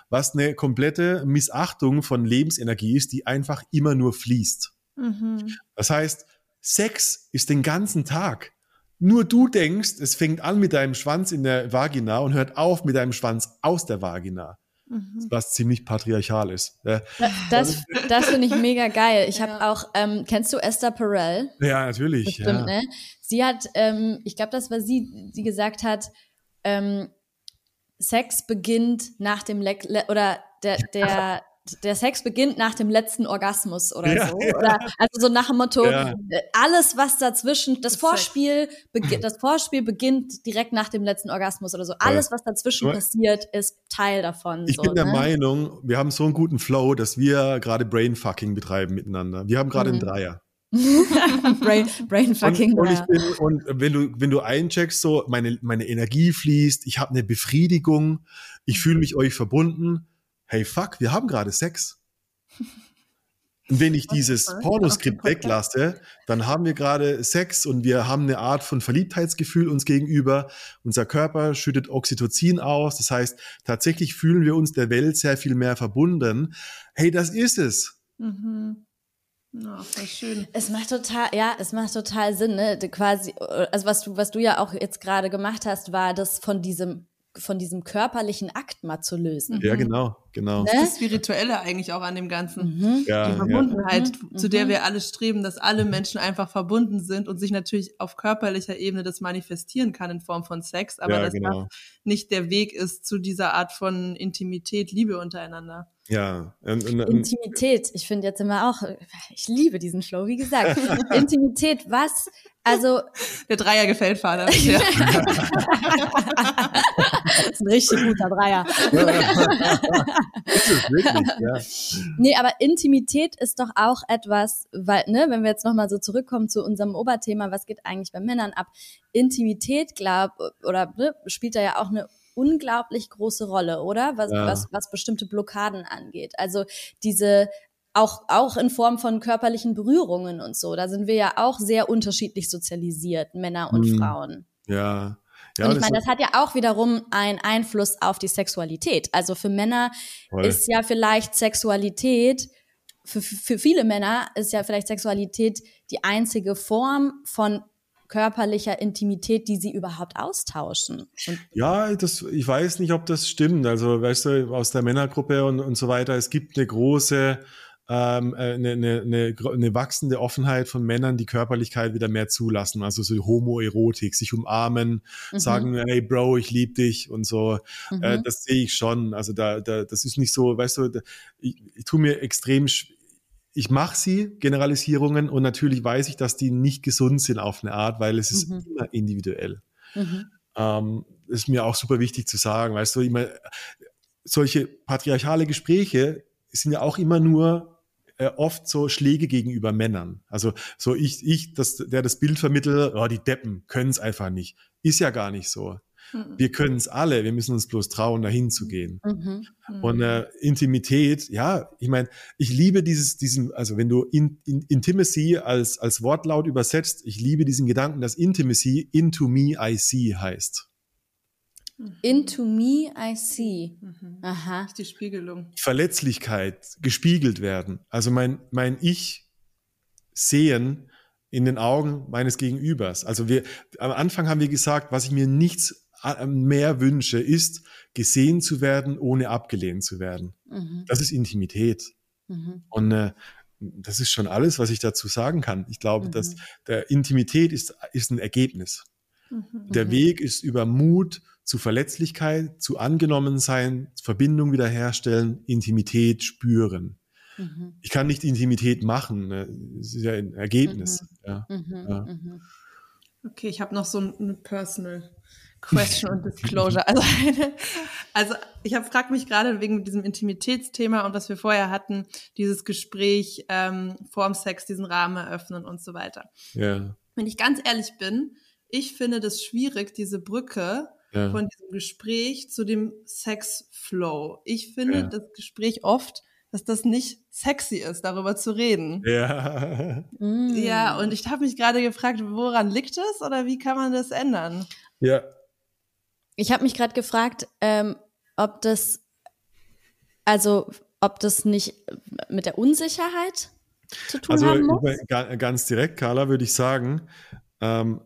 A: was eine komplette Missachtung von Lebensenergie ist, die einfach immer nur fließt. Mhm. Das heißt, Sex ist den ganzen Tag. Nur du denkst, es fängt an mit deinem Schwanz in der Vagina und hört auf mit deinem Schwanz aus der Vagina. Mhm. Was ziemlich patriarchal ist. Ja.
C: Das, das finde ich mega geil. Ich habe auch, ähm, kennst du Esther Perel?
A: Ja, natürlich. Bestimmt, ja.
C: Ne? Sie hat, ähm, ich glaube, das war sie, die gesagt hat, ähm, Sex beginnt nach dem Le oder der, der der Sex beginnt nach dem letzten Orgasmus oder ja, so. Oder, also so nach dem Motto, ja. Äh, alles, was dazwischen, das, das Vorspiel, das Vorspiel beginnt direkt nach dem letzten Orgasmus oder so. Alles, was dazwischen ja. passiert, ist Teil davon.
A: Ich
C: so,
A: bin der ne? Meinung, wir haben so einen guten Flow, dass wir gerade Brainfucking betreiben miteinander. Wir haben gerade mhm. einen Dreier.
C: Brain, Brainfucking.
A: Und, und, bin, und, wenn du wenn du eincheckst, so meine meine Energie fließt, ich habe eine Befriedigung, ich fühle mich euch verbunden hey fuck, wir haben gerade Sex. Und wenn ich dieses Pornoskript weglasse, dann haben wir gerade Sex und wir haben eine Art von Verliebtheitsgefühl uns gegenüber. Unser Körper schüttet Oxytocin aus. Das heißt, tatsächlich fühlen wir uns der Welt sehr viel mehr verbunden. Hey, das ist es. Mhm.
C: Ja, voll schön. Es macht total, ja, es macht total Sinn, ne? Quasi, also was du, was du ja auch jetzt gerade gemacht hast, war das von diesem von diesem körperlichen Akt mal zu lösen.
A: Ja, genau, genau.
B: Ne? Das Spirituelle eigentlich auch an dem Ganzen. Mhm. Ja, die Verbundenheit, ja. Mhm. zu der mhm. wir alle streben, dass alle Menschen einfach verbunden sind und sich natürlich auf körperlicher Ebene das manifestieren kann in Form von Sex, aber ja, dass genau. das nicht der Weg ist zu dieser Art von Intimität, Liebe untereinander.
A: Ja.
C: Und, und, Intimität, ich finde jetzt immer auch, ich liebe diesen Flow, wie gesagt. Intimität, was Also
B: der Dreier gefällt Vater. Ja.
C: das ist ein richtig guter Dreier. ist wirklich, ja. Nee, aber Intimität ist doch auch etwas, weil, ne, wenn wir jetzt nochmal so zurückkommen zu unserem Oberthema, was geht eigentlich bei Männern ab? Intimität, glaub, oder ne, spielt da ja auch eine unglaublich große Rolle, oder? Was, ja. was, was bestimmte Blockaden angeht. Also diese auch, auch in Form von körperlichen Berührungen und so. Da sind wir ja auch sehr unterschiedlich sozialisiert, Männer und hm. Frauen.
A: Ja.
C: Ja, und ich meine, das hat ja auch wiederum einen Einfluss auf die Sexualität. Also für Männer voll. ist ja vielleicht Sexualität, für, für viele Männer ist ja vielleicht Sexualität die einzige Form von körperlicher Intimität, die sie überhaupt austauschen. Und
A: ja, das, ich weiß nicht, ob das stimmt. Also, weißt du, aus der Männergruppe und, und so weiter, es gibt eine große ähm, eine, eine, eine, eine wachsende Offenheit von Männern, die Körperlichkeit wieder mehr zulassen. Also so Homoerotik, sich umarmen, mhm. sagen, hey Bro, ich liebe dich und so. Äh, mhm. Äh, das sehe ich schon. Also da, da, das ist nicht so, weißt du, ich, ich tue mir extrem ich mache sie, Generalisierungen, und natürlich weiß ich, dass die nicht gesund sind auf eine Art, weil es ist mhm. immer individuell. Mhm. Ähm, ist mir auch super wichtig zu sagen, weißt du, immer, solche patriarchale Gespräche sind ja auch immer nur äh, oft so Schläge gegenüber Männern. Also so ich, ich, das, der das Bild vermittelt, oh, die Deppen können es einfach nicht. Ist ja gar nicht so. Mhm. Wir können es alle, wir müssen uns bloß trauen, dahin zu gehen. Mhm. Mhm. Und äh, Intimität, ja, ich meine, ich liebe dieses, diesen, also wenn du in, in, Intimacy als, als Wortlaut übersetzt, ich liebe diesen Gedanken, dass Intimacy into me I see heißt.
C: Mhm. Into me I see.
B: Mhm. Aha. Das ist die Spiegelung.
A: Verletzlichkeit, gespiegelt werden. Also mein, mein Ich sehen in den Augen meines Gegenübers. Also wir, am Anfang haben wir gesagt, was ich mir nichts mehr wünsche, ist, gesehen zu werden, ohne abgelehnt zu werden. Mhm. Das ist Intimität. Mhm. Und äh, das ist schon alles, was ich dazu sagen kann. Ich glaube, dass mhm. der Intimität ist, ist ein Ergebnis. Mhm. Der Weg ist über Mut, zu Verletzlichkeit, zu Angenommensein, Verbindung wiederherstellen, Intimität spüren. Mhm. Ich kann nicht Intimität machen, ne? das ist ja ein Ergebnis. Mhm. Ja. Mhm. Ja.
B: Mhm. Okay, ich habe noch so eine Personal Question und Disclosure. Also, eine, also ich habe fragt mich gerade wegen diesem Intimitätsthema und was wir vorher hatten, dieses Gespräch ähm, vorm Sex, diesen Rahmen eröffnen und so weiter.
A: Ja.
B: Wenn ich ganz ehrlich bin, ich finde das schwierig, diese Brücke ja. von diesem Gespräch zu dem Sexflow. Ich finde ja. das Gespräch oft, dass das nicht sexy ist, darüber zu reden.
A: Ja.
B: Mm. Ja, und ich habe mich gerade gefragt, woran liegt es oder wie kann man das ändern?
A: Ja.
C: Ich habe mich gerade gefragt, ähm, ob das, also ob das nicht mit der Unsicherheit zu tun also, haben muss?
A: Ganz direkt, Carla, würde ich sagen, ähm,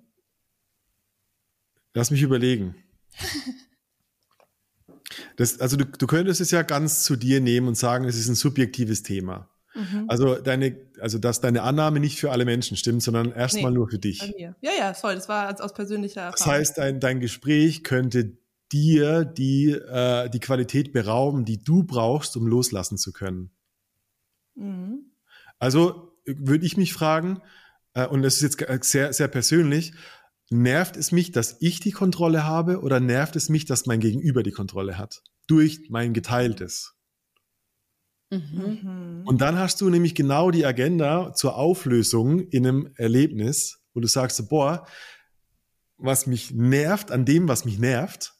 A: lass mich überlegen. Das, also du, du könntest es ja ganz zu dir nehmen und sagen, es ist ein subjektives Thema. Mhm. Also deine, also dass deine Annahme nicht für alle Menschen stimmt, sondern erstmal nee, nur für dich.
B: Ja, ja, voll. Das war aus persönlicher Erfahrung.
A: Das heißt, dein, dein Gespräch könnte dir die, äh, die Qualität berauben, die du brauchst, um loslassen zu können. Mhm. Also würde ich mich fragen, äh, und das ist jetzt sehr, sehr persönlich, Nervt es mich, dass ich die Kontrolle habe oder nervt es mich, dass mein Gegenüber die Kontrolle hat? Durch mein Geteiltes. Mhm. Und dann hast du nämlich genau die Agenda zur Auflösung in einem Erlebnis, wo du sagst, boah, was mich nervt an dem, was mich nervt,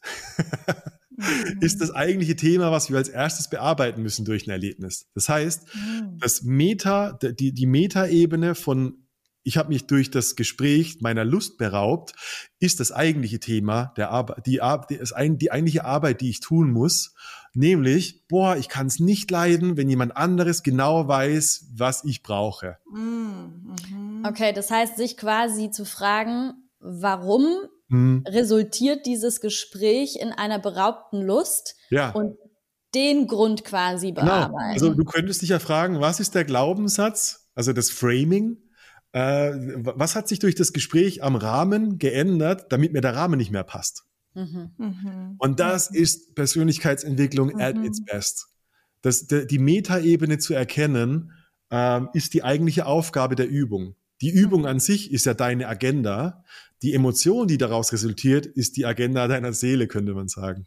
A: mhm. ist das eigentliche Thema, was wir als erstes bearbeiten müssen durch ein Erlebnis. Das heißt, mhm. das Meta, die, die Metaebene von ich habe mich durch das Gespräch meiner Lust beraubt, ist das eigentliche Thema, der Arbeit, die, die, die eigentliche Arbeit, die ich tun muss, nämlich, boah, ich kann es nicht leiden, wenn jemand anderes genau weiß, was ich brauche.
C: Mhm. Okay, das heißt, sich quasi zu fragen, warum mhm. resultiert dieses Gespräch in einer beraubten Lust
A: ja.
C: und den Grund quasi bearbeiten. Genau.
A: Also du könntest dich ja fragen, was ist der Glaubenssatz, also das Framing, äh, was hat sich durch das Gespräch am Rahmen geändert, damit mir der Rahmen nicht mehr passt? Mhm. Mhm. Und das mhm. ist Persönlichkeitsentwicklung mhm. at its best. Das, die Metaebene zu erkennen, ähm, ist die eigentliche Aufgabe der Übung. Die Übung an sich ist ja deine Agenda. Die Emotion, die daraus resultiert, ist die Agenda deiner Seele, könnte man sagen.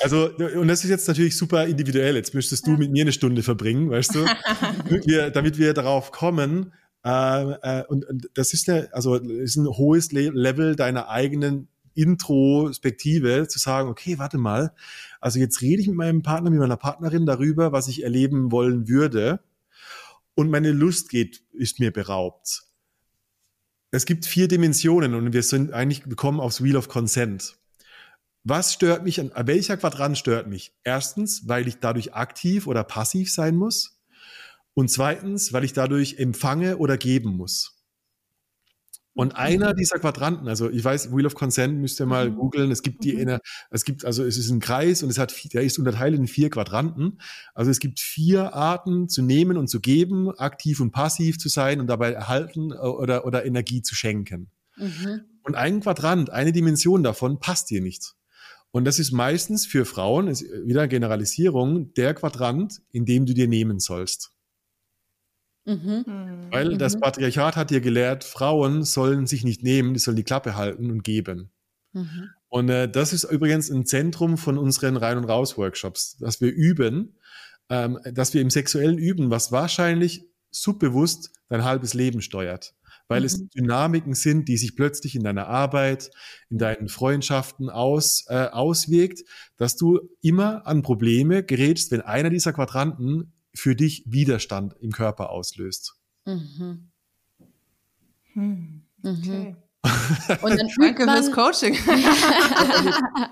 A: Also, und das ist jetzt natürlich super individuell. Jetzt müsstest du mit mir eine Stunde verbringen, weißt du, damit, wir, damit wir darauf kommen. Äh, äh, und, und das ist ja, also ist ein hohes Level deiner eigenen Introspektive zu sagen, okay, warte mal, also jetzt rede ich mit meinem Partner, mit meiner Partnerin darüber, was ich erleben wollen würde und meine Lust geht, ist mir beraubt. Es gibt vier Dimensionen und wir sind eigentlich gekommen aufs Wheel of Consent. Was stört mich an, welcher Quadrant stört mich? Erstens, weil ich dadurch aktiv oder passiv sein muss. Und zweitens, weil ich dadurch empfange oder geben muss. Und einer dieser Quadranten, also ich weiß, Wheel of Consent müsst ihr mal mhm. googeln. Es gibt die, mhm. eine, es gibt, also es ist ein Kreis und es hat, der ist unterteilt in vier Quadranten. Also es gibt vier Arten zu nehmen und zu geben, aktiv und passiv zu sein und dabei erhalten äh, oder, oder Energie zu schenken. Mhm. Und ein Quadrant, eine Dimension davon passt dir nicht. Und das ist meistens für Frauen, ist wieder Generalisierung, der Quadrant, in dem du dir nehmen sollst. Mhm. mhm. Weil das mhm. Patriarchat hat dir gelehrt, Frauen sollen sich nicht nehmen, die sollen die Klappe halten und geben. Mhm. Und äh, das ist übrigens ein Zentrum von unseren Rein- und Raus-Workshops, dass wir üben, ähm, dass wir im Sexuellen üben, was wahrscheinlich subbewusst dein halbes Leben steuert. Weil mhm. es Dynamiken sind, die sich plötzlich in deiner Arbeit, in deinen Freundschaften aus, äh, auswirkt, dass du immer an Probleme gerätst, wenn einer dieser Quadranten für dich Widerstand im Körper auslöst. Mhm.
B: Hm. Okay. Und dann Danke fürs Coaching.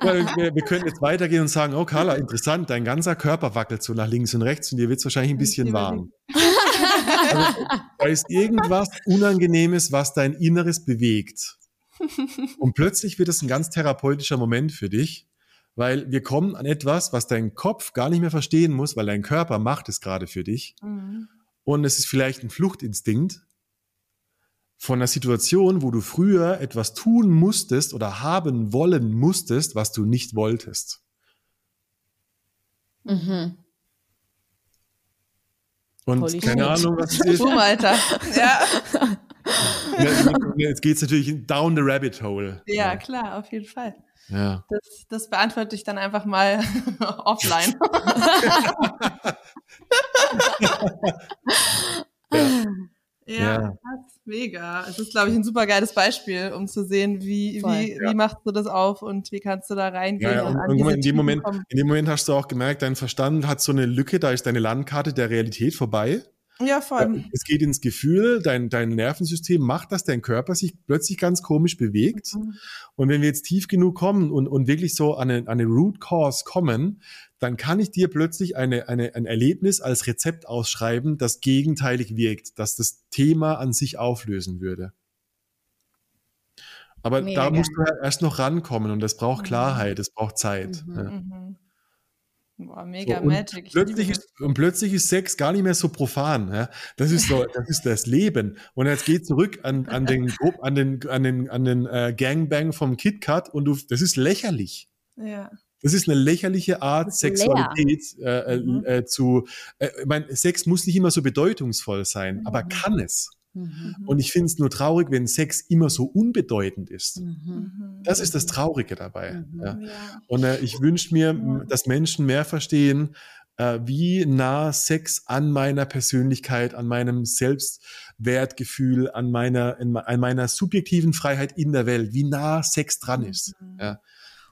A: wir, wir, können jetzt weitergehen und sagen, oh Carla, interessant, dein ganzer Körper wackelt so nach links und rechts und dir wird es wahrscheinlich ein bisschen warm. also, da ist irgendwas Unangenehmes, was dein Inneres bewegt. Und plötzlich wird es ein ganz therapeutischer Moment für dich, weil wir kommen an etwas, was dein Kopf gar nicht mehr verstehen muss, weil dein Körper macht es gerade für dich. Mhm. Und es ist vielleicht ein Fluchtinstinkt von einer Situation, wo du früher etwas tun musstest oder haben wollen musstest, was du nicht wolltest. Mhm. Und Holy keine shit. Ahnung, was es ist.
B: Boom, Alter. ja.
A: Jetzt geht es natürlich down the rabbit hole.
B: Ja, klar, auf jeden Fall. Ja. Das, das beantworte ich dann einfach mal offline. ja. Ja, ja. Mega. Es ist, glaube ich, ein super geiles Beispiel, um zu sehen, wie, wie, ja. wie machst du das auf und wie kannst du da reingehen. Ja, ja. Und,
A: und in, dem Moment, in dem Moment hast du auch gemerkt, dein Verstand hat so eine Lücke, da ist deine Landkarte der Realität vorbei.
B: Ja, voll.
A: Es geht ins Gefühl, dein, dein Nervensystem macht, dass dein Körper sich plötzlich ganz komisch bewegt. Mhm. Und wenn wir jetzt tief genug kommen und, und wirklich so an eine, an eine Root Cause kommen, dann kann ich dir plötzlich eine, eine, ein Erlebnis als Rezept ausschreiben, das gegenteilig wirkt, das das Thema an sich auflösen würde. Aber Mega. da musst du ja erst noch rankommen und das braucht mhm. Klarheit, es braucht Zeit. Mhm, ja. Mhm.
B: Boah, mega so, Magic.
A: Plötzlich ist, und plötzlich ist Sex gar nicht mehr so profan. Ja? Das ist so, das ist das Leben. Und jetzt geht zurück an, an den, an den, an den, an den äh, Gangbang vom KitKat und du, das ist lächerlich. Ja. Das ist eine lächerliche Art, Sexualität äh, äh, mhm. äh, zu. Äh, ich meine, Sex muss nicht immer so bedeutungsvoll sein, mhm. aber kann es. Mhm. Und ich finde es nur traurig, wenn Sex immer so unbedeutend ist. Mhm. Das ist das Traurige dabei. Mhm. Ja. Und äh, ich wünsche mir, dass Menschen mehr verstehen, wie nah Sex an meiner Persönlichkeit, an meinem Selbstwertgefühl, an meiner, an meiner subjektiven Freiheit in der Welt, wie nah Sex dran ist. Mhm. Ja.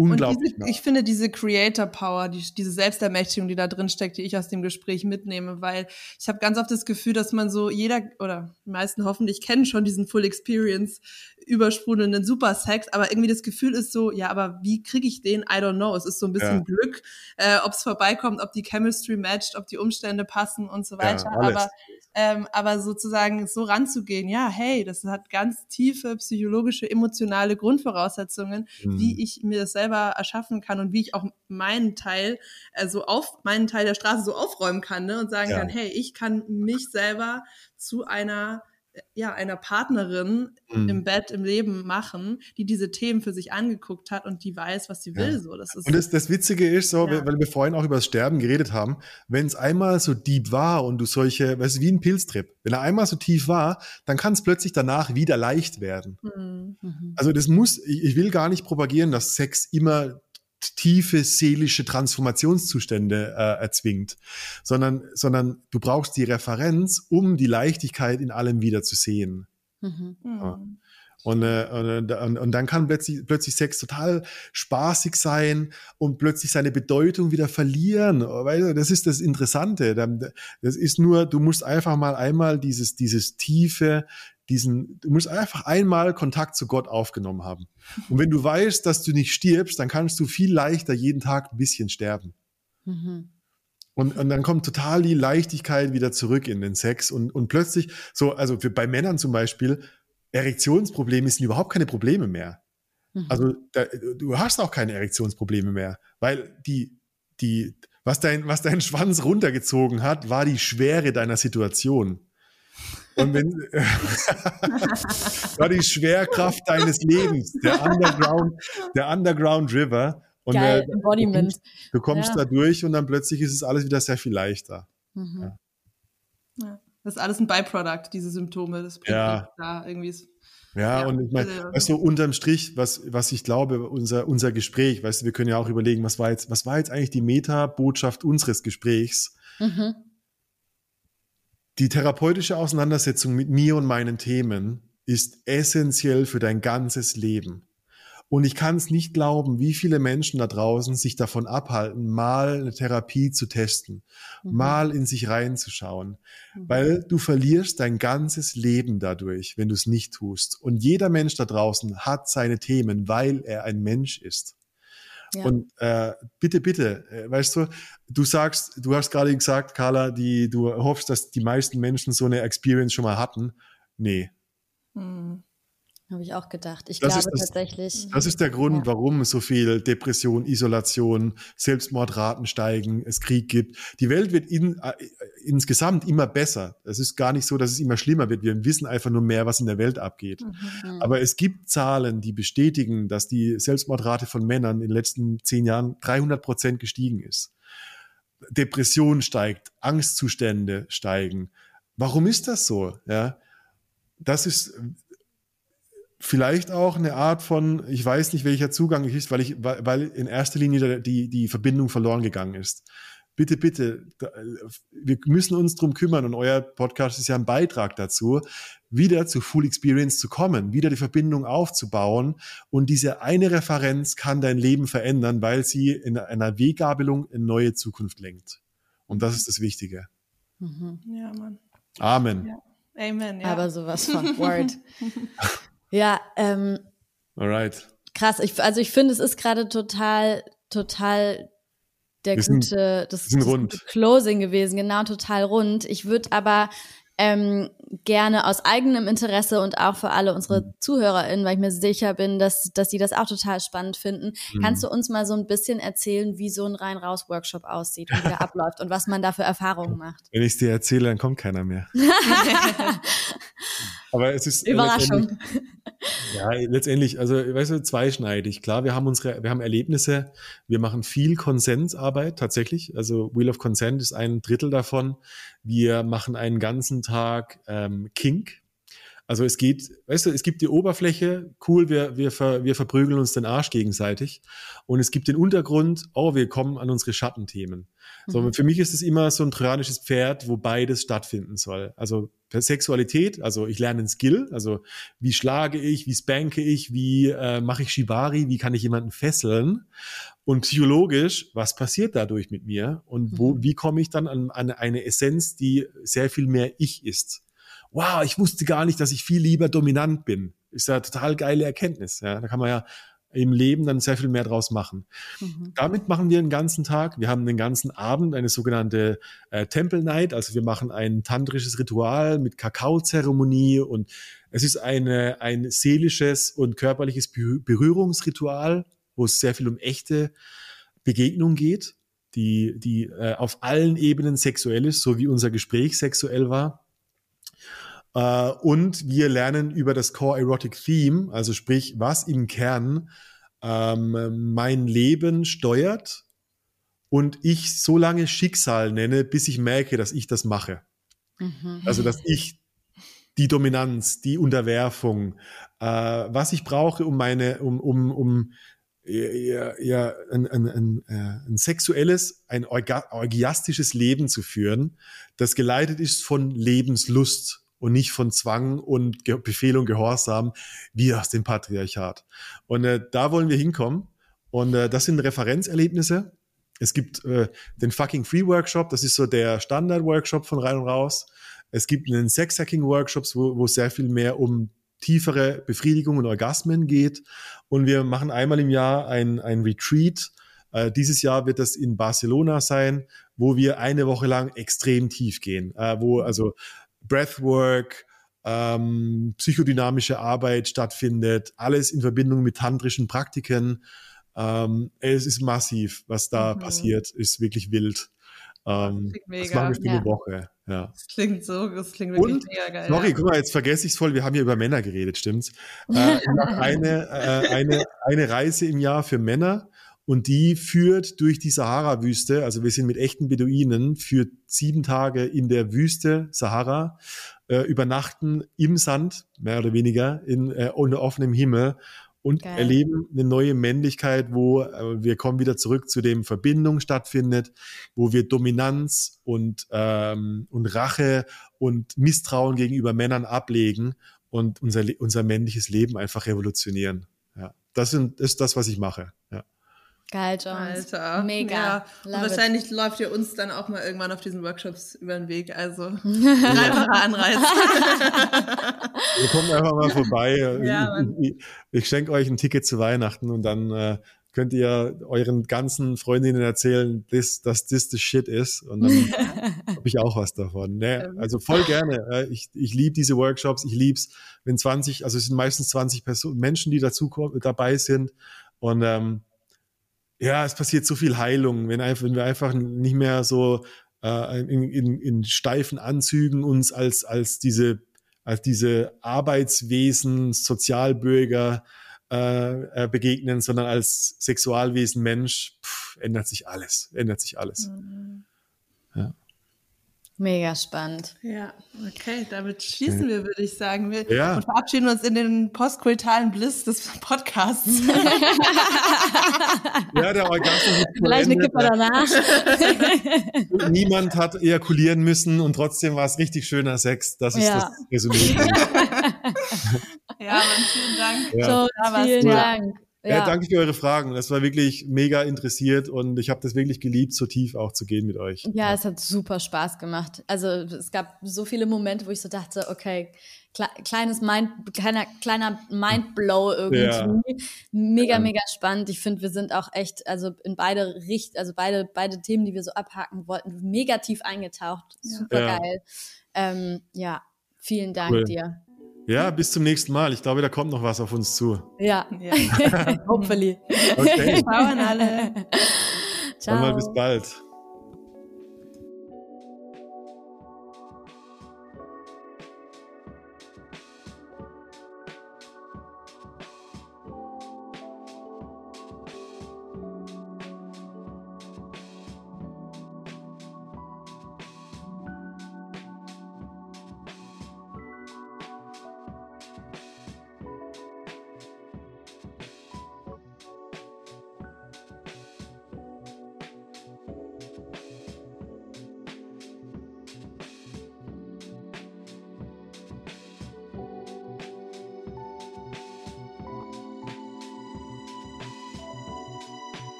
A: Unglaublich.
B: Diese, ich finde diese Creator Power, die, diese Selbstermächtigung, die da drin steckt, die ich aus dem Gespräch mitnehme, weil ich habe ganz oft das Gefühl, dass man so jeder oder die meisten hoffentlich kennen schon diesen Full Experience übersprudelnden Supersex, aber irgendwie das Gefühl ist so, ja, aber wie kriege ich den? I don't know. Es ist so ein bisschen ja. Glück, äh, ob es vorbeikommt, ob die Chemistry matcht, ob die Umstände passen und so weiter. Ja, aber ähm, aber sozusagen so ranzugehen, ja, hey, das hat ganz tiefe psychologische, emotionale Grundvoraussetzungen, mhm. wie ich mir das selber erschaffen kann und wie ich auch meinen Teil, also auf meinen Teil der Straße so aufräumen kann ne, und sagen ja. kann, hey, ich kann mich selber zu einer ja, einer Partnerin
A: Mhm.
B: im Bett, im Leben machen, die diese Themen für sich angeguckt hat und die weiß, was sie will. So, das ist
A: Und das, das Witzige ist so,
B: Ja.
A: weil wir vorhin auch über das Sterben geredet haben, wenn es einmal so deep war und du solche, weißt du, wie ein Pilztrip, wenn er einmal so tief war, dann kann es plötzlich danach wieder leicht werden.
B: Mhm.
C: Mhm.
A: Also das muss, ich, ich will gar nicht propagieren, dass Sex immer tiefe seelische Transformationszustände äh, erzwingt, sondern, sondern du brauchst die Referenz, um die Leichtigkeit in allem wieder zu sehen.
C: Mhm.
B: Mhm.
A: Und, äh, und, und, und dann kann plötzlich, plötzlich Sex total spaßig sein und plötzlich seine Bedeutung wieder verlieren. Weil das ist das Interessante. Das ist nur, du musst einfach mal einmal dieses, dieses tiefe, diesen, du musst einfach einmal Kontakt zu Gott aufgenommen haben. Und wenn du weißt, dass du nicht stirbst, dann kannst du viel leichter jeden Tag ein bisschen sterben.
C: Mhm.
A: Und, und dann kommt total die Leichtigkeit wieder zurück in den Sex und, und plötzlich, so, also für, bei Männern zum Beispiel, Erektionsprobleme sind überhaupt keine Probleme mehr.
C: Mhm.
A: Also da, du hast auch keine Erektionsprobleme mehr, weil die, die, was dein, was dein Schwanz runtergezogen hat, war die Schwere deiner Situation. Und wenn, war die Schwerkraft deines Lebens, der Underground, der Underground River. Und
C: Geil,
A: äh,
C: Embodiment.
A: Du kommst
C: Ja.
A: da durch und dann plötzlich ist es alles wieder sehr viel leichter.
C: Mhm.
A: Ja.
B: Ja. Das ist alles ein Byproduct, diese Symptome. Das bringt
A: Ja.
B: da irgendwie. ist-
A: Ja,
B: Ja,
A: und ich meine,
B: also-
A: weißt du, unterm Strich, was, was ich glaube, unser, unser Gespräch, weißt du, wir können ja auch überlegen, was war jetzt, was war jetzt eigentlich die Meta-Botschaft unseres Gesprächs?
C: Mhm.
A: Die therapeutische Auseinandersetzung mit mir und meinen Themen ist essentiell für dein ganzes Leben. Und ich kann es nicht glauben, wie viele Menschen da draußen sich davon abhalten, mal eine Therapie zu testen,
C: Mhm.
A: mal in sich reinzuschauen.
B: Mhm.
A: Weil du verlierst dein ganzes Leben dadurch, wenn du es nicht tust. Und jeder Mensch da draußen hat seine Themen, weil er ein Mensch ist.
C: Ja.
A: Und äh, bitte, bitte, äh, weißt du, du sagst, du hast gerade gesagt, Carla, die, du hoffst, dass die meisten Menschen so eine Experience schon mal hatten. Nee,
B: Mhm.
C: Habe ich auch gedacht. Ich
A: Das
C: glaube
A: das-
C: tatsächlich.
A: das ist der Grund,
C: Ja.
A: warum so viel Depression, Isolation, Selbstmordraten steigen, es Krieg gibt. Die Welt wird in, äh, insgesamt immer besser. Es ist gar nicht so, dass es immer schlimmer wird. Wir wissen einfach nur mehr, was in der Welt abgeht.
C: Mhm.
A: Aber es gibt Zahlen, die bestätigen, dass die Selbstmordrate von Männern in den letzten zehn Jahren 300 Prozent gestiegen ist. Depression steigt, Angstzustände steigen. Warum ist das so? Ja, das ist vielleicht auch eine Art von, ich weiß nicht, welcher Zugang es ist, weil ich, weil weil in erster Linie die, die Verbindung verloren gegangen ist. Bitte, bitte, da, wir müssen uns drum kümmern und euer Podcast ist ja ein Beitrag dazu, wieder zu Full Experience zu kommen, wieder die Verbindung aufzubauen und diese eine Referenz kann dein Leben verändern, weil sie in einer Weggabelung in neue Zukunft lenkt. Und das ist das Wichtige.
C: Mhm.
B: Ja, Mann.
A: Amen.
B: Ja. Amen. Ja.
C: Aber sowas von Word. ja, ähm,
A: Alright.
C: krass. Ich, also ich finde, es ist gerade total, total der
A: sind-
C: gute, das, das
A: rund.
C: gute Closing gewesen, genau, total rund. Ich würde aber ähm, gerne aus eigenem Interesse und auch für alle
A: Mhm.
C: unsere ZuhörerInnen, weil ich mir sicher bin, dass, dass die das auch total spannend finden.
A: Mhm.
C: Kannst du uns mal so ein bisschen erzählen, wie so ein Rein-Raus-Workshop aussieht und wie der abläuft und was man da für Erfahrungen macht?
A: Wenn ich es dir erzähle, dann kommt keiner mehr. Aber es ist
C: Überraschung.
A: letztendlich- Ja, letztendlich, also weißt du, zweischneidig. Klar, wir haben unsere, wir haben Erlebnisse, wir machen viel Konsensarbeit tatsächlich. Also Wheel of Consent ist ein Drittel davon. Wir machen einen ganzen Tag ähm, Kink. Also es geht, weißt du, es gibt die Oberfläche, cool, wir, wir, ver, wir verprügeln uns den Arsch gegenseitig. Und es gibt den Untergrund, oh, wir kommen an unsere Schattenthemen. So,
C: Mhm.
A: für mich ist es immer so ein trojanisches Pferd, wo beides stattfinden soll. Also per Sexualität, also ich lerne einen Skill, also wie schlage ich, wie spanke ich, wie äh, mache ich Shibari, wie kann ich jemanden fesseln und psychologisch, was passiert dadurch mit mir und wo,
C: Mhm.
A: wie komme ich dann an, an eine Essenz, die sehr viel mehr ich ist. Wow, ich wusste gar nicht, dass ich viel lieber dominant bin. Ist ja total geile Erkenntnis. Ja, da kann man ja im Leben dann sehr viel mehr draus machen.
C: Mhm.
A: Damit machen wir den ganzen Tag. Wir haben den ganzen Abend eine sogenannte äh, Temple Night. Also wir machen ein tantrisches Ritual mit Kakaozeremonie und es ist eine, ein seelisches und körperliches Berü- Berührungsritual, wo es sehr viel um echte Begegnung geht, die, die äh, auf allen Ebenen sexuell ist, so wie unser Gespräch sexuell war. Äh, und wir lernen über das Core Erotic Theme, also sprich, was im Kern ähm, mein Leben steuert und ich so lange Schicksal nenne, bis ich merke, dass ich das mache. Mhm. Also, dass ich die Dominanz, die Unterwerfung, äh, was ich brauche, um meine, um, um, um ja, ja, ein, ein, ein, äh, ein sexuelles, ein orgiastisches Leben zu führen, das geleitet ist von Lebenslust und nicht von Zwang und Ge Befehl und Gehorsam wie aus dem Patriarchat. Und äh, da wollen wir hinkommen. Und äh, das sind Referenzerlebnisse. Es gibt äh, den Fucking Free Workshop, das ist so der Standard-Workshop von rein und raus. Es gibt einen Sex-Hacking-Workshops, wo, wo sehr viel mehr um tiefere Befriedigung und Orgasmen geht. Und wir machen einmal im Jahr ein, ein Retreat. Äh, dieses Jahr wird das in Barcelona sein, wo wir eine Woche lang extrem tief gehen, äh, wo also Breathwork, ähm, psychodynamische Arbeit stattfindet, alles in Verbindung mit tantrischen Praktiken. Ähm, es ist massiv, was da mhm. passiert, ist wirklich wild. Ähm, das, das ja. eine Woche. Ja.
B: Das klingt so, das klingt wirklich
A: Und, mega geil. Sorry, ja. guck mal, jetzt vergesse ich es voll, wir haben hier über Männer geredet, stimmt's? äh, eine, äh, eine, eine Reise im Jahr für Männer und die führt durch die Sahara-Wüste, also wir sind mit echten Beduinen, führt sieben Tage in der Wüste Sahara, äh, übernachten im Sand, mehr oder weniger, in, äh, unter offenem Himmel und Geil. erleben eine neue Männlichkeit, wo äh, wir kommen wieder zurück zu dem Verbindung stattfindet, wo wir Dominanz und, ähm, und Rache und Misstrauen gegenüber Männern ablegen und unser, unser männliches Leben einfach revolutionieren. Ja, das, sind, ist das, was ich mache. Ja.
C: Geil, Jones.
B: Alter. Mega. Ja. Und wahrscheinlich it. läuft ihr uns dann auch mal irgendwann auf diesen Workshops über den Weg. Also dreifacher Anreiz.
A: Wir kommen einfach mal vorbei. Ja, ich, schenke euch ein Ticket zu Weihnachten und dann äh, könnt ihr euren ganzen Freundinnen erzählen, dass das das the shit ist. Und dann habe ich auch was davon. Nee, also voll gerne. Ich, ich liebe diese Workshops. Ich lieb's, wenn 20, also es sind meistens 20 Personen, Menschen, die dazu dabei sind. Und ähm, ja, es passiert so viel Heilung, wenn, einfach, wenn wir einfach nicht mehr so äh, in, in, in steifen Anzügen uns als, als diese, als diese Arbeitswesen, Sozialbürger äh, äh, begegnen, sondern als Sexualwesen Mensch, pff, ändert sich alles, ändert sich alles. Mhm.
C: Ja. Mega spannend.
B: Ja, okay, damit schließen wir, würde ich sagen. Wir ja. und verabschieden uns in den postkoitalen Bliss des Podcasts.
A: ja, der Orgasmus
C: Gleich eine Kippe danach.
A: Niemand hat ejakulieren müssen und trotzdem war es richtig schöner Sex. Das ist ja. das Resümee.
B: ja, aber vielen Dank.
C: Ja. So, vielen Dank.
A: Ja. ja. danke für eure Fragen. Das war wirklich mega interessiert und ich habe das wirklich geliebt, so tief auch zu gehen mit euch.
C: Ja, ja, es hat super Spaß gemacht. Also es gab so viele Momente, wo ich so dachte, okay, kle kleines Mind, kleiner, kleiner Mindblow irgendwie. Ja. Mega, mega spannend. Ich finde, wir sind auch echt, also in beide Richt, also beide, beide Themen, die wir so abhaken wollten, mega tief eingetaucht. Super geil. Ähm, ja, vielen Dank cool. dir.
A: Ja, bis zum nächsten Mal. Ich glaube, da kommt noch was auf uns zu.
C: Ja, ja. hopefully.
A: Okay.
B: Ciao an alle.
A: Ciao. Dann mal bis bald.